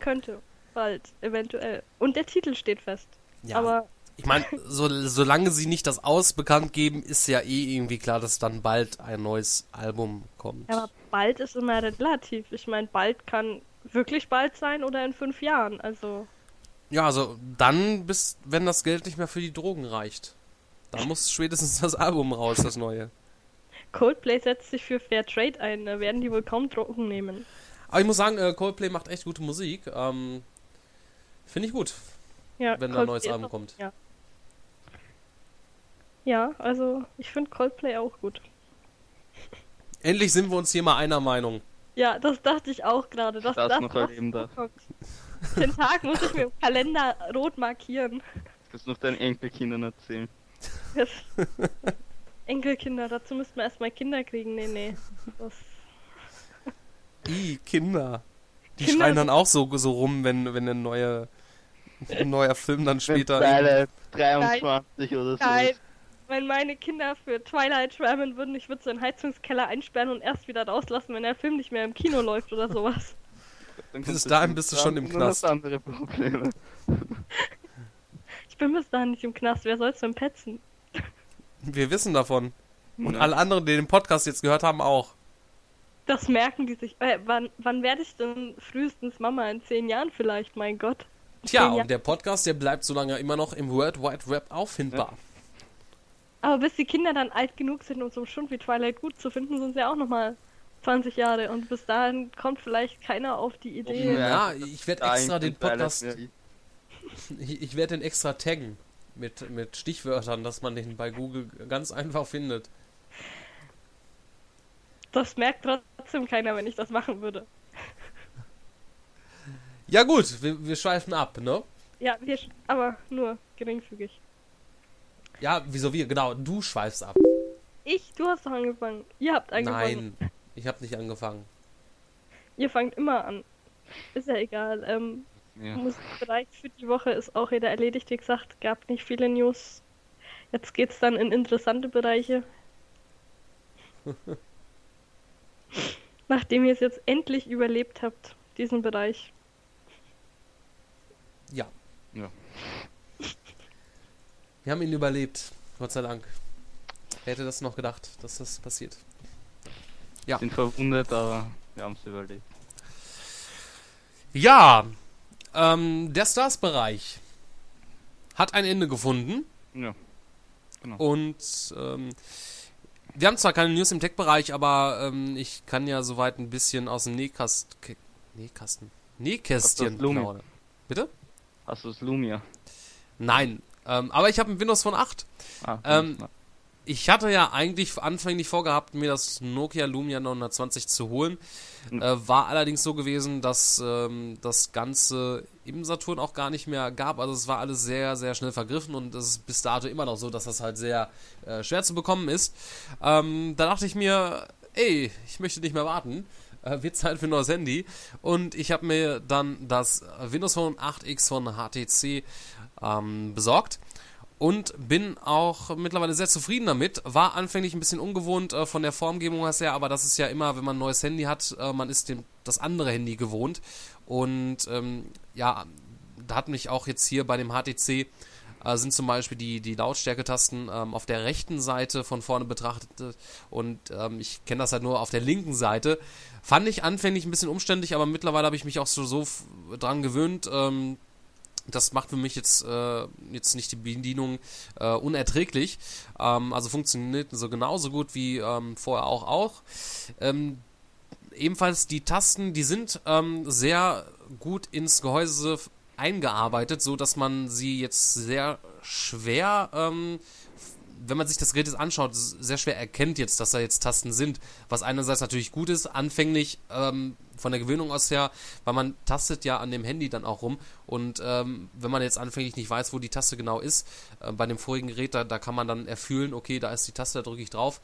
C: Könnte, bald, eventuell. Und der Titel steht fest.
A: ja.
C: Aber
A: Ich meine, so, solange sie nicht das Aus bekannt geben, ist ja eh irgendwie klar, dass dann bald ein neues Album kommt.
C: Aber bald ist immer relativ. Ich meine, bald kann wirklich bald sein oder in fünf Jahren. Also,
A: Ja, also dann, bis wenn das Geld nicht mehr für die Drogen reicht. Da muss spätestens das Album raus, das neue.
C: Coldplay setzt sich für Fair Trade ein. Da werden die wohl kaum Drogen nehmen.
A: Aber ich muss sagen, äh, Coldplay macht echt gute Musik. Ähm, Finde ich gut.
C: Ja,
A: Wenn da ein
C: Coldplay
A: neues Album
C: auch-
A: kommt.
C: Ja. ja, also ich finde Coldplay auch gut.
A: Endlich sind wir uns hier mal einer Meinung.
C: Ja, das dachte ich auch gerade. dass
B: Das
C: das
B: noch erleben darf.
C: Den Tag muss ich mir im Kalender rot markieren.
B: Das kannst du noch deinen Enkelkindern erzählen.
C: Das Enkelkinder, dazu müssten wir erstmal Kinder kriegen. Nee, nee. Das,
A: I, Kinder. Die
C: Kinder-
A: schreien dann auch so, so rum, wenn, wenn ein, neue, ein neuer Film dann später.
B: Teile 23 oder so.
C: Nein, wenn meine Kinder für Twilight schwärmen würden, ich würde so einen Heizungskeller einsperren und erst wieder rauslassen, wenn der Film nicht mehr im Kino läuft oder sowas.
B: Dann
A: Bis dahin bist du schon im Knast.
B: andere Probleme.
C: Ich bin bis dahin nicht im Knast, wer soll's denn petzen?
A: Wir wissen davon. Und
B: Ja.
A: alle anderen, die den Podcast jetzt gehört haben, auch.
C: Das merken die sich. Äh, wann, wann werde ich denn frühestens Mama? In zehn Jahren vielleicht, mein Gott. In
A: Tja, und der Podcast, der bleibt so lange immer noch im World Wide Web auffindbar.
C: Aber bis die Kinder dann alt genug sind, um so einen Schund wie Twilight gut zu finden, sind sie auch nochmal 20 Jahre. Und bis dahin kommt vielleicht keiner auf die Idee.
A: Ja, ich werde extra den Podcast, ich, ich werde den extra taggen mit, mit Stichwörtern, dass man den bei Google ganz einfach findet.
C: Das merkt trotzdem keiner, wenn ich das machen würde.
A: Ja gut, wir, wir schweifen ab, ne?
C: Ja, wir, sch- aber nur geringfügig.
A: Ja, wieso wir? Genau, du schweifst ab.
C: Ich, du hast doch angefangen. Ihr habt angefangen.
A: Nein, ich habe nicht angefangen.
C: Ihr fangt immer an. Ist ja egal. Ähm,
B: ja.
C: Musikbereich für die Woche ist auch wieder erledigt. Wie gesagt, gab nicht viele News. Jetzt geht's dann in interessante Bereiche. Nachdem ihr es jetzt endlich überlebt habt, diesen Bereich.
A: Ja.
B: Ja.
A: Wir haben ihn überlebt, Gott sei Dank. Wer hätte das noch gedacht, dass das passiert? Ja.
B: Sind verwundet, aber wir haben es überlebt.
A: Ja, ähm, der Stars-Bereich hat ein Ende gefunden
B: Ja.
A: und ähm, wir haben zwar keine News im Tech-Bereich, aber ähm, ich kann ja soweit ein bisschen aus dem Nähkast Nähkasten Nähkästchen
B: das Lumia?
A: Bitte?
B: Hast du das Lumia?
A: Nein, ähm, aber ich habe ein Windows Phone 8.
B: Ah,
A: Ähm,
B: na,
A: Ich hatte ja eigentlich anfänglich vorgehabt, mir das Nokia Lumia 920 zu holen.
B: Mhm.
A: Äh, war allerdings so gewesen, dass ähm, das Ganze im Saturn auch gar nicht mehr gab. Also es war alles sehr, sehr schnell vergriffen und es ist bis dato immer noch so, dass das halt sehr äh, schwer zu bekommen ist. Ähm, da dachte ich mir, ey, ich möchte nicht mehr warten. Äh, wird Zeit für ein neues Handy. Und ich habe mir dann das Windows Phone 8X von HTC ähm, besorgt und bin auch mittlerweile sehr zufrieden damit. War anfänglich ein bisschen ungewohnt äh, von der Formgebung her, aber das ist ja immer, wenn man ein neues Handy hat, äh, man ist dem, das andere Handy gewohnt. Und ähm, ja, da hat mich auch jetzt hier bei dem HTC äh, sind zum Beispiel die, die Lautstärketasten ähm, auf der rechten Seite von vorne betrachtet und ähm, ich kenne das halt nur auf der linken Seite. Fand ich anfänglich ein bisschen umständlich, aber mittlerweile habe ich mich auch so, so dran gewöhnt. Ähm, das macht für mich jetzt, äh, jetzt nicht die Bedienung äh, unerträglich. Ähm, also funktioniert so genauso gut wie ähm, vorher auch auch. Ähm, ebenfalls die Tasten, die sind ähm, sehr gut ins Gehäuse eingearbeitet, so dass man sie jetzt sehr schwer, ähm, wenn man sich das Gerät jetzt anschaut, sehr schwer erkennt jetzt, dass da jetzt Tasten sind. Was einerseits natürlich gut ist, anfänglich ähm, von der Gewöhnung aus her, weil man tastet ja an dem Handy dann auch rum und ähm, wenn man jetzt anfänglich nicht weiß, wo die Taste genau ist, äh, bei dem vorigen Gerät, da, da kann man dann erfühlen, okay, da ist die Taste, da drücke ich drauf.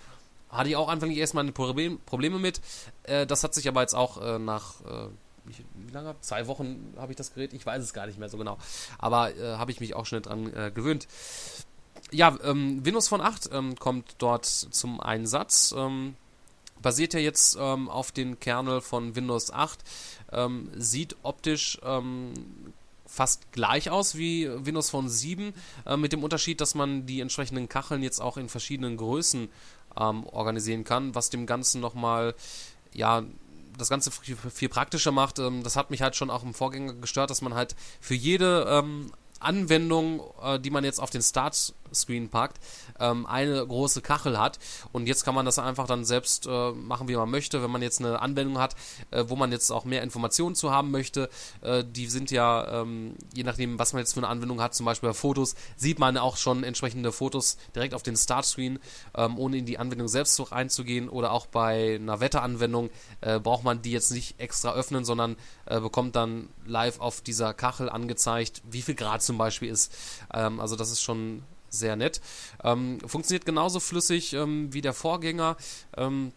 A: Hatte ich auch anfänglich erstmal Problem, Probleme mit. Äh, das hat sich aber jetzt auch äh, nach, äh, wie, wie lange? Zwei Wochen habe ich das Gerät, ich weiß es gar nicht mehr so genau. Aber äh, habe ich mich auch schnell dran äh, gewöhnt. Ja, ähm, Windows Phone 8 ähm, kommt dort zum Einsatz. Ähm, basiert ja jetzt ähm, auf den Kernel von Windows 8. Ähm, sieht optisch ähm, fast gleich aus wie Windows Phone 7, äh, mit dem Unterschied, dass man die entsprechenden Kacheln jetzt auch in verschiedenen Größen ähm, organisieren kann, was dem Ganzen nochmal, ja, das Ganze viel, viel praktischer macht. Ähm, das hat mich halt schon auch im Vorgänger gestört, dass man halt für jede ähm, Anwendung, äh, die man jetzt auf den Start-Screen packt, ähm, eine große Kachel hat. Und jetzt kann man das einfach dann selbst äh, machen, wie man möchte. Wenn man jetzt eine Anwendung hat, äh, wo man jetzt auch mehr Informationen zu haben möchte, äh, die sind ja, ähm, je nachdem, was man jetzt für eine Anwendung hat, zum Beispiel bei Fotos, sieht man auch schon entsprechende Fotos direkt auf den Startscreen, ähm, ohne in die Anwendung selbst reinzugehen. Oder auch bei einer Wetteranwendung äh, braucht man die jetzt nicht extra öffnen, sondern äh, bekommt dann live auf dieser Kachel angezeigt, wie viel Grad zum Beispiel ist. Ähm, also das ist schon sehr nett. Ähm, funktioniert genauso flüssig ähm, wie der Vorgänger. Ähm,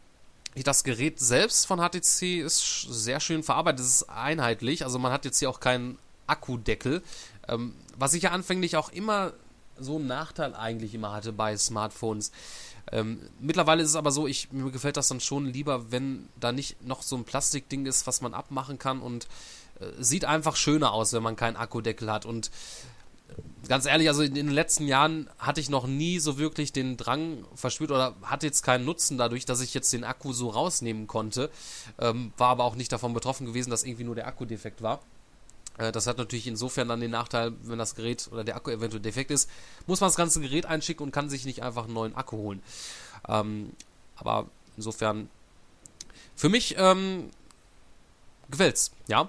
A: das Gerät selbst von HTC ist sehr schön verarbeitet. Es ist einheitlich. Also man hat jetzt hier auch keinen Akkudeckel. Ähm, was ich ja anfänglich auch immer so einen Nachteil eigentlich immer hatte bei Smartphones. Ähm, mittlerweile ist es aber so, ich, mir gefällt das dann schon lieber, wenn da nicht noch so ein Plastikding ist, was man abmachen kann und äh, sieht einfach schöner aus, wenn man keinen Akkudeckel hat. Und ganz ehrlich, also in den letzten Jahren hatte ich noch nie so wirklich den Drang verspürt oder hatte jetzt keinen Nutzen dadurch, dass ich jetzt den Akku so rausnehmen konnte. Ähm, war aber auch nicht davon betroffen gewesen, dass irgendwie nur der Akku defekt war. Äh, das hat natürlich insofern dann den Nachteil, wenn das Gerät oder der Akku eventuell defekt ist, muss man das ganze Gerät einschicken und kann sich nicht einfach einen neuen Akku holen. Ähm, aber insofern, für mich ähm, gefällt's, ja.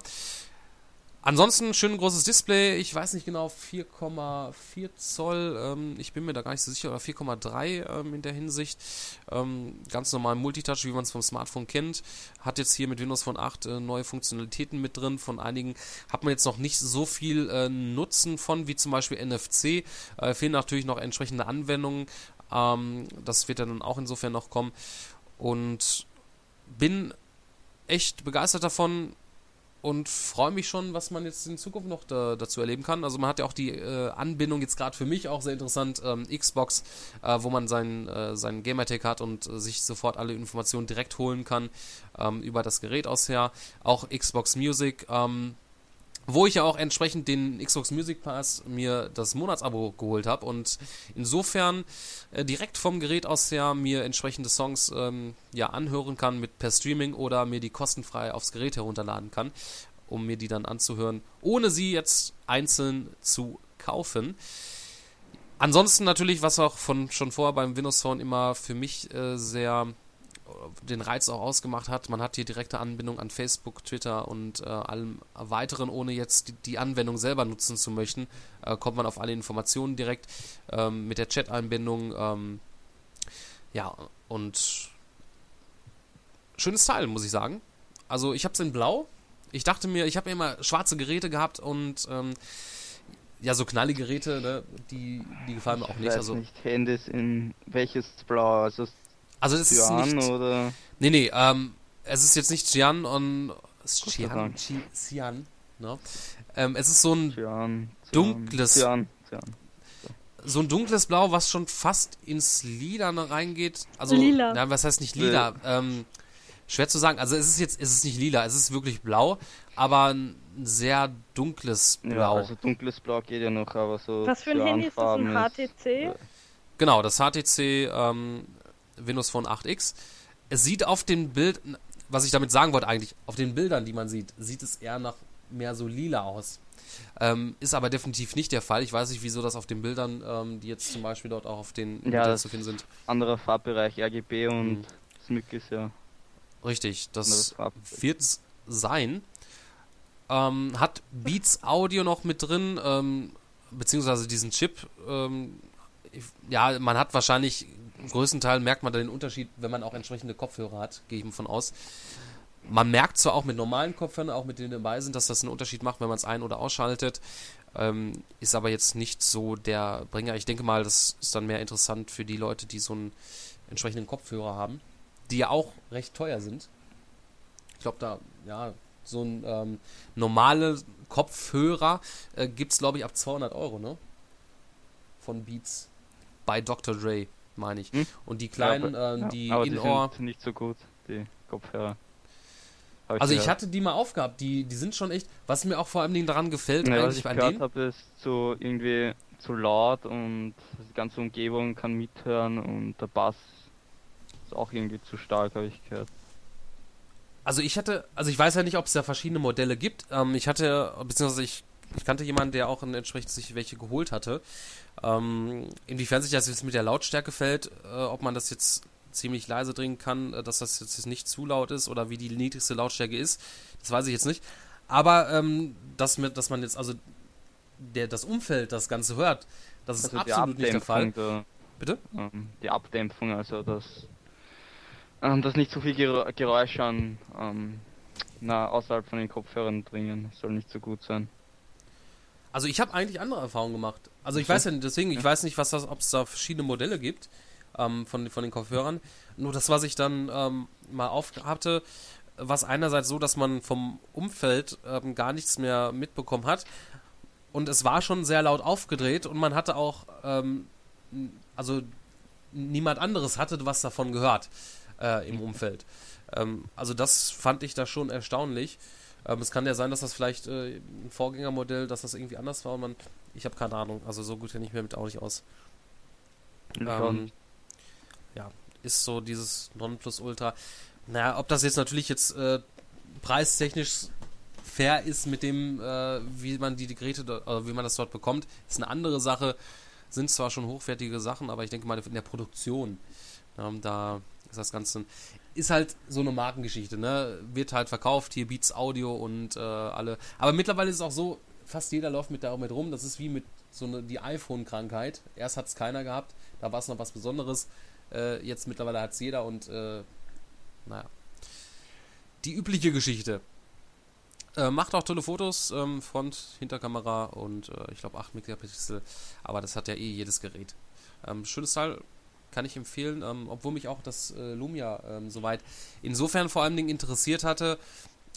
A: Ansonsten schön großes Display. Ich weiß nicht genau, 4,4 Zoll. Ähm, ich bin mir da gar nicht so sicher. Oder 4,3 ähm, in der Hinsicht. Ähm, ganz normal Multitouch, wie man es vom Smartphone kennt. Hat jetzt hier mit Windows Phone 8 äh, neue Funktionalitäten mit drin. Von einigen hat man jetzt noch nicht so viel äh, Nutzen von, wie zum Beispiel NFC. Äh, fehlen natürlich noch entsprechende Anwendungen. Ähm, das wird dann auch insofern noch kommen. Und bin echt begeistert davon und freue mich schon, was man jetzt in Zukunft noch da, dazu erleben kann. Also man hat ja auch die äh, Anbindung jetzt gerade für mich auch sehr interessant, ähm, Xbox, äh, wo man seinen, äh, seinen Gamertag hat und äh, sich sofort alle Informationen direkt holen kann ähm, über das Gerät aus her. Auch Xbox Music, ähm, wo ich ja auch entsprechend den Xbox Music Pass mir das Monatsabo geholt habe und insofern äh, direkt vom Gerät aus her mir entsprechende Songs ähm, ja anhören kann mit per Streaming oder mir die kostenfrei aufs Gerät herunterladen kann, um mir die dann anzuhören, ohne sie jetzt einzeln zu kaufen. Ansonsten natürlich, was auch von schon vorher beim Windows Phone immer für mich äh, sehr den Reiz auch ausgemacht hat. Man hat hier direkte Anbindung an Facebook, Twitter und äh, allem weiteren, ohne jetzt die, die, Anwendung selber nutzen zu möchten, äh, kommt man auf alle Informationen direkt ähm, mit der Chat-Einbindung. Ähm, ja, und schönes Teil, muss ich sagen. Also ich habe es in Blau. Ich dachte mir, ich habe immer schwarze Geräte gehabt und ähm, ja, so knallige Geräte, ne, die, die gefallen mir auch nicht.
B: Weiß
A: also
B: nicht, Handys in welches Blau? Also
A: also das
B: Cyan
A: ist nicht.
B: oder.
A: Nee, nee, ähm, es ist jetzt nicht Cyan und. Cyan, Ci- Cyan, ne? Ähm, es ist so ein
B: Cyan,
A: Dunkles-
B: Cyan, Cyan.
A: so ein dunkles Blau, was schon fast ins Lilane reingeht. Also,
C: Lila.
A: Na, was heißt nicht lila? Ähm, schwer zu sagen. Also es ist jetzt, es ist nicht lila, es ist wirklich blau, aber ein sehr dunkles
B: Ja,
A: Blau.
B: also dunkles Blau geht ja noch, aber so.
C: Was für ein Handy ist das? Ein HTC?
A: Genau, das HTC ähm, Windows Phone 8X. Es sieht auf dem Bild, was ich damit sagen wollte eigentlich, auf den Bildern, die man sieht, sieht es eher nach mehr so lila aus. Ähm, ist aber definitiv nicht der Fall. Ich weiß nicht, wieso das auf den Bildern, ähm, die jetzt zum Beispiel dort auch auf den
B: Ja,
A: zu finden sind.
B: Anderer Farbbereich, RGB und
A: Mhm.
B: SMYK ist ja
A: Richtig, das
B: Farbbereich.
A: wird's sein. Ähm, hat Beats Audio noch mit drin, ähm, beziehungsweise diesen Chip. Ähm, ja, man hat wahrscheinlich, größtenteils merkt man da den Unterschied, wenn man auch entsprechende Kopfhörer hat, gehe ich von aus. Man merkt zwar auch mit normalen Kopfhörern, auch mit denen dabei sind, dass das einen Unterschied macht, wenn man es ein- oder ausschaltet. Ähm, ist aber jetzt nicht so der Bringer. Ich denke mal, das ist dann mehr interessant für die Leute, die so einen entsprechenden Kopfhörer haben, die ja auch recht teuer sind. Ich glaube, da, ja, so ein ähm, normale Kopfhörer äh, gibt es, glaube ich, ab 200 Euro, ne? Von Beats. Bei Dr. Dre, meine ich.
B: Hm?
A: Und die kleinen,
B: Ja, aber-
A: ähm,
B: ja,
A: die
B: aber die
A: In-Ohr.
B: sind nicht so gut, die Kopfhörer. Hab
A: Also ich
B: gehört.
A: hatte die mal aufgehabt, die, die sind schon echt, was mir auch vor allem Dingen daran gefällt,
B: was
A: eigentlich
B: ich
A: bei
B: gehört habe, ist so irgendwie zu laut und die ganze Umgebung kann mithören und der Bass ist auch irgendwie zu stark, habe ich gehört.
A: Also ich hatte, also ich weiß ja nicht, ob es da verschiedene Modelle gibt. Ähm, ich hatte, beziehungsweise ich, ich kannte jemanden, der auch entsprechend sich welche geholt hatte. Ähm, inwiefern sich das jetzt mit der Lautstärke fällt, äh, ob man das jetzt ziemlich leise drehen kann, äh, dass das jetzt nicht zu laut ist oder wie die niedrigste Lautstärke ist, das weiß ich jetzt nicht. Aber ähm, dass, mit, dass man jetzt also der, das Umfeld das Ganze hört, das ist
B: Also
A: absolut nicht der Fall.
B: Da,
A: Bitte?
B: ähm, die Abdämpfung, also dass, ähm, dass nicht so viel Ger Geräusche an, ähm, na, außerhalb von den Kopfhörern dringen, soll nicht so gut sein.
A: Also ich habe eigentlich andere Erfahrungen gemacht. Also ich
B: Okay.
A: weiß ja nicht, deswegen, ich
B: Ja.
A: weiß nicht, was das, ob es da verschiedene Modelle gibt ähm, von, von den Kopfhörern. Nur das, was ich dann ähm, mal aufhatte, was einerseits so, dass man vom Umfeld ähm, gar nichts mehr mitbekommen hat. und es war schon sehr laut aufgedreht und man hatte auch, ähm, also niemand anderes hatte was davon gehört äh, im Umfeld. Ähm, also das fand ich da schon erstaunlich. Ähm, es kann ja sein, dass das vielleicht äh, ein Vorgängermodell, dass das irgendwie anders war und man, ich habe keine Ahnung, also so gut kenne ich mir mit auch nicht aus. Ähm, ja, ist so dieses Nonplusultra. Naja, ob das jetzt natürlich jetzt äh, preistechnisch fair ist mit dem, äh, wie man die Geräte, oder wie man das dort bekommt, ist eine andere Sache. Sind zwar schon hochwertige Sachen, aber ich denke mal in der Produktion, ähm, da ist das Ganze ist halt so eine Markengeschichte, ne? Wird halt verkauft, hier Beats Audio und äh, alle. Aber mittlerweile ist es auch so, fast jeder läuft mit da auch mit rum. Das ist wie mit so eine, die iPhone-Krankheit. Erst hat es keiner gehabt, da war es noch was Besonderes. Äh, jetzt mittlerweile hat es jeder und äh, naja. Die übliche Geschichte. Äh, macht auch tolle Fotos, ähm, Front, Hinterkamera und äh, ich glaube 8 Megapixel, aber das hat ja eh jedes Gerät. Ähm, schönes Teil, kann ich empfehlen, ähm, obwohl mich auch das äh, Lumia ähm, soweit insofern vor allen Dingen interessiert hatte,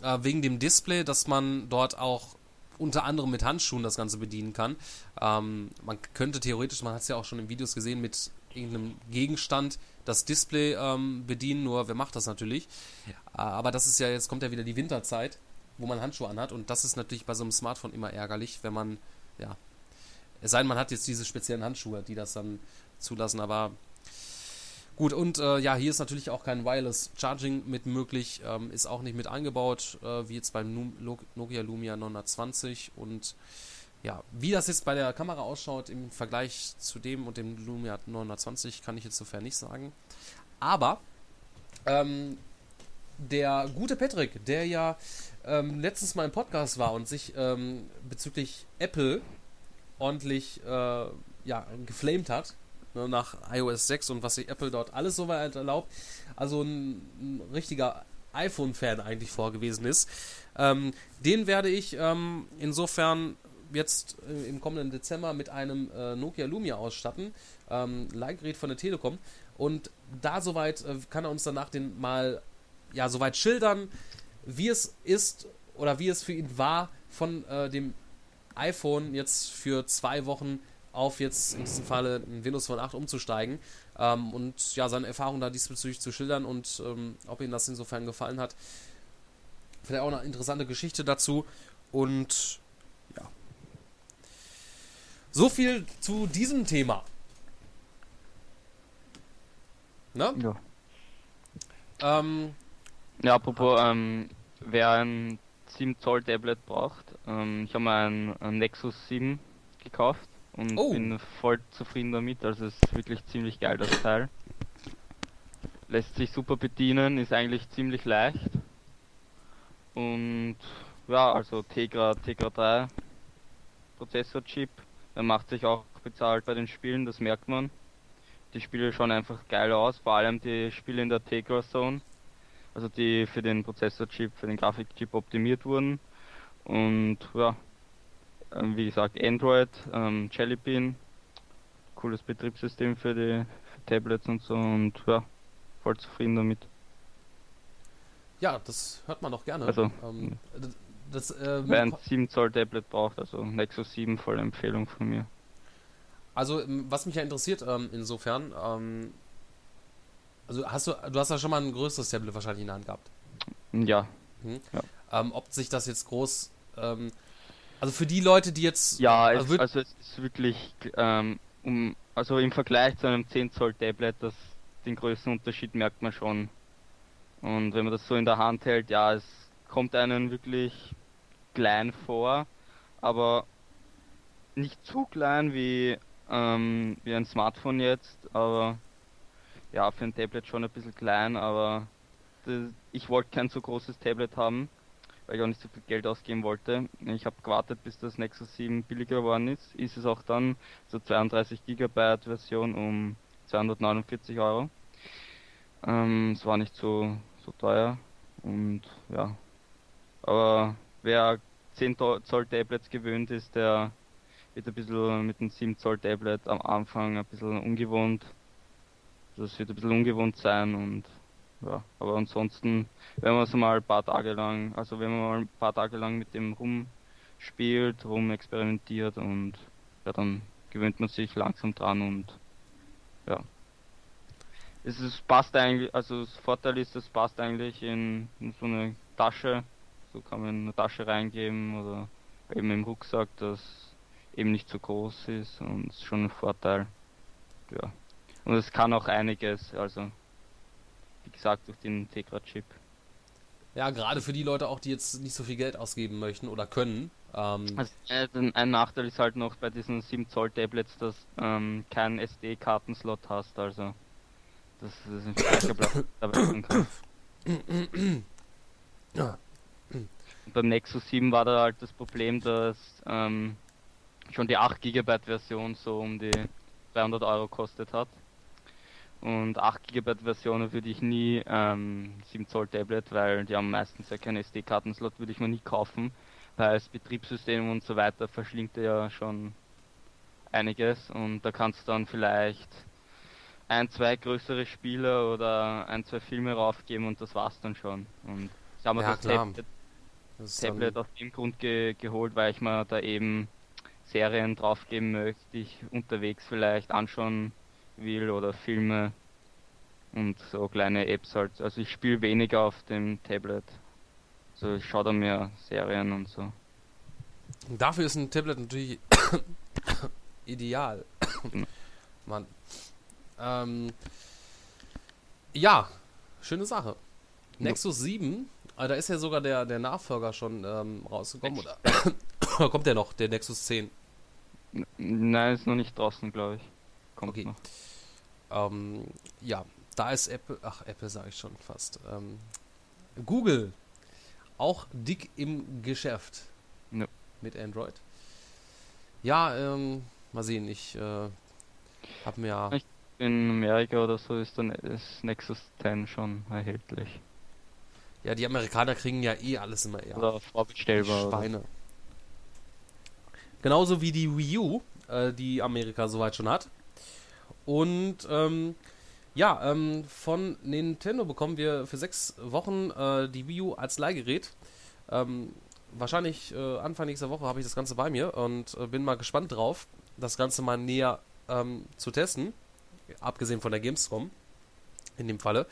A: äh, wegen dem Display, dass man dort auch unter anderem mit Handschuhen das Ganze bedienen kann. Ähm, man könnte theoretisch, man hat es ja auch schon in Videos gesehen, mit irgendeinem Gegenstand das Display ähm, bedienen, nur wer macht das natürlich? Äh, aber das ist ja, jetzt kommt ja wieder die Winterzeit, wo man Handschuhe anhat und das ist natürlich bei so einem Smartphone immer ärgerlich, wenn man, ja, es sei denn, man hat jetzt diese speziellen Handschuhe, die das dann zulassen, aber Gut, und äh, ja, hier ist natürlich auch kein Wireless Charging mit möglich, ähm, ist auch nicht mit eingebaut, äh, wie jetzt beim Nokia Lumia 920. Und ja, wie das jetzt bei der Kamera ausschaut im Vergleich zu dem und dem Lumia 920, kann ich jetzt sofern nicht sagen. Aber ähm, der gute Patrick, der ja ähm, letztes Mal im Podcast war und sich ähm, bezüglich Apple ordentlich äh, ja, geflamed hat, ne, nach iOS 6 und was sich Apple dort alles so weit erlaubt. Also ein, ein richtiger iPhone-Fan eigentlich vorgewesen ist. Ähm, den werde ich ähm, insofern jetzt äh, im kommenden Dezember mit einem äh, Nokia Lumia ausstatten, ähm, Leihgerät von der Telekom. Und da soweit äh, kann er uns danach den mal ja soweit schildern, wie es ist oder wie es für ihn war, von äh, dem iPhone jetzt für zwei Wochen auf jetzt in diesem Falle ein Windows Phone 8 umzusteigen ähm, und ja, seine Erfahrungen da diesbezüglich zu schildern und ähm, ob ihm das insofern gefallen hat. Vielleicht auch eine interessante Geschichte dazu und ja. So viel zu diesem Thema.
B: Ne? Ja. Ähm, ja, apropos, ähm, wer ein 7 Zoll Tablet braucht, ähm, ich habe mir ein, ein Nexus 7 gekauft und oh. bin voll zufrieden damit. Also es ist wirklich ziemlich geil das Teil. Lässt sich super bedienen, ist eigentlich ziemlich leicht. Und ja, also Tegra, Tegra 3 Prozessorchip, der macht sich auch bezahlt bei den Spielen, das merkt man. Die Spiele schauen einfach geil aus, vor allem die Spiele in der Tegra Zone, also die für den Prozessorchip, für den Grafikchip optimiert wurden. Und ja, wie gesagt, Android, ähm, Jelly Bean, cooles Betriebssystem für die Tablets und so und ja, voll zufrieden damit.
A: Ja, das hört man doch gerne.
B: Also, ähm, das, äh, wer ein 7 Zoll Tablet braucht, also Nexus 7, volle Empfehlung von mir.
A: Also, ähm, was mich ja interessiert, ähm, insofern, ähm, also hast du, du hast ja schon mal ein größeres Tablet wahrscheinlich in der Hand gehabt.
B: Ja.
A: Mhm. ja. Ähm, ob sich das jetzt groß ähm, also für die Leute, die jetzt.
B: Ja, es, also, also es ist wirklich, ähm, um, also im Vergleich zu einem 10 Zoll Tablet, das, den größten Unterschied merkt man schon. Und wenn man das so in der Hand hält, ja, es kommt einen wirklich klein vor, aber nicht zu klein wie, ähm, wie ein Smartphone jetzt, aber ja, für ein Tablet schon ein bisschen klein, aber das, ich wollte kein so großes Tablet haben weil ich auch nicht so viel Geld ausgeben wollte. Ich habe gewartet, bis das Nexus 7 billiger geworden ist. Ist es auch dann, so 32 GB Version um 249 Euro. Ähm, es war nicht so, so teuer und ja. Aber wer 10 Zoll Tablets gewöhnt ist, der wird ein bisschen mit dem 7 Zoll Tablet am Anfang ein bisschen ungewohnt. Das wird ein bisschen ungewohnt sein und ja, aber ansonsten, wenn man so mal ein paar Tage lang, also wenn man mal ein paar Tage lang mit dem spielt, rum experimentiert und ja, dann gewöhnt man sich langsam dran und ja. Es ist, passt eigentlich, also das Vorteil ist, es passt eigentlich in, in so eine Tasche. So kann man in eine Tasche reingeben oder eben im Rucksack, das eben nicht so groß ist und ist schon ein Vorteil. Ja. Und es kann auch einiges, also gesagt durch den Tegra-Chip.
A: Ja, gerade für die Leute auch, die jetzt nicht so viel Geld ausgeben möchten oder können. Ähm,
B: Also, äh, ein- Nachteil ist halt noch bei diesen 7 Zoll Tablets, dass ähm, keinen SD-Kartenslot hast, also das ein Speicherplatz dabei sein kann. Und beim Nexus 7 war da halt das Problem, dass ähm, schon die 8 GB Version so um die 300 Euro kostet hat. Und 8 GB Versionen würde ich nie ähm, 7 Zoll Tablet, weil die haben meistens ja keinen SD-Kartenslot, würde ich mir nie kaufen, weil das Betriebssystem und so weiter verschlingt ja schon einiges und da kannst du dann vielleicht ein, zwei größere Spiele oder ein, zwei Filme raufgeben und das war's dann schon. Und ich habe mir
A: Ja,
B: das
A: klar.
B: Tablet
A: das
B: Tablet aus dem Grund ge geholt, weil ich mir da eben Serien draufgeben möchte, die ich unterwegs vielleicht anschauen will oder Filme und so kleine Apps halt. Also ich spiele weniger auf dem Tablet. Also ich schaue da mehr Serien und so.
A: Dafür ist ein Tablet natürlich ideal. Mann. Ähm, ja, schöne Sache. Nexus 7, äh, da ist ja sogar der, der Nachfolger schon ähm, rausgekommen, oder? oder kommt der noch, der Nexus 10?
B: N- Nein, ist noch nicht draußen, glaube ich. Kommt
A: Okay.
B: noch.
A: Ähm, ja, da ist Apple, ach, Apple sage ich schon fast. Ähm, Google, auch dick im Geschäft
B: Ja.
A: mit Android. Ja, ähm, mal sehen, ich äh, habe mir.
B: In Amerika oder so ist dann das Nexus 10 schon erhältlich.
A: Ja, die Amerikaner kriegen ja eh alles immer eher.
B: Oder vorbestellbar. oder-
A: Schweine. Genauso wie die Wii U, äh, die Amerika soweit schon hat. Und ähm, ja, ähm, von Nintendo bekommen wir für sechs Wochen äh, die Wii U als Leihgerät. Ähm, wahrscheinlich äh, Anfang nächster Woche habe ich das Ganze bei mir und äh, bin mal gespannt drauf, das Ganze mal näher ähm, zu testen. Abgesehen von der Gamescom. In dem Falle.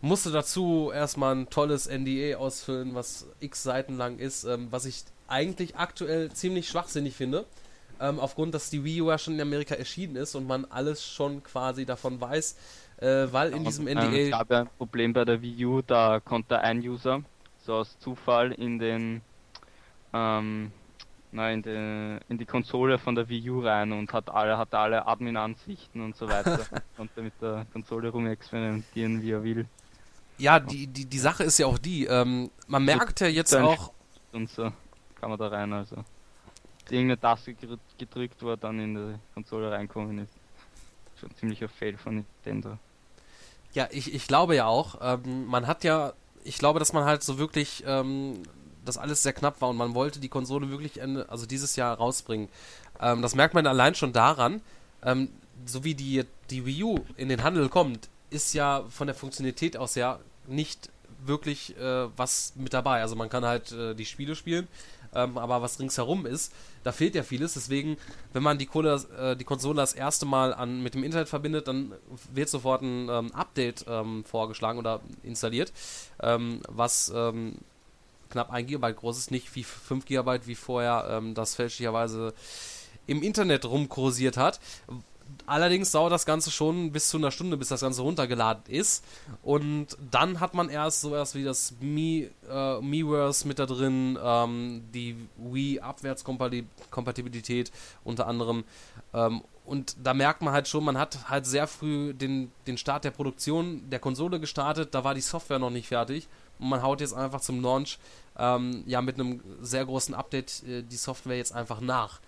A: Musste dazu erstmal ein tolles NDA ausfüllen, was x Seiten lang ist, ähm, was ich eigentlich aktuell ziemlich schwachsinnig finde. Ähm, aufgrund, dass die Wii U ja schon in Amerika erschienen ist und man alles schon quasi davon weiß, äh, weil in diesem
B: Ähm, es
A: NDA.
B: gab ja ein Problem bei der Wii U, da konnte ein User so aus Zufall in den ähm, na, in, die, in die Konsole von der Wii U rein und hat alle, hatte alle Admin-Ansichten und so weiter. konnte mit der Konsole rumexperimentieren, wie er will.
A: Ja, die, die, die Sache ist ja auch die, ähm, man merkt ja jetzt auch,
B: Und so kann man da rein, also. Irgendeine Taste gedrü- gedrückt, wo er dann in die Konsole reinkommen ist. Schon ziemlicher Fail von Nintendo.
A: Ja, ich, ich glaube ja auch. Ähm, man hat ja, ich glaube, dass man halt so wirklich, ähm, dass alles sehr knapp war und man wollte die Konsole wirklich Ende, also dieses Jahr rausbringen. Ähm, das merkt man allein schon daran, ähm, so wie die, die Wii U in den Handel kommt, ist ja von der Funktionalität aus ja nicht wirklich äh, was mit dabei. Also man kann halt äh, die Spiele spielen, ähm, aber was ringsherum ist, da fehlt ja vieles. Deswegen, wenn man die, Kohle, äh, die Konsole das erste Mal an, mit dem Internet verbindet, dann wird sofort ein ähm, Update ähm, vorgeschlagen oder installiert, ähm, was ähm, knapp 1 GB groß ist, nicht wie 5 GB wie vorher ähm, das fälschlicherweise im Internet rumkursiert hat. Allerdings dauert das Ganze schon bis zu einer Stunde, bis das Ganze runtergeladen ist. Und dann hat man erst sowas wie das Mi, äh, Miiverse mit da drin, ähm, die Wii-Abwärtskompatibilität unter anderem. Ähm, und da merkt man halt schon, man hat halt sehr früh den, den Start der Produktion der Konsole gestartet. Da war die Software noch nicht fertig. Und man haut jetzt einfach zum Launch ähm, ja mit einem sehr großen Update äh, die Software jetzt einfach nach.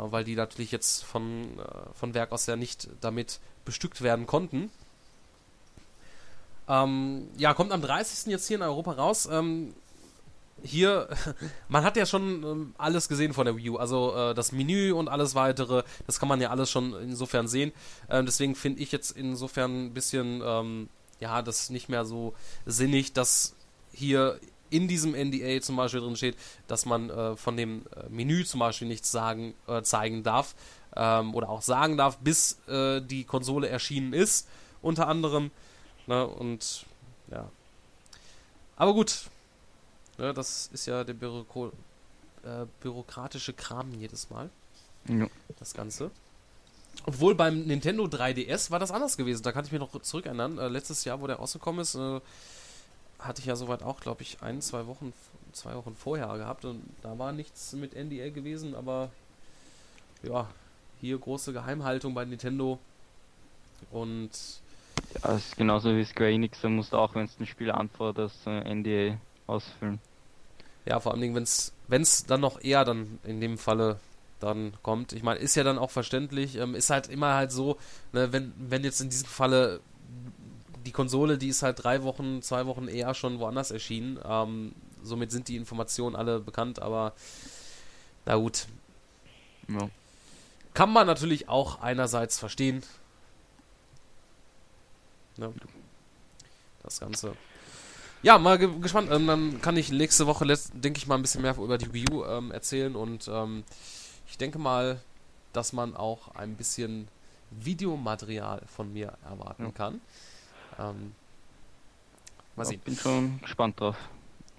A: Weil die natürlich jetzt von, äh, von Werk aus ja nicht damit bestückt werden konnten. Ähm, ja, kommt am 30. jetzt hier in Europa raus. Ähm, hier, man hat ja schon ähm, alles gesehen von der Wii U, also äh, das Menü und alles weitere, das kann man ja alles schon insofern sehen. Ähm, deswegen finde ich jetzt insofern ein bisschen, ähm, ja, das nicht mehr so sinnig, dass hier in diesem NDA zum Beispiel drin steht, dass man äh, von dem äh, Menü zum Beispiel nichts sagen, äh, zeigen darf ähm, oder auch sagen darf, bis äh, die Konsole erschienen ist, unter anderem. Ne, und ja. Aber gut. Ne, das ist ja der Büro äh, bürokratische Kram jedes Mal. Ja. Das Ganze. Obwohl beim Nintendo 3DS war das anders gewesen. Da kann ich mich noch zurückerinnern. Äh, letztes Jahr, wo der rausgekommen ist, äh, hatte ich ja soweit auch, glaube ich, ein, zwei Wochen, zwei Wochen vorher gehabt. Und da war nichts mit NDA gewesen, aber ja, hier große Geheimhaltung bei Nintendo. Und.
B: Ja, das ist genauso wie Square Enix, da musst du auch, wenn es ein Spiel anforderst, NDA ausfüllen.
A: Ja, vor allem, wenn es dann noch eher dann in dem Falle dann kommt. Ich meine, ist ja dann auch verständlich. Ähm, ist halt immer halt so, ne, wenn, wenn jetzt in diesem Falle die Konsole, die ist halt drei Wochen, zwei Wochen eher schon woanders erschienen. Ähm, somit sind die Informationen alle bekannt, aber na gut. Ja. Kann man natürlich auch einerseits verstehen. Ne? Das Ganze. Ja, mal ge gespannt. Ähm, dann kann ich nächste Woche, denke ich mal, ein bisschen mehr über die Wii U ähm, erzählen und ähm, ich denke mal, dass man auch ein bisschen Videomaterial von mir erwarten ja. kann. Ähm,
B: mal sehen. Ich bin schon gespannt drauf.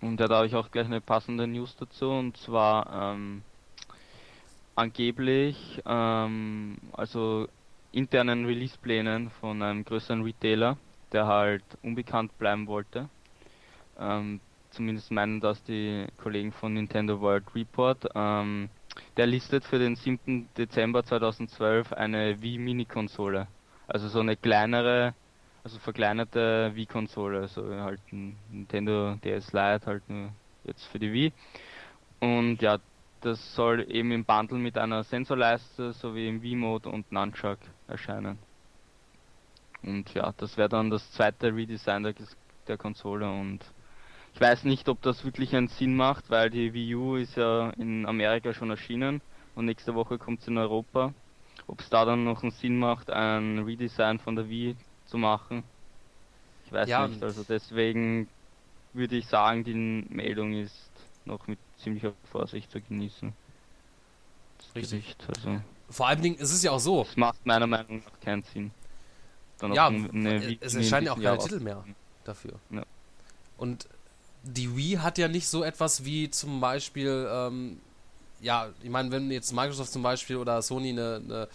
B: Und ja, da habe ich auch gleich eine passende News dazu. Und zwar ähm, angeblich, ähm, also internen Release-Plänen von einem größeren Retailer, der halt unbekannt bleiben wollte. Ähm, zumindest meinen das die Kollegen von Nintendo World Report. Ähm, der listet für den 7. Dezember 2012 eine Wii Mini-Konsole. Also so eine kleinere, also verkleinerte Wii-Konsole, also halt ein Nintendo DS Lite halt nur jetzt für die Wii. Und ja, das soll eben im Bundle mit einer Sensorleiste sowie im Wii-Mode und Nunchuck erscheinen. Und ja, das wäre dann das zweite Redesign der, der Konsole und ich weiß nicht, ob das wirklich einen Sinn macht, weil die Wii U ist ja in Amerika schon erschienen und nächste Woche kommt sie in Europa. Ob es da dann noch einen Sinn macht, ein Redesign von der Wii zu machen, ich weiß ja, nicht. Also deswegen würde ich sagen, die Meldung ist noch mit ziemlicher Vorsicht zu genießen.
A: Richtig. Also Vor allen Dingen, es ist ja auch so.
B: Es macht meiner Meinung nach keinen Sinn.
A: Dann ja, eine, es erscheinen ja auch keine Titel mehr dafür. Ja. Und die Wii hat ja nicht so etwas wie zum Beispiel, ähm, ja, ich meine, wenn jetzt Microsoft zum Beispiel oder Sony eine, eine, äh,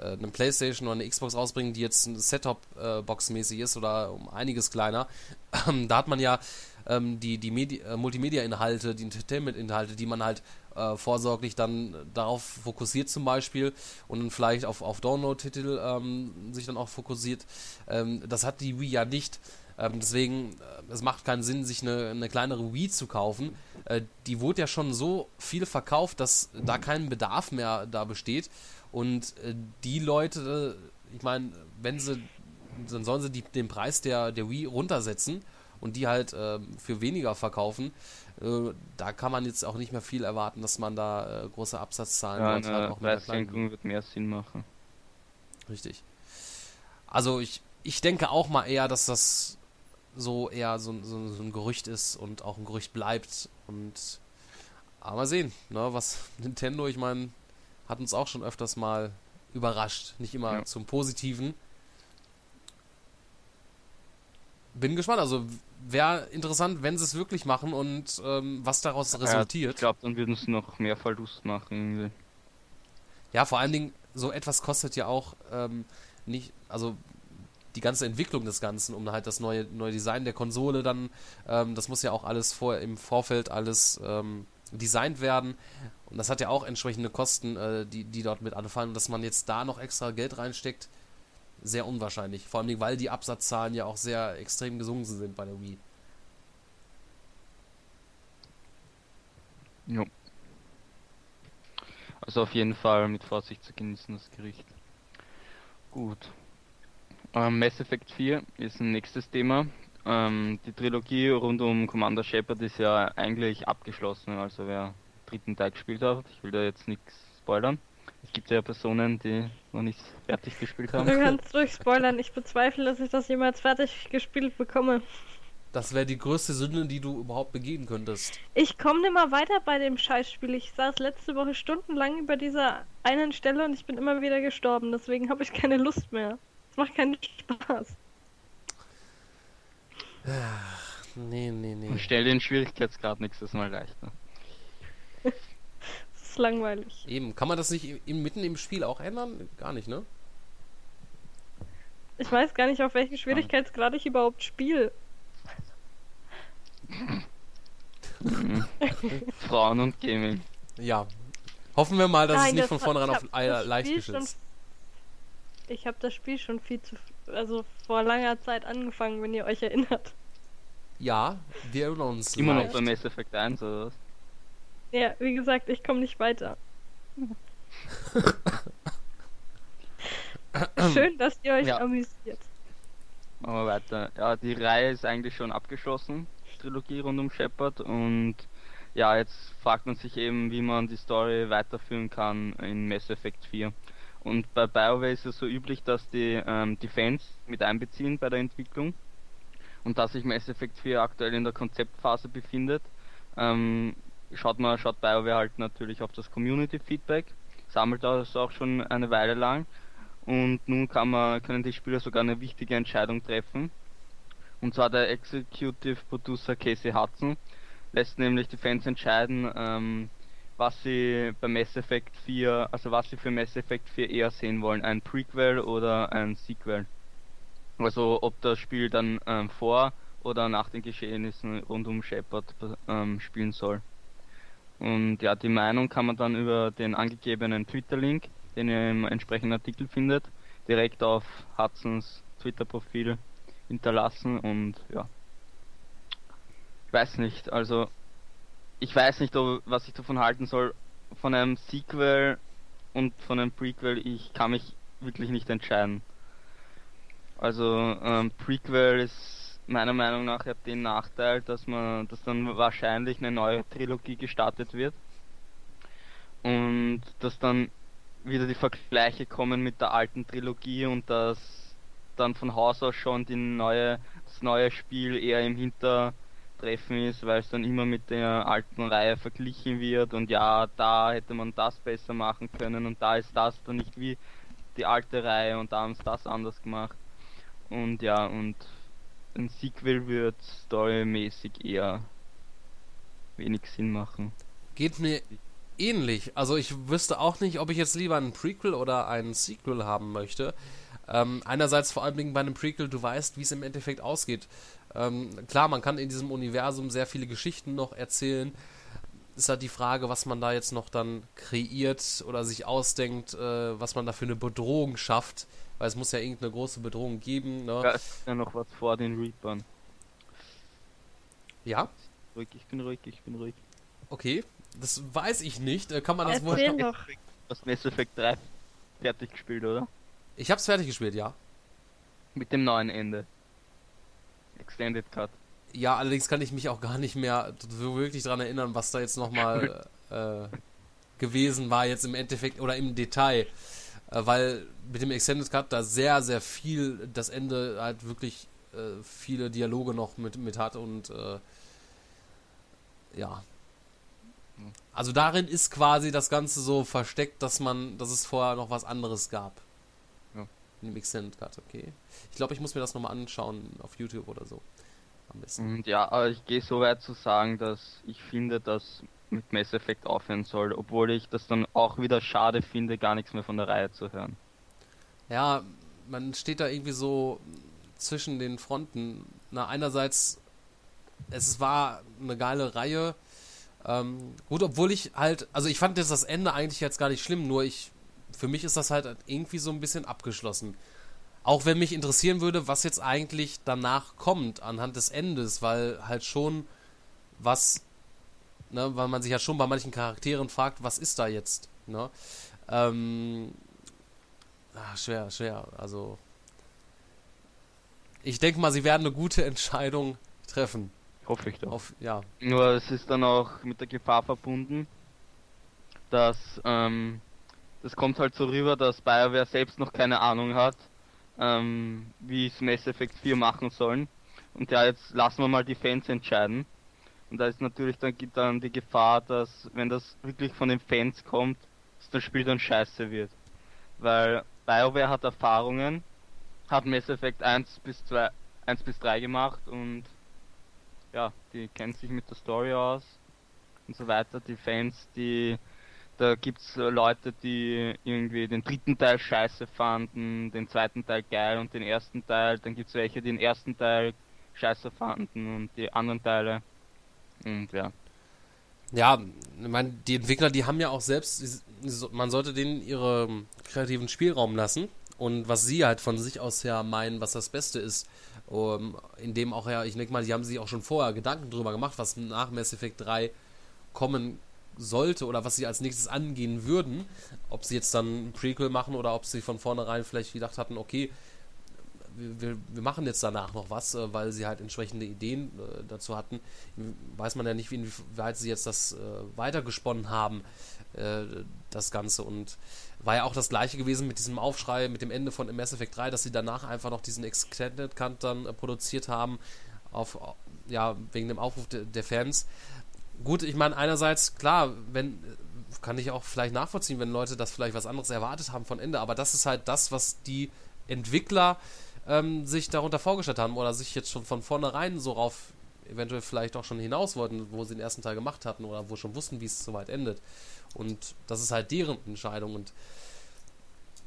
A: eine Playstation oder eine Xbox rausbringen, die jetzt Set-Top-Box-mäßig ist oder um einiges kleiner, ähm, da hat man ja ähm, die, die äh, Multimedia-Inhalte, die Entertainment-Inhalte, die man halt äh, vorsorglich dann darauf fokussiert zum Beispiel und vielleicht auf, auf Download-Titel ähm, sich dann auch fokussiert. Ähm, das hat die Wii ja nicht. Ähm, deswegen, äh, es macht keinen Sinn, sich eine, eine kleinere Wii zu kaufen. Äh, die wurde ja schon so viel verkauft, dass da kein Bedarf mehr da besteht. Und äh, die Leute, ich meine, wenn sie, dann sollen sie die, den Preis der, der Wii runtersetzen und die halt äh, für weniger verkaufen. Äh, da kann man jetzt auch nicht mehr viel erwarten, dass man da äh, große Absatzzahlen
B: ja, hat. Eine auch Preissenkung wird mehr Sinn machen.
A: Richtig. Also ich, ich denke auch mal eher, dass das so eher so, so, so, ein Gerücht ist und auch ein Gerücht bleibt. Und aber mal sehen, ne, was Nintendo, ich meine, hat uns auch schon öfters mal überrascht. Nicht immer ja. zum Positiven. Bin gespannt. Also wäre interessant, wenn sie es wirklich machen und ähm, was daraus resultiert. Ja,
B: ich glaube, dann würden sie noch mehr Verlust machen. Irgendwie.
A: Ja, vor allen Dingen, so etwas kostet ja auch ähm, nicht, also die ganze Entwicklung des Ganzen, um halt das neue, neue Design der Konsole dann, ähm, das muss ja auch alles vor, im Vorfeld alles ähm, designt werden. Und das hat ja auch entsprechende Kosten, äh, die, die dort mit anfallen. Und dass man jetzt da noch extra Geld reinsteckt, sehr unwahrscheinlich. Vor allem, weil die Absatzzahlen ja auch sehr extrem gesunken sind bei der Wii.
B: Jo. Also auf jeden Fall mit Vorsicht zu genießen, das Gericht. Gut. Ähm, Mass Effect 4 ist ein nächstes Thema. Ähm, die Trilogie rund um Commander Shepard ist ja eigentlich abgeschlossen, also wer dritten Teil gespielt hat. Ich will da jetzt nichts spoilern. Es gibt ja Personen, die noch nicht fertig gespielt haben.
C: Du kannst durchspoilern. Ich bezweifle, dass ich das jemals fertig gespielt bekomme.
A: Das wäre die größte Sünde, die du überhaupt begehen könntest.
C: Ich komme nimmer weiter bei dem Scheißspiel. Ich saß letzte Woche stundenlang über dieser einen Stelle und ich bin immer wieder gestorben. Deswegen habe ich keine Lust mehr. Es macht keinen Spaß.
A: Nee, nee, nee.
B: Stell den Schwierigkeitsgrad nächstes Mal leichter.
C: Es ist langweilig.
A: Eben, kann man das nicht im, mitten im Spiel auch ändern? Gar nicht, ne?
C: Ich weiß gar nicht, auf welchen Schwierigkeitsgrad ich überhaupt spiele.
B: Frauen und Gaming.
A: Ja. Hoffen wir mal, dass
C: Nein,
A: es nicht
C: das
A: von vornherein auf
C: das
A: leicht geschützt.
C: Ich habe das Spiel schon viel zu, also vor langer Zeit angefangen, wenn ihr euch erinnert.
A: Ja, wir erinnern uns.
B: Immer noch bei Mass Effect 1 oder was?
C: Ja, wie gesagt, ich komme nicht weiter. Schön, dass ihr euch
B: Ja.
C: amüsiert.
B: Machen wir weiter. Ja, die Reihe ist eigentlich schon abgeschlossen, Trilogie rund um Shepard und ja, jetzt fragt man sich eben, wie man die Story weiterführen kann in Mass Effect 4. Und bei BioWare ist es so üblich, dass die ähm, die Fans mit einbeziehen bei der Entwicklung und da sich Mass Effect 4 aktuell in der Konzeptphase befindet, ähm, schaut man schaut BioWare halt natürlich auf das Community Feedback, sammelt das auch schon eine Weile lang und nun kann man, können die Spieler sogar eine wichtige Entscheidung treffen. Und zwar der Executive Producer Casey Hudson lässt nämlich die Fans entscheiden, ähm, was sie bei Mass Effect 4, also was sie für Mass Effect 4 eher sehen wollen, ein Prequel oder ein Sequel. Also ob das Spiel dann ähm, vor oder nach den Geschehnissen rund um Shepard ähm, spielen soll. Und ja, die Meinung kann man dann über den angegebenen Twitter-Link, den ihr im entsprechenden Artikel findet, direkt auf Hudsons Twitter-Profil hinterlassen und ja. Ich weiß nicht, also ich weiß nicht, ob, was ich davon halten soll. Von einem Sequel und von einem Prequel, ich kann mich wirklich nicht entscheiden. Also ähm, Prequel ist meiner Meinung nach hat den Nachteil, dass man, dass dann wahrscheinlich eine neue Trilogie gestartet wird und dass dann wieder die Vergleiche kommen mit der alten Trilogie und dass dann von Haus aus schon die neue, das neue Spiel eher im Hintertreffen ist, weil es dann immer mit der alten Reihe verglichen wird und ja, da hätte man das besser machen können und da ist das dann nicht wie die alte Reihe und da haben sie das anders gemacht. Und ja, und ein Sequel wird storymäßig eher wenig Sinn machen.
A: Geht mir ähnlich. Also ich wüsste auch nicht, ob ich jetzt lieber einen Prequel oder einen Sequel haben möchte. Ähm, einerseits vor Dingen bei einem Prequel, du weißt, wie es im Endeffekt ausgeht. Ähm, klar, man kann in diesem Universum sehr viele Geschichten noch erzählen. Ist halt die Frage, was man da jetzt noch dann kreiert oder sich ausdenkt, äh, was man da für eine Bedrohung schafft. Weil es muss ja irgendeine große Bedrohung geben. Ne?
B: Da ist ja noch was vor den Reapern.
A: Ja,
B: Ruhig, ich bin ruhig, ich bin ruhig.
A: okay. Das weiß ich nicht. Äh, Kann man das wohl.
C: Doch.
B: hast Mass Effect 3 fertig gespielt, oder?
A: Ich hab's fertig gespielt, ja.
B: Mit dem neuen Ende. Extended Cut.
A: Ja, allerdings kann ich mich auch gar nicht mehr so wirklich dran erinnern, was da jetzt nochmal äh, gewesen war, jetzt im Endeffekt oder im Detail. Äh, weil mit dem Extended Cut da sehr, sehr viel das Ende halt wirklich äh, viele Dialoge noch mit, mit hat und äh, ja. Also darin ist quasi das Ganze so versteckt, dass man, dass es vorher noch was anderes gab. Dem Extended Cut, okay. Ich glaube, ich muss mir das nochmal anschauen auf YouTube oder so. Am besten.
B: Ja, aber ich gehe so weit zu sagen, dass ich finde, dass mit Mass Effect aufhören soll, obwohl ich das dann auch wieder schade finde, gar nichts mehr von der Reihe zu hören.
A: Ja, man steht da irgendwie so zwischen den Fronten. Na, einerseits, es war eine geile Reihe. Ähm, gut, obwohl ich halt, also ich fand jetzt das Ende eigentlich jetzt gar nicht schlimm, nur ich, für mich ist das halt irgendwie so ein bisschen abgeschlossen. Auch wenn mich interessieren würde, was jetzt eigentlich danach kommt anhand des Endes, weil halt schon was, ne, weil man sich ja schon bei manchen Charakteren fragt, was ist da jetzt, ne? Ähm, ah, schwer, schwer, also ich denke mal, sie werden eine gute Entscheidung treffen.
B: Hoffe ich doch.
A: Auf, ja,
B: Nur es ist dann auch mit der Gefahr verbunden, dass ähm, das kommt halt so rüber, dass BioWare selbst noch keine Ahnung hat, ähm, wie es Mass Effect 4 machen sollen. und ja, jetzt lassen wir mal die Fans entscheiden. Und da ist natürlich dann gibt dann die Gefahr, dass wenn das wirklich von den Fans kommt, dass das Spiel dann scheiße wird. Weil BioWare hat Erfahrungen, hat Mass Effect 1 bis 2, 1 bis 3 gemacht und ja, die kennt sich mit der Story aus und so weiter. Die Fans, die da gibt's Leute, die irgendwie den dritten Teil scheiße fanden, den zweiten Teil geil und den ersten Teil. Dann gibt's welche, die den ersten Teil scheiße fanden und die anderen Teile. Und ja.
A: Ja, ich meine, die Entwickler, die haben ja auch selbst, man sollte denen ihren kreativen Spielraum lassen. Und was sie halt von sich aus ja meinen, was das Beste ist, um, in dem auch ja, ich denke mal, die haben sich auch schon vorher Gedanken drüber gemacht, was nach Mass Effect 3 kommen sollte oder was sie als nächstes angehen würden. Ob sie jetzt dann ein Prequel machen oder ob sie von vornherein vielleicht gedacht hatten, okay, wir, wir machen jetzt danach noch was, äh, weil sie halt entsprechende Ideen äh, dazu hatten. Weiß man ja nicht, wie weit sie jetzt das äh, weitergesponnen haben, äh, das Ganze. Und war ja auch das gleiche gewesen mit diesem Aufschrei, mit dem Ende von Mass Effect 3, dass sie danach einfach noch diesen Extended Cut dann produziert haben, auf, ja, wegen dem Aufruf de, der Fans gut, ich meine, einerseits, klar, wenn, kann ich auch vielleicht nachvollziehen, wenn Leute das vielleicht was anderes erwartet haben von Ende, aber das ist halt das, was die Entwickler ähm, sich darunter vorgestellt haben oder sich jetzt schon von vornherein so rauf eventuell vielleicht auch schon hinaus wollten, wo sie den ersten Teil gemacht hatten oder wo schon wussten, wie es soweit endet. Und das ist halt deren Entscheidung. Und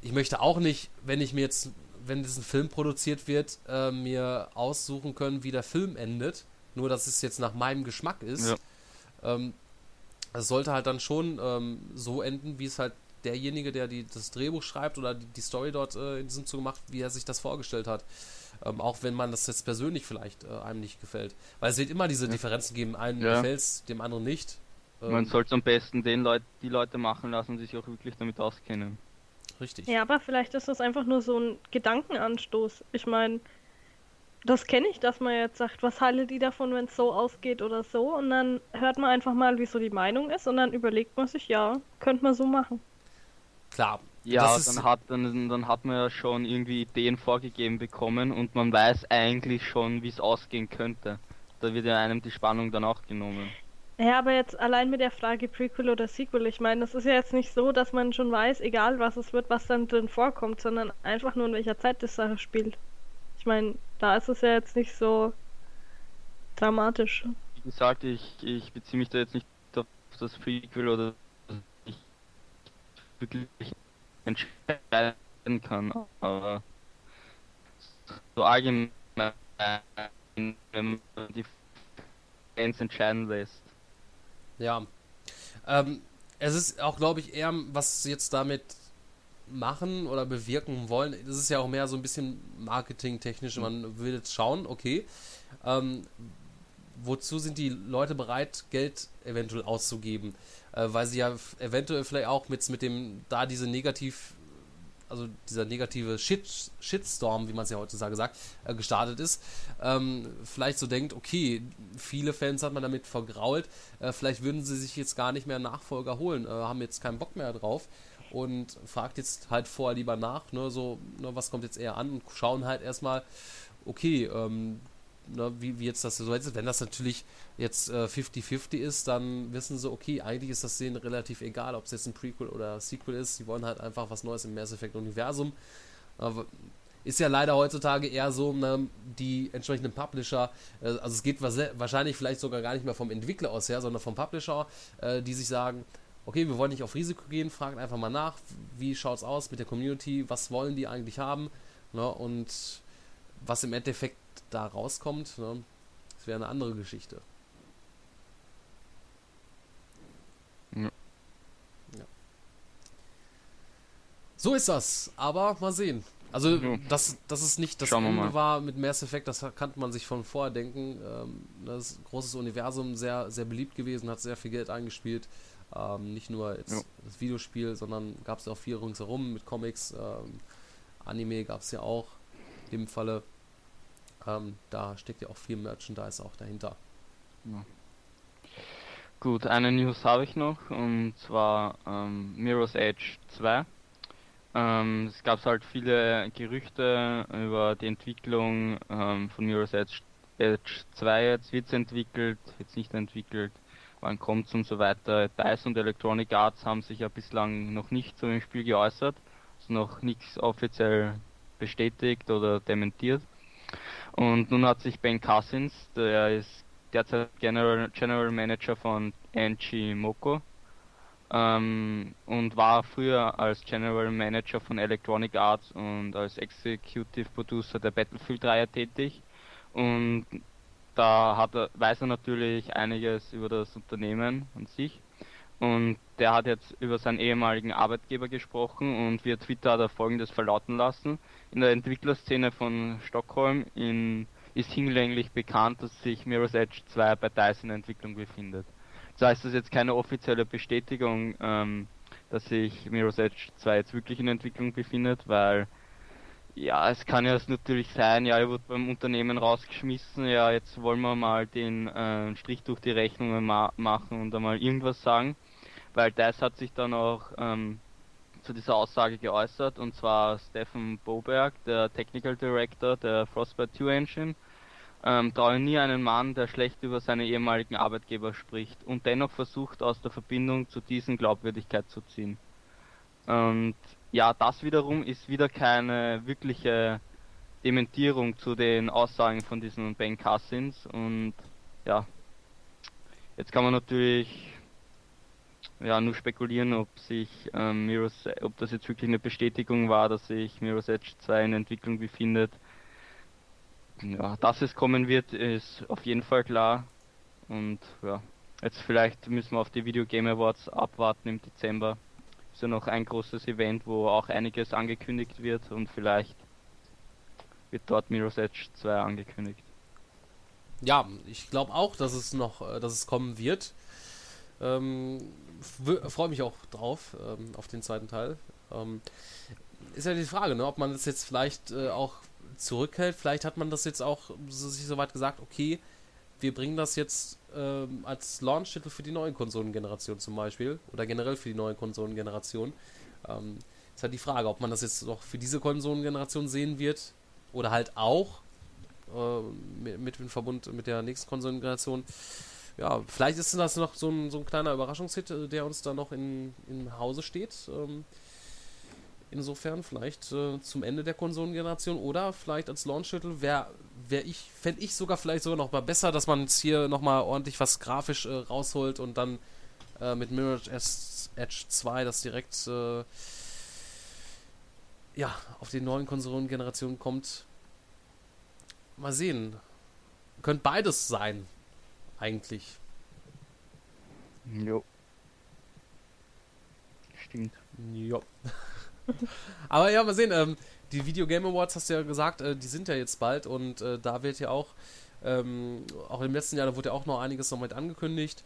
A: ich möchte auch nicht, wenn ich mir jetzt, wenn diesen Film produziert wird, äh, mir aussuchen können, wie der Film endet. Nur, dass es jetzt nach meinem Geschmack ist. Ja. Ähm, es sollte halt dann schon ähm, so enden, wie es halt derjenige, der die, das Drehbuch schreibt oder die, die Story dort äh, in diesem Zuge macht, wie er sich das vorgestellt hat. Ähm, auch wenn man das jetzt persönlich vielleicht äh, einem nicht gefällt. Weil es wird immer diese ja. Differenzen geben. Einem ja. gefällt es, dem anderen nicht.
B: Ähm, man sollte am besten den Leut die Leute machen lassen, die sich auch wirklich damit auskennen.
A: Richtig.
C: Ja, aber vielleicht ist das einfach nur so ein Gedankenanstoß. Ich meine, das kenne ich, dass man jetzt sagt, was haltet die davon, wenn es so ausgeht oder so? Und dann hört man einfach mal, wie so die Meinung ist und dann überlegt man sich, ja, könnte man so machen.
A: Klar.
B: Ja, dann hat, dann, dann hat man ja schon irgendwie Ideen vorgegeben bekommen und man weiß eigentlich schon, wie es ausgehen könnte. Da wird ja einem die Spannung dann auch genommen.
C: Ja, aber jetzt allein mit der Frage Prequel oder Sequel, ich meine, das ist ja jetzt nicht so, dass man schon weiß, egal was es wird, was dann drin vorkommt, sondern einfach nur in welcher Zeit das Sache spielt. Ich meine, da ist es ja jetzt nicht so dramatisch.
B: Wie gesagt, ich, ich beziehe mich da jetzt nicht auf das Prequel oder ich wirklich entscheiden kann, aber so allgemein, wenn man die Fans entscheiden lässt.
A: Ja. Ähm, es ist auch, glaube ich, eher, was jetzt damit machen oder bewirken wollen. Das ist ja auch mehr so ein bisschen marketingtechnisch. Man will jetzt schauen, okay, ähm, wozu sind die Leute bereit, Geld eventuell auszugeben? Äh, weil sie ja eventuell vielleicht auch mit, mit dem, da diese negativ, also dieser negative Shit, Shitstorm, wie man es ja heutzutage sagt, äh, gestartet ist, ähm, vielleicht so denkt, okay, viele Fans hat man damit vergrault, äh, vielleicht würden sie sich jetzt gar nicht mehr Nachfolger holen, äh, haben jetzt keinen Bock mehr drauf und fragt jetzt halt vorher lieber nach, ne, so, ne, was kommt jetzt eher an und schauen halt erstmal, okay, ähm, ne, wie, wie jetzt das so ist. Wenn das natürlich jetzt 50-50 äh, ist, dann wissen sie, okay, eigentlich ist das denen relativ egal, ob es jetzt ein Prequel oder Sequel ist. Sie wollen halt einfach was Neues im Mass Effect Universum. Aber ist ja leider heutzutage eher so, ne, die entsprechenden Publisher, äh, also es geht wahrscheinlich vielleicht sogar gar nicht mehr vom Entwickler aus her, sondern vom Publisher, äh, die sich sagen, okay, wir wollen nicht auf Risiko gehen, fragen einfach mal nach, wie schaut es aus mit der Community, was wollen die eigentlich haben, ne, und was im Endeffekt da rauskommt, ne, das wäre eine andere Geschichte. Ja. ja. So ist das, aber mal sehen. Also, ja. dass, dass es nicht das Ende war mit Mass Effect, das kannte man sich von vorher denken. Ähm, das ist ein großes Universum, sehr, sehr beliebt gewesen, hat sehr viel Geld eingespielt. Ähm, nicht nur jetzt ja. das Videospiel, sondern gab es ja auch viel ringsherum mit Comics. Ähm, Anime gab es ja auch in dem Falle. Ähm, da steckt ja auch viel Merchandise auch dahinter. Ja.
B: Gut, eine News habe ich noch und zwar ähm, Mirror's Edge 2. Ähm, es gab halt viele Gerüchte über die Entwicklung ähm, von Mirror's Edge Edge 2 jetzt wird entwickelt, jetzt nicht entwickelt, wann kommt's und so weiter. DICE und Electronic Arts haben sich ja bislang noch nicht zu dem Spiel geäußert, ist noch nichts offiziell bestätigt oder dementiert. Und nun hat sich Ben Cousins, der ist derzeit General, General Manager von NG Moko ähm, und war früher als General Manager von Electronic Arts und als Executive Producer der Battlefield-Reihe tätig. Und da hat er, weiß er natürlich einiges über das Unternehmen an sich. Und der hat jetzt über seinen ehemaligen Arbeitgeber gesprochen und via Twitter hat er folgendes verlauten lassen. In der Entwicklerszene von Stockholm in, ist hinlänglich bekannt, dass sich Mirror's Edge 2 bei DICE in Entwicklung befindet. Zwar ist das jetzt keine offizielle Bestätigung, ähm, dass sich Mirror's Edge 2 jetzt wirklich in Entwicklung befindet, weil ja, es kann ja natürlich sein, ja, er wird beim Unternehmen rausgeschmissen, ja, jetzt wollen wir mal den äh, Strich durch die Rechnungen ma machen und einmal irgendwas sagen, weil das hat sich dann auch ähm, zu dieser Aussage geäußert. Und zwar Stefan Boberg, der Technical Director der Frostbite 2 Engine, ähm, traue nie einen Mann, der schlecht über seine ehemaligen Arbeitgeber spricht und dennoch versucht aus der Verbindung zu diesen Glaubwürdigkeit zu ziehen. Und ja, das wiederum ist wieder keine wirkliche Dementierung zu den Aussagen von diesen Ben Cousins und ja, jetzt kann man natürlich ja nur spekulieren, ob sich ähm, Mirror's, ob das jetzt wirklich eine Bestätigung war, dass sich Mirror's Edge 2 in Entwicklung befindet. Ja, dass es kommen wird, ist auf jeden Fall klar. Und ja, jetzt vielleicht müssen wir auf die Video Game Awards abwarten im Dezember ist ja noch ein großes Event, wo auch einiges angekündigt wird und vielleicht wird dort Mirror's Edge 2 angekündigt.
A: Ja, ich glaube auch, dass es noch, äh, dass es kommen wird. Ähm, Freue mich auch drauf, ähm, auf den zweiten Teil. Ähm, ist ja die Frage, ne, ob man das jetzt vielleicht äh, auch zurückhält. Vielleicht hat man das jetzt auch so, sich so weit gesagt, okay, wir bringen das jetzt ähm, als Launch-Titel für die neue Konsolengeneration zum Beispiel oder generell für die neue Konsolengeneration. Ähm, ist halt die Frage, ob man das jetzt noch für diese Konsolengeneration sehen wird oder halt auch äh, mit, dem Verbund mit der nächsten Konsolengeneration. Ja, vielleicht ist das noch so ein, so ein kleiner Überraschungshit, äh, der uns da noch in, im Hause steht. Ähm, insofern vielleicht äh, zum Ende der Konsolengeneration oder vielleicht als Launch-Titel wäre wäre ich, fände ich sogar vielleicht sogar noch mal besser, dass man jetzt hier noch mal ordentlich was grafisch äh, rausholt und dann äh, mit Mirage Edge 2 das direkt äh, ja, auf die neuen Konsolengenerationen kommt. Mal sehen. Könnte beides sein, eigentlich.
B: Jo. Stimmt.
A: Jo. Aber ja, mal sehen. Ähm, die Video Game Awards hast du ja gesagt, äh, die sind ja jetzt bald und äh, da wird ja auch, ähm, auch im letzten Jahr, da wurde ja auch noch einiges noch mit angekündigt.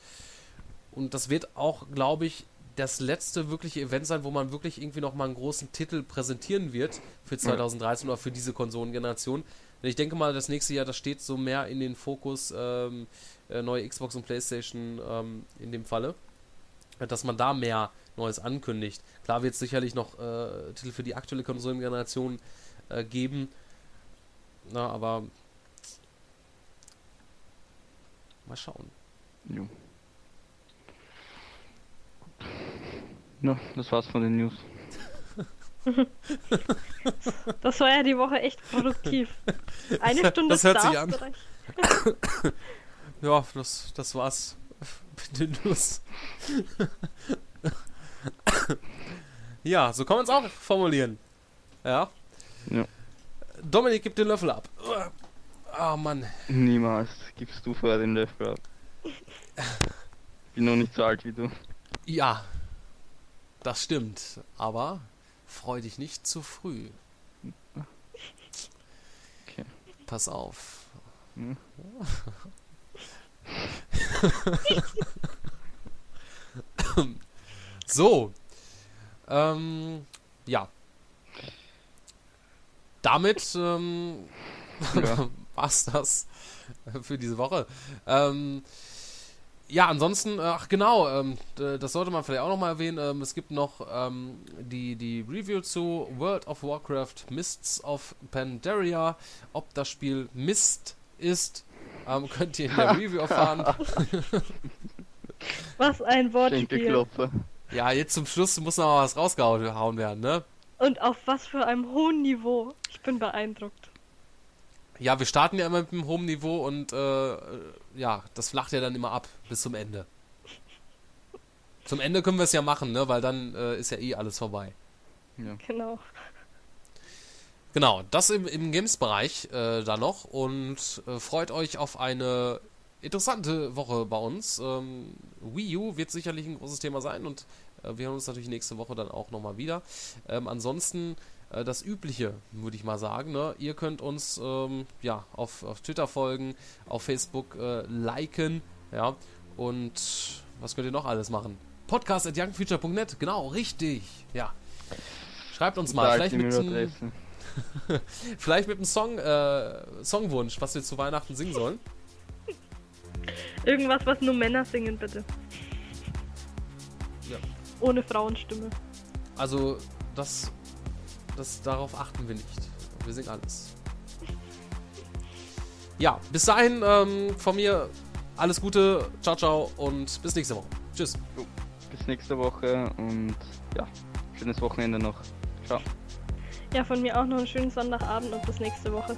A: Und das wird auch, glaube ich, das letzte wirkliche Event sein, wo man wirklich irgendwie noch mal einen großen Titel präsentieren wird für 2013 oder für diese Konsolengeneration. Denn ich denke mal, das nächste Jahr, das steht so mehr in den Fokus ähm, äh, neue Xbox und Playstation ähm, in dem Falle, dass man da mehr Neues ankündigt. Klar wird es sicherlich noch äh, Titel für die aktuelle Konsolengeneration äh, geben. Na, aber mal schauen.
B: Jo. Ja, das war's von den News.
C: das war ja die Woche echt produktiv. Eine Stunde
A: das hört sich an. ja, das, das war's mit den News. ja, so kann man es auch formulieren. Ja.
B: ja.
A: Dominik gibt den Löffel ab. Ah, oh, Mann.
B: Niemals gibst du vorher den Löffel ab. Bin noch nicht so alt wie du.
A: Ja, das stimmt. Aber freu dich nicht zu früh.
B: Okay.
A: Pass auf. Hm? So. Ähm, ja. Damit ähm, ja. war's das für diese Woche. Ähm, ja, ansonsten, ach genau, ähm, das sollte man vielleicht auch nochmal erwähnen. Ähm, es gibt noch ähm, die, die Review zu World of Warcraft Mists of Pandaria. Ob das Spiel Mist ist ähm, könnt ihr in der Review erfahren.
C: Was ein Wortspiel.
B: Schenkelklopfer.
A: Ja, jetzt zum Schluss muss noch mal was rausgehauen werden, ne?
C: Und auf was für einem hohen Niveau. Ich bin beeindruckt.
A: Ja, wir starten ja immer mit einem hohen Niveau und äh, ja, das flacht ja dann immer ab bis zum Ende. Zum Ende können wir es ja machen, ne? Weil dann äh, ist ja eh alles vorbei.
C: Genau.
A: Genau, das im, im Games-Bereich äh, da noch und äh, freut euch auf eine interessante Woche bei uns. Ähm, Wii U wird sicherlich ein großes Thema sein und äh, wir hören uns natürlich nächste Woche dann auch nochmal wieder. Ähm, ansonsten äh, das Übliche, würde ich mal sagen. Ne? Ihr könnt uns ähm, ja auf, auf Twitter folgen, auf Facebook äh, liken, ja, und was könnt ihr noch alles machen? Podcast at youngfuture.net, genau, richtig, ja. Schreibt uns mal, vielleicht mit einem, vielleicht mit einem Song, äh, Songwunsch, was wir zu Weihnachten singen sollen.
C: Irgendwas, was nur Männer singen, bitte.
A: Ja.
C: Ohne Frauenstimme.
A: Also, das, das, darauf achten wir nicht. Wir singen alles. Ja, bis dahin ähm, von mir alles Gute, ciao, ciao und bis nächste Woche. Tschüss.
B: Bis nächste Woche und ja, schönes Wochenende noch. Ciao.
C: Ja, von mir auch noch einen schönen Sonntagabend und bis nächste Woche.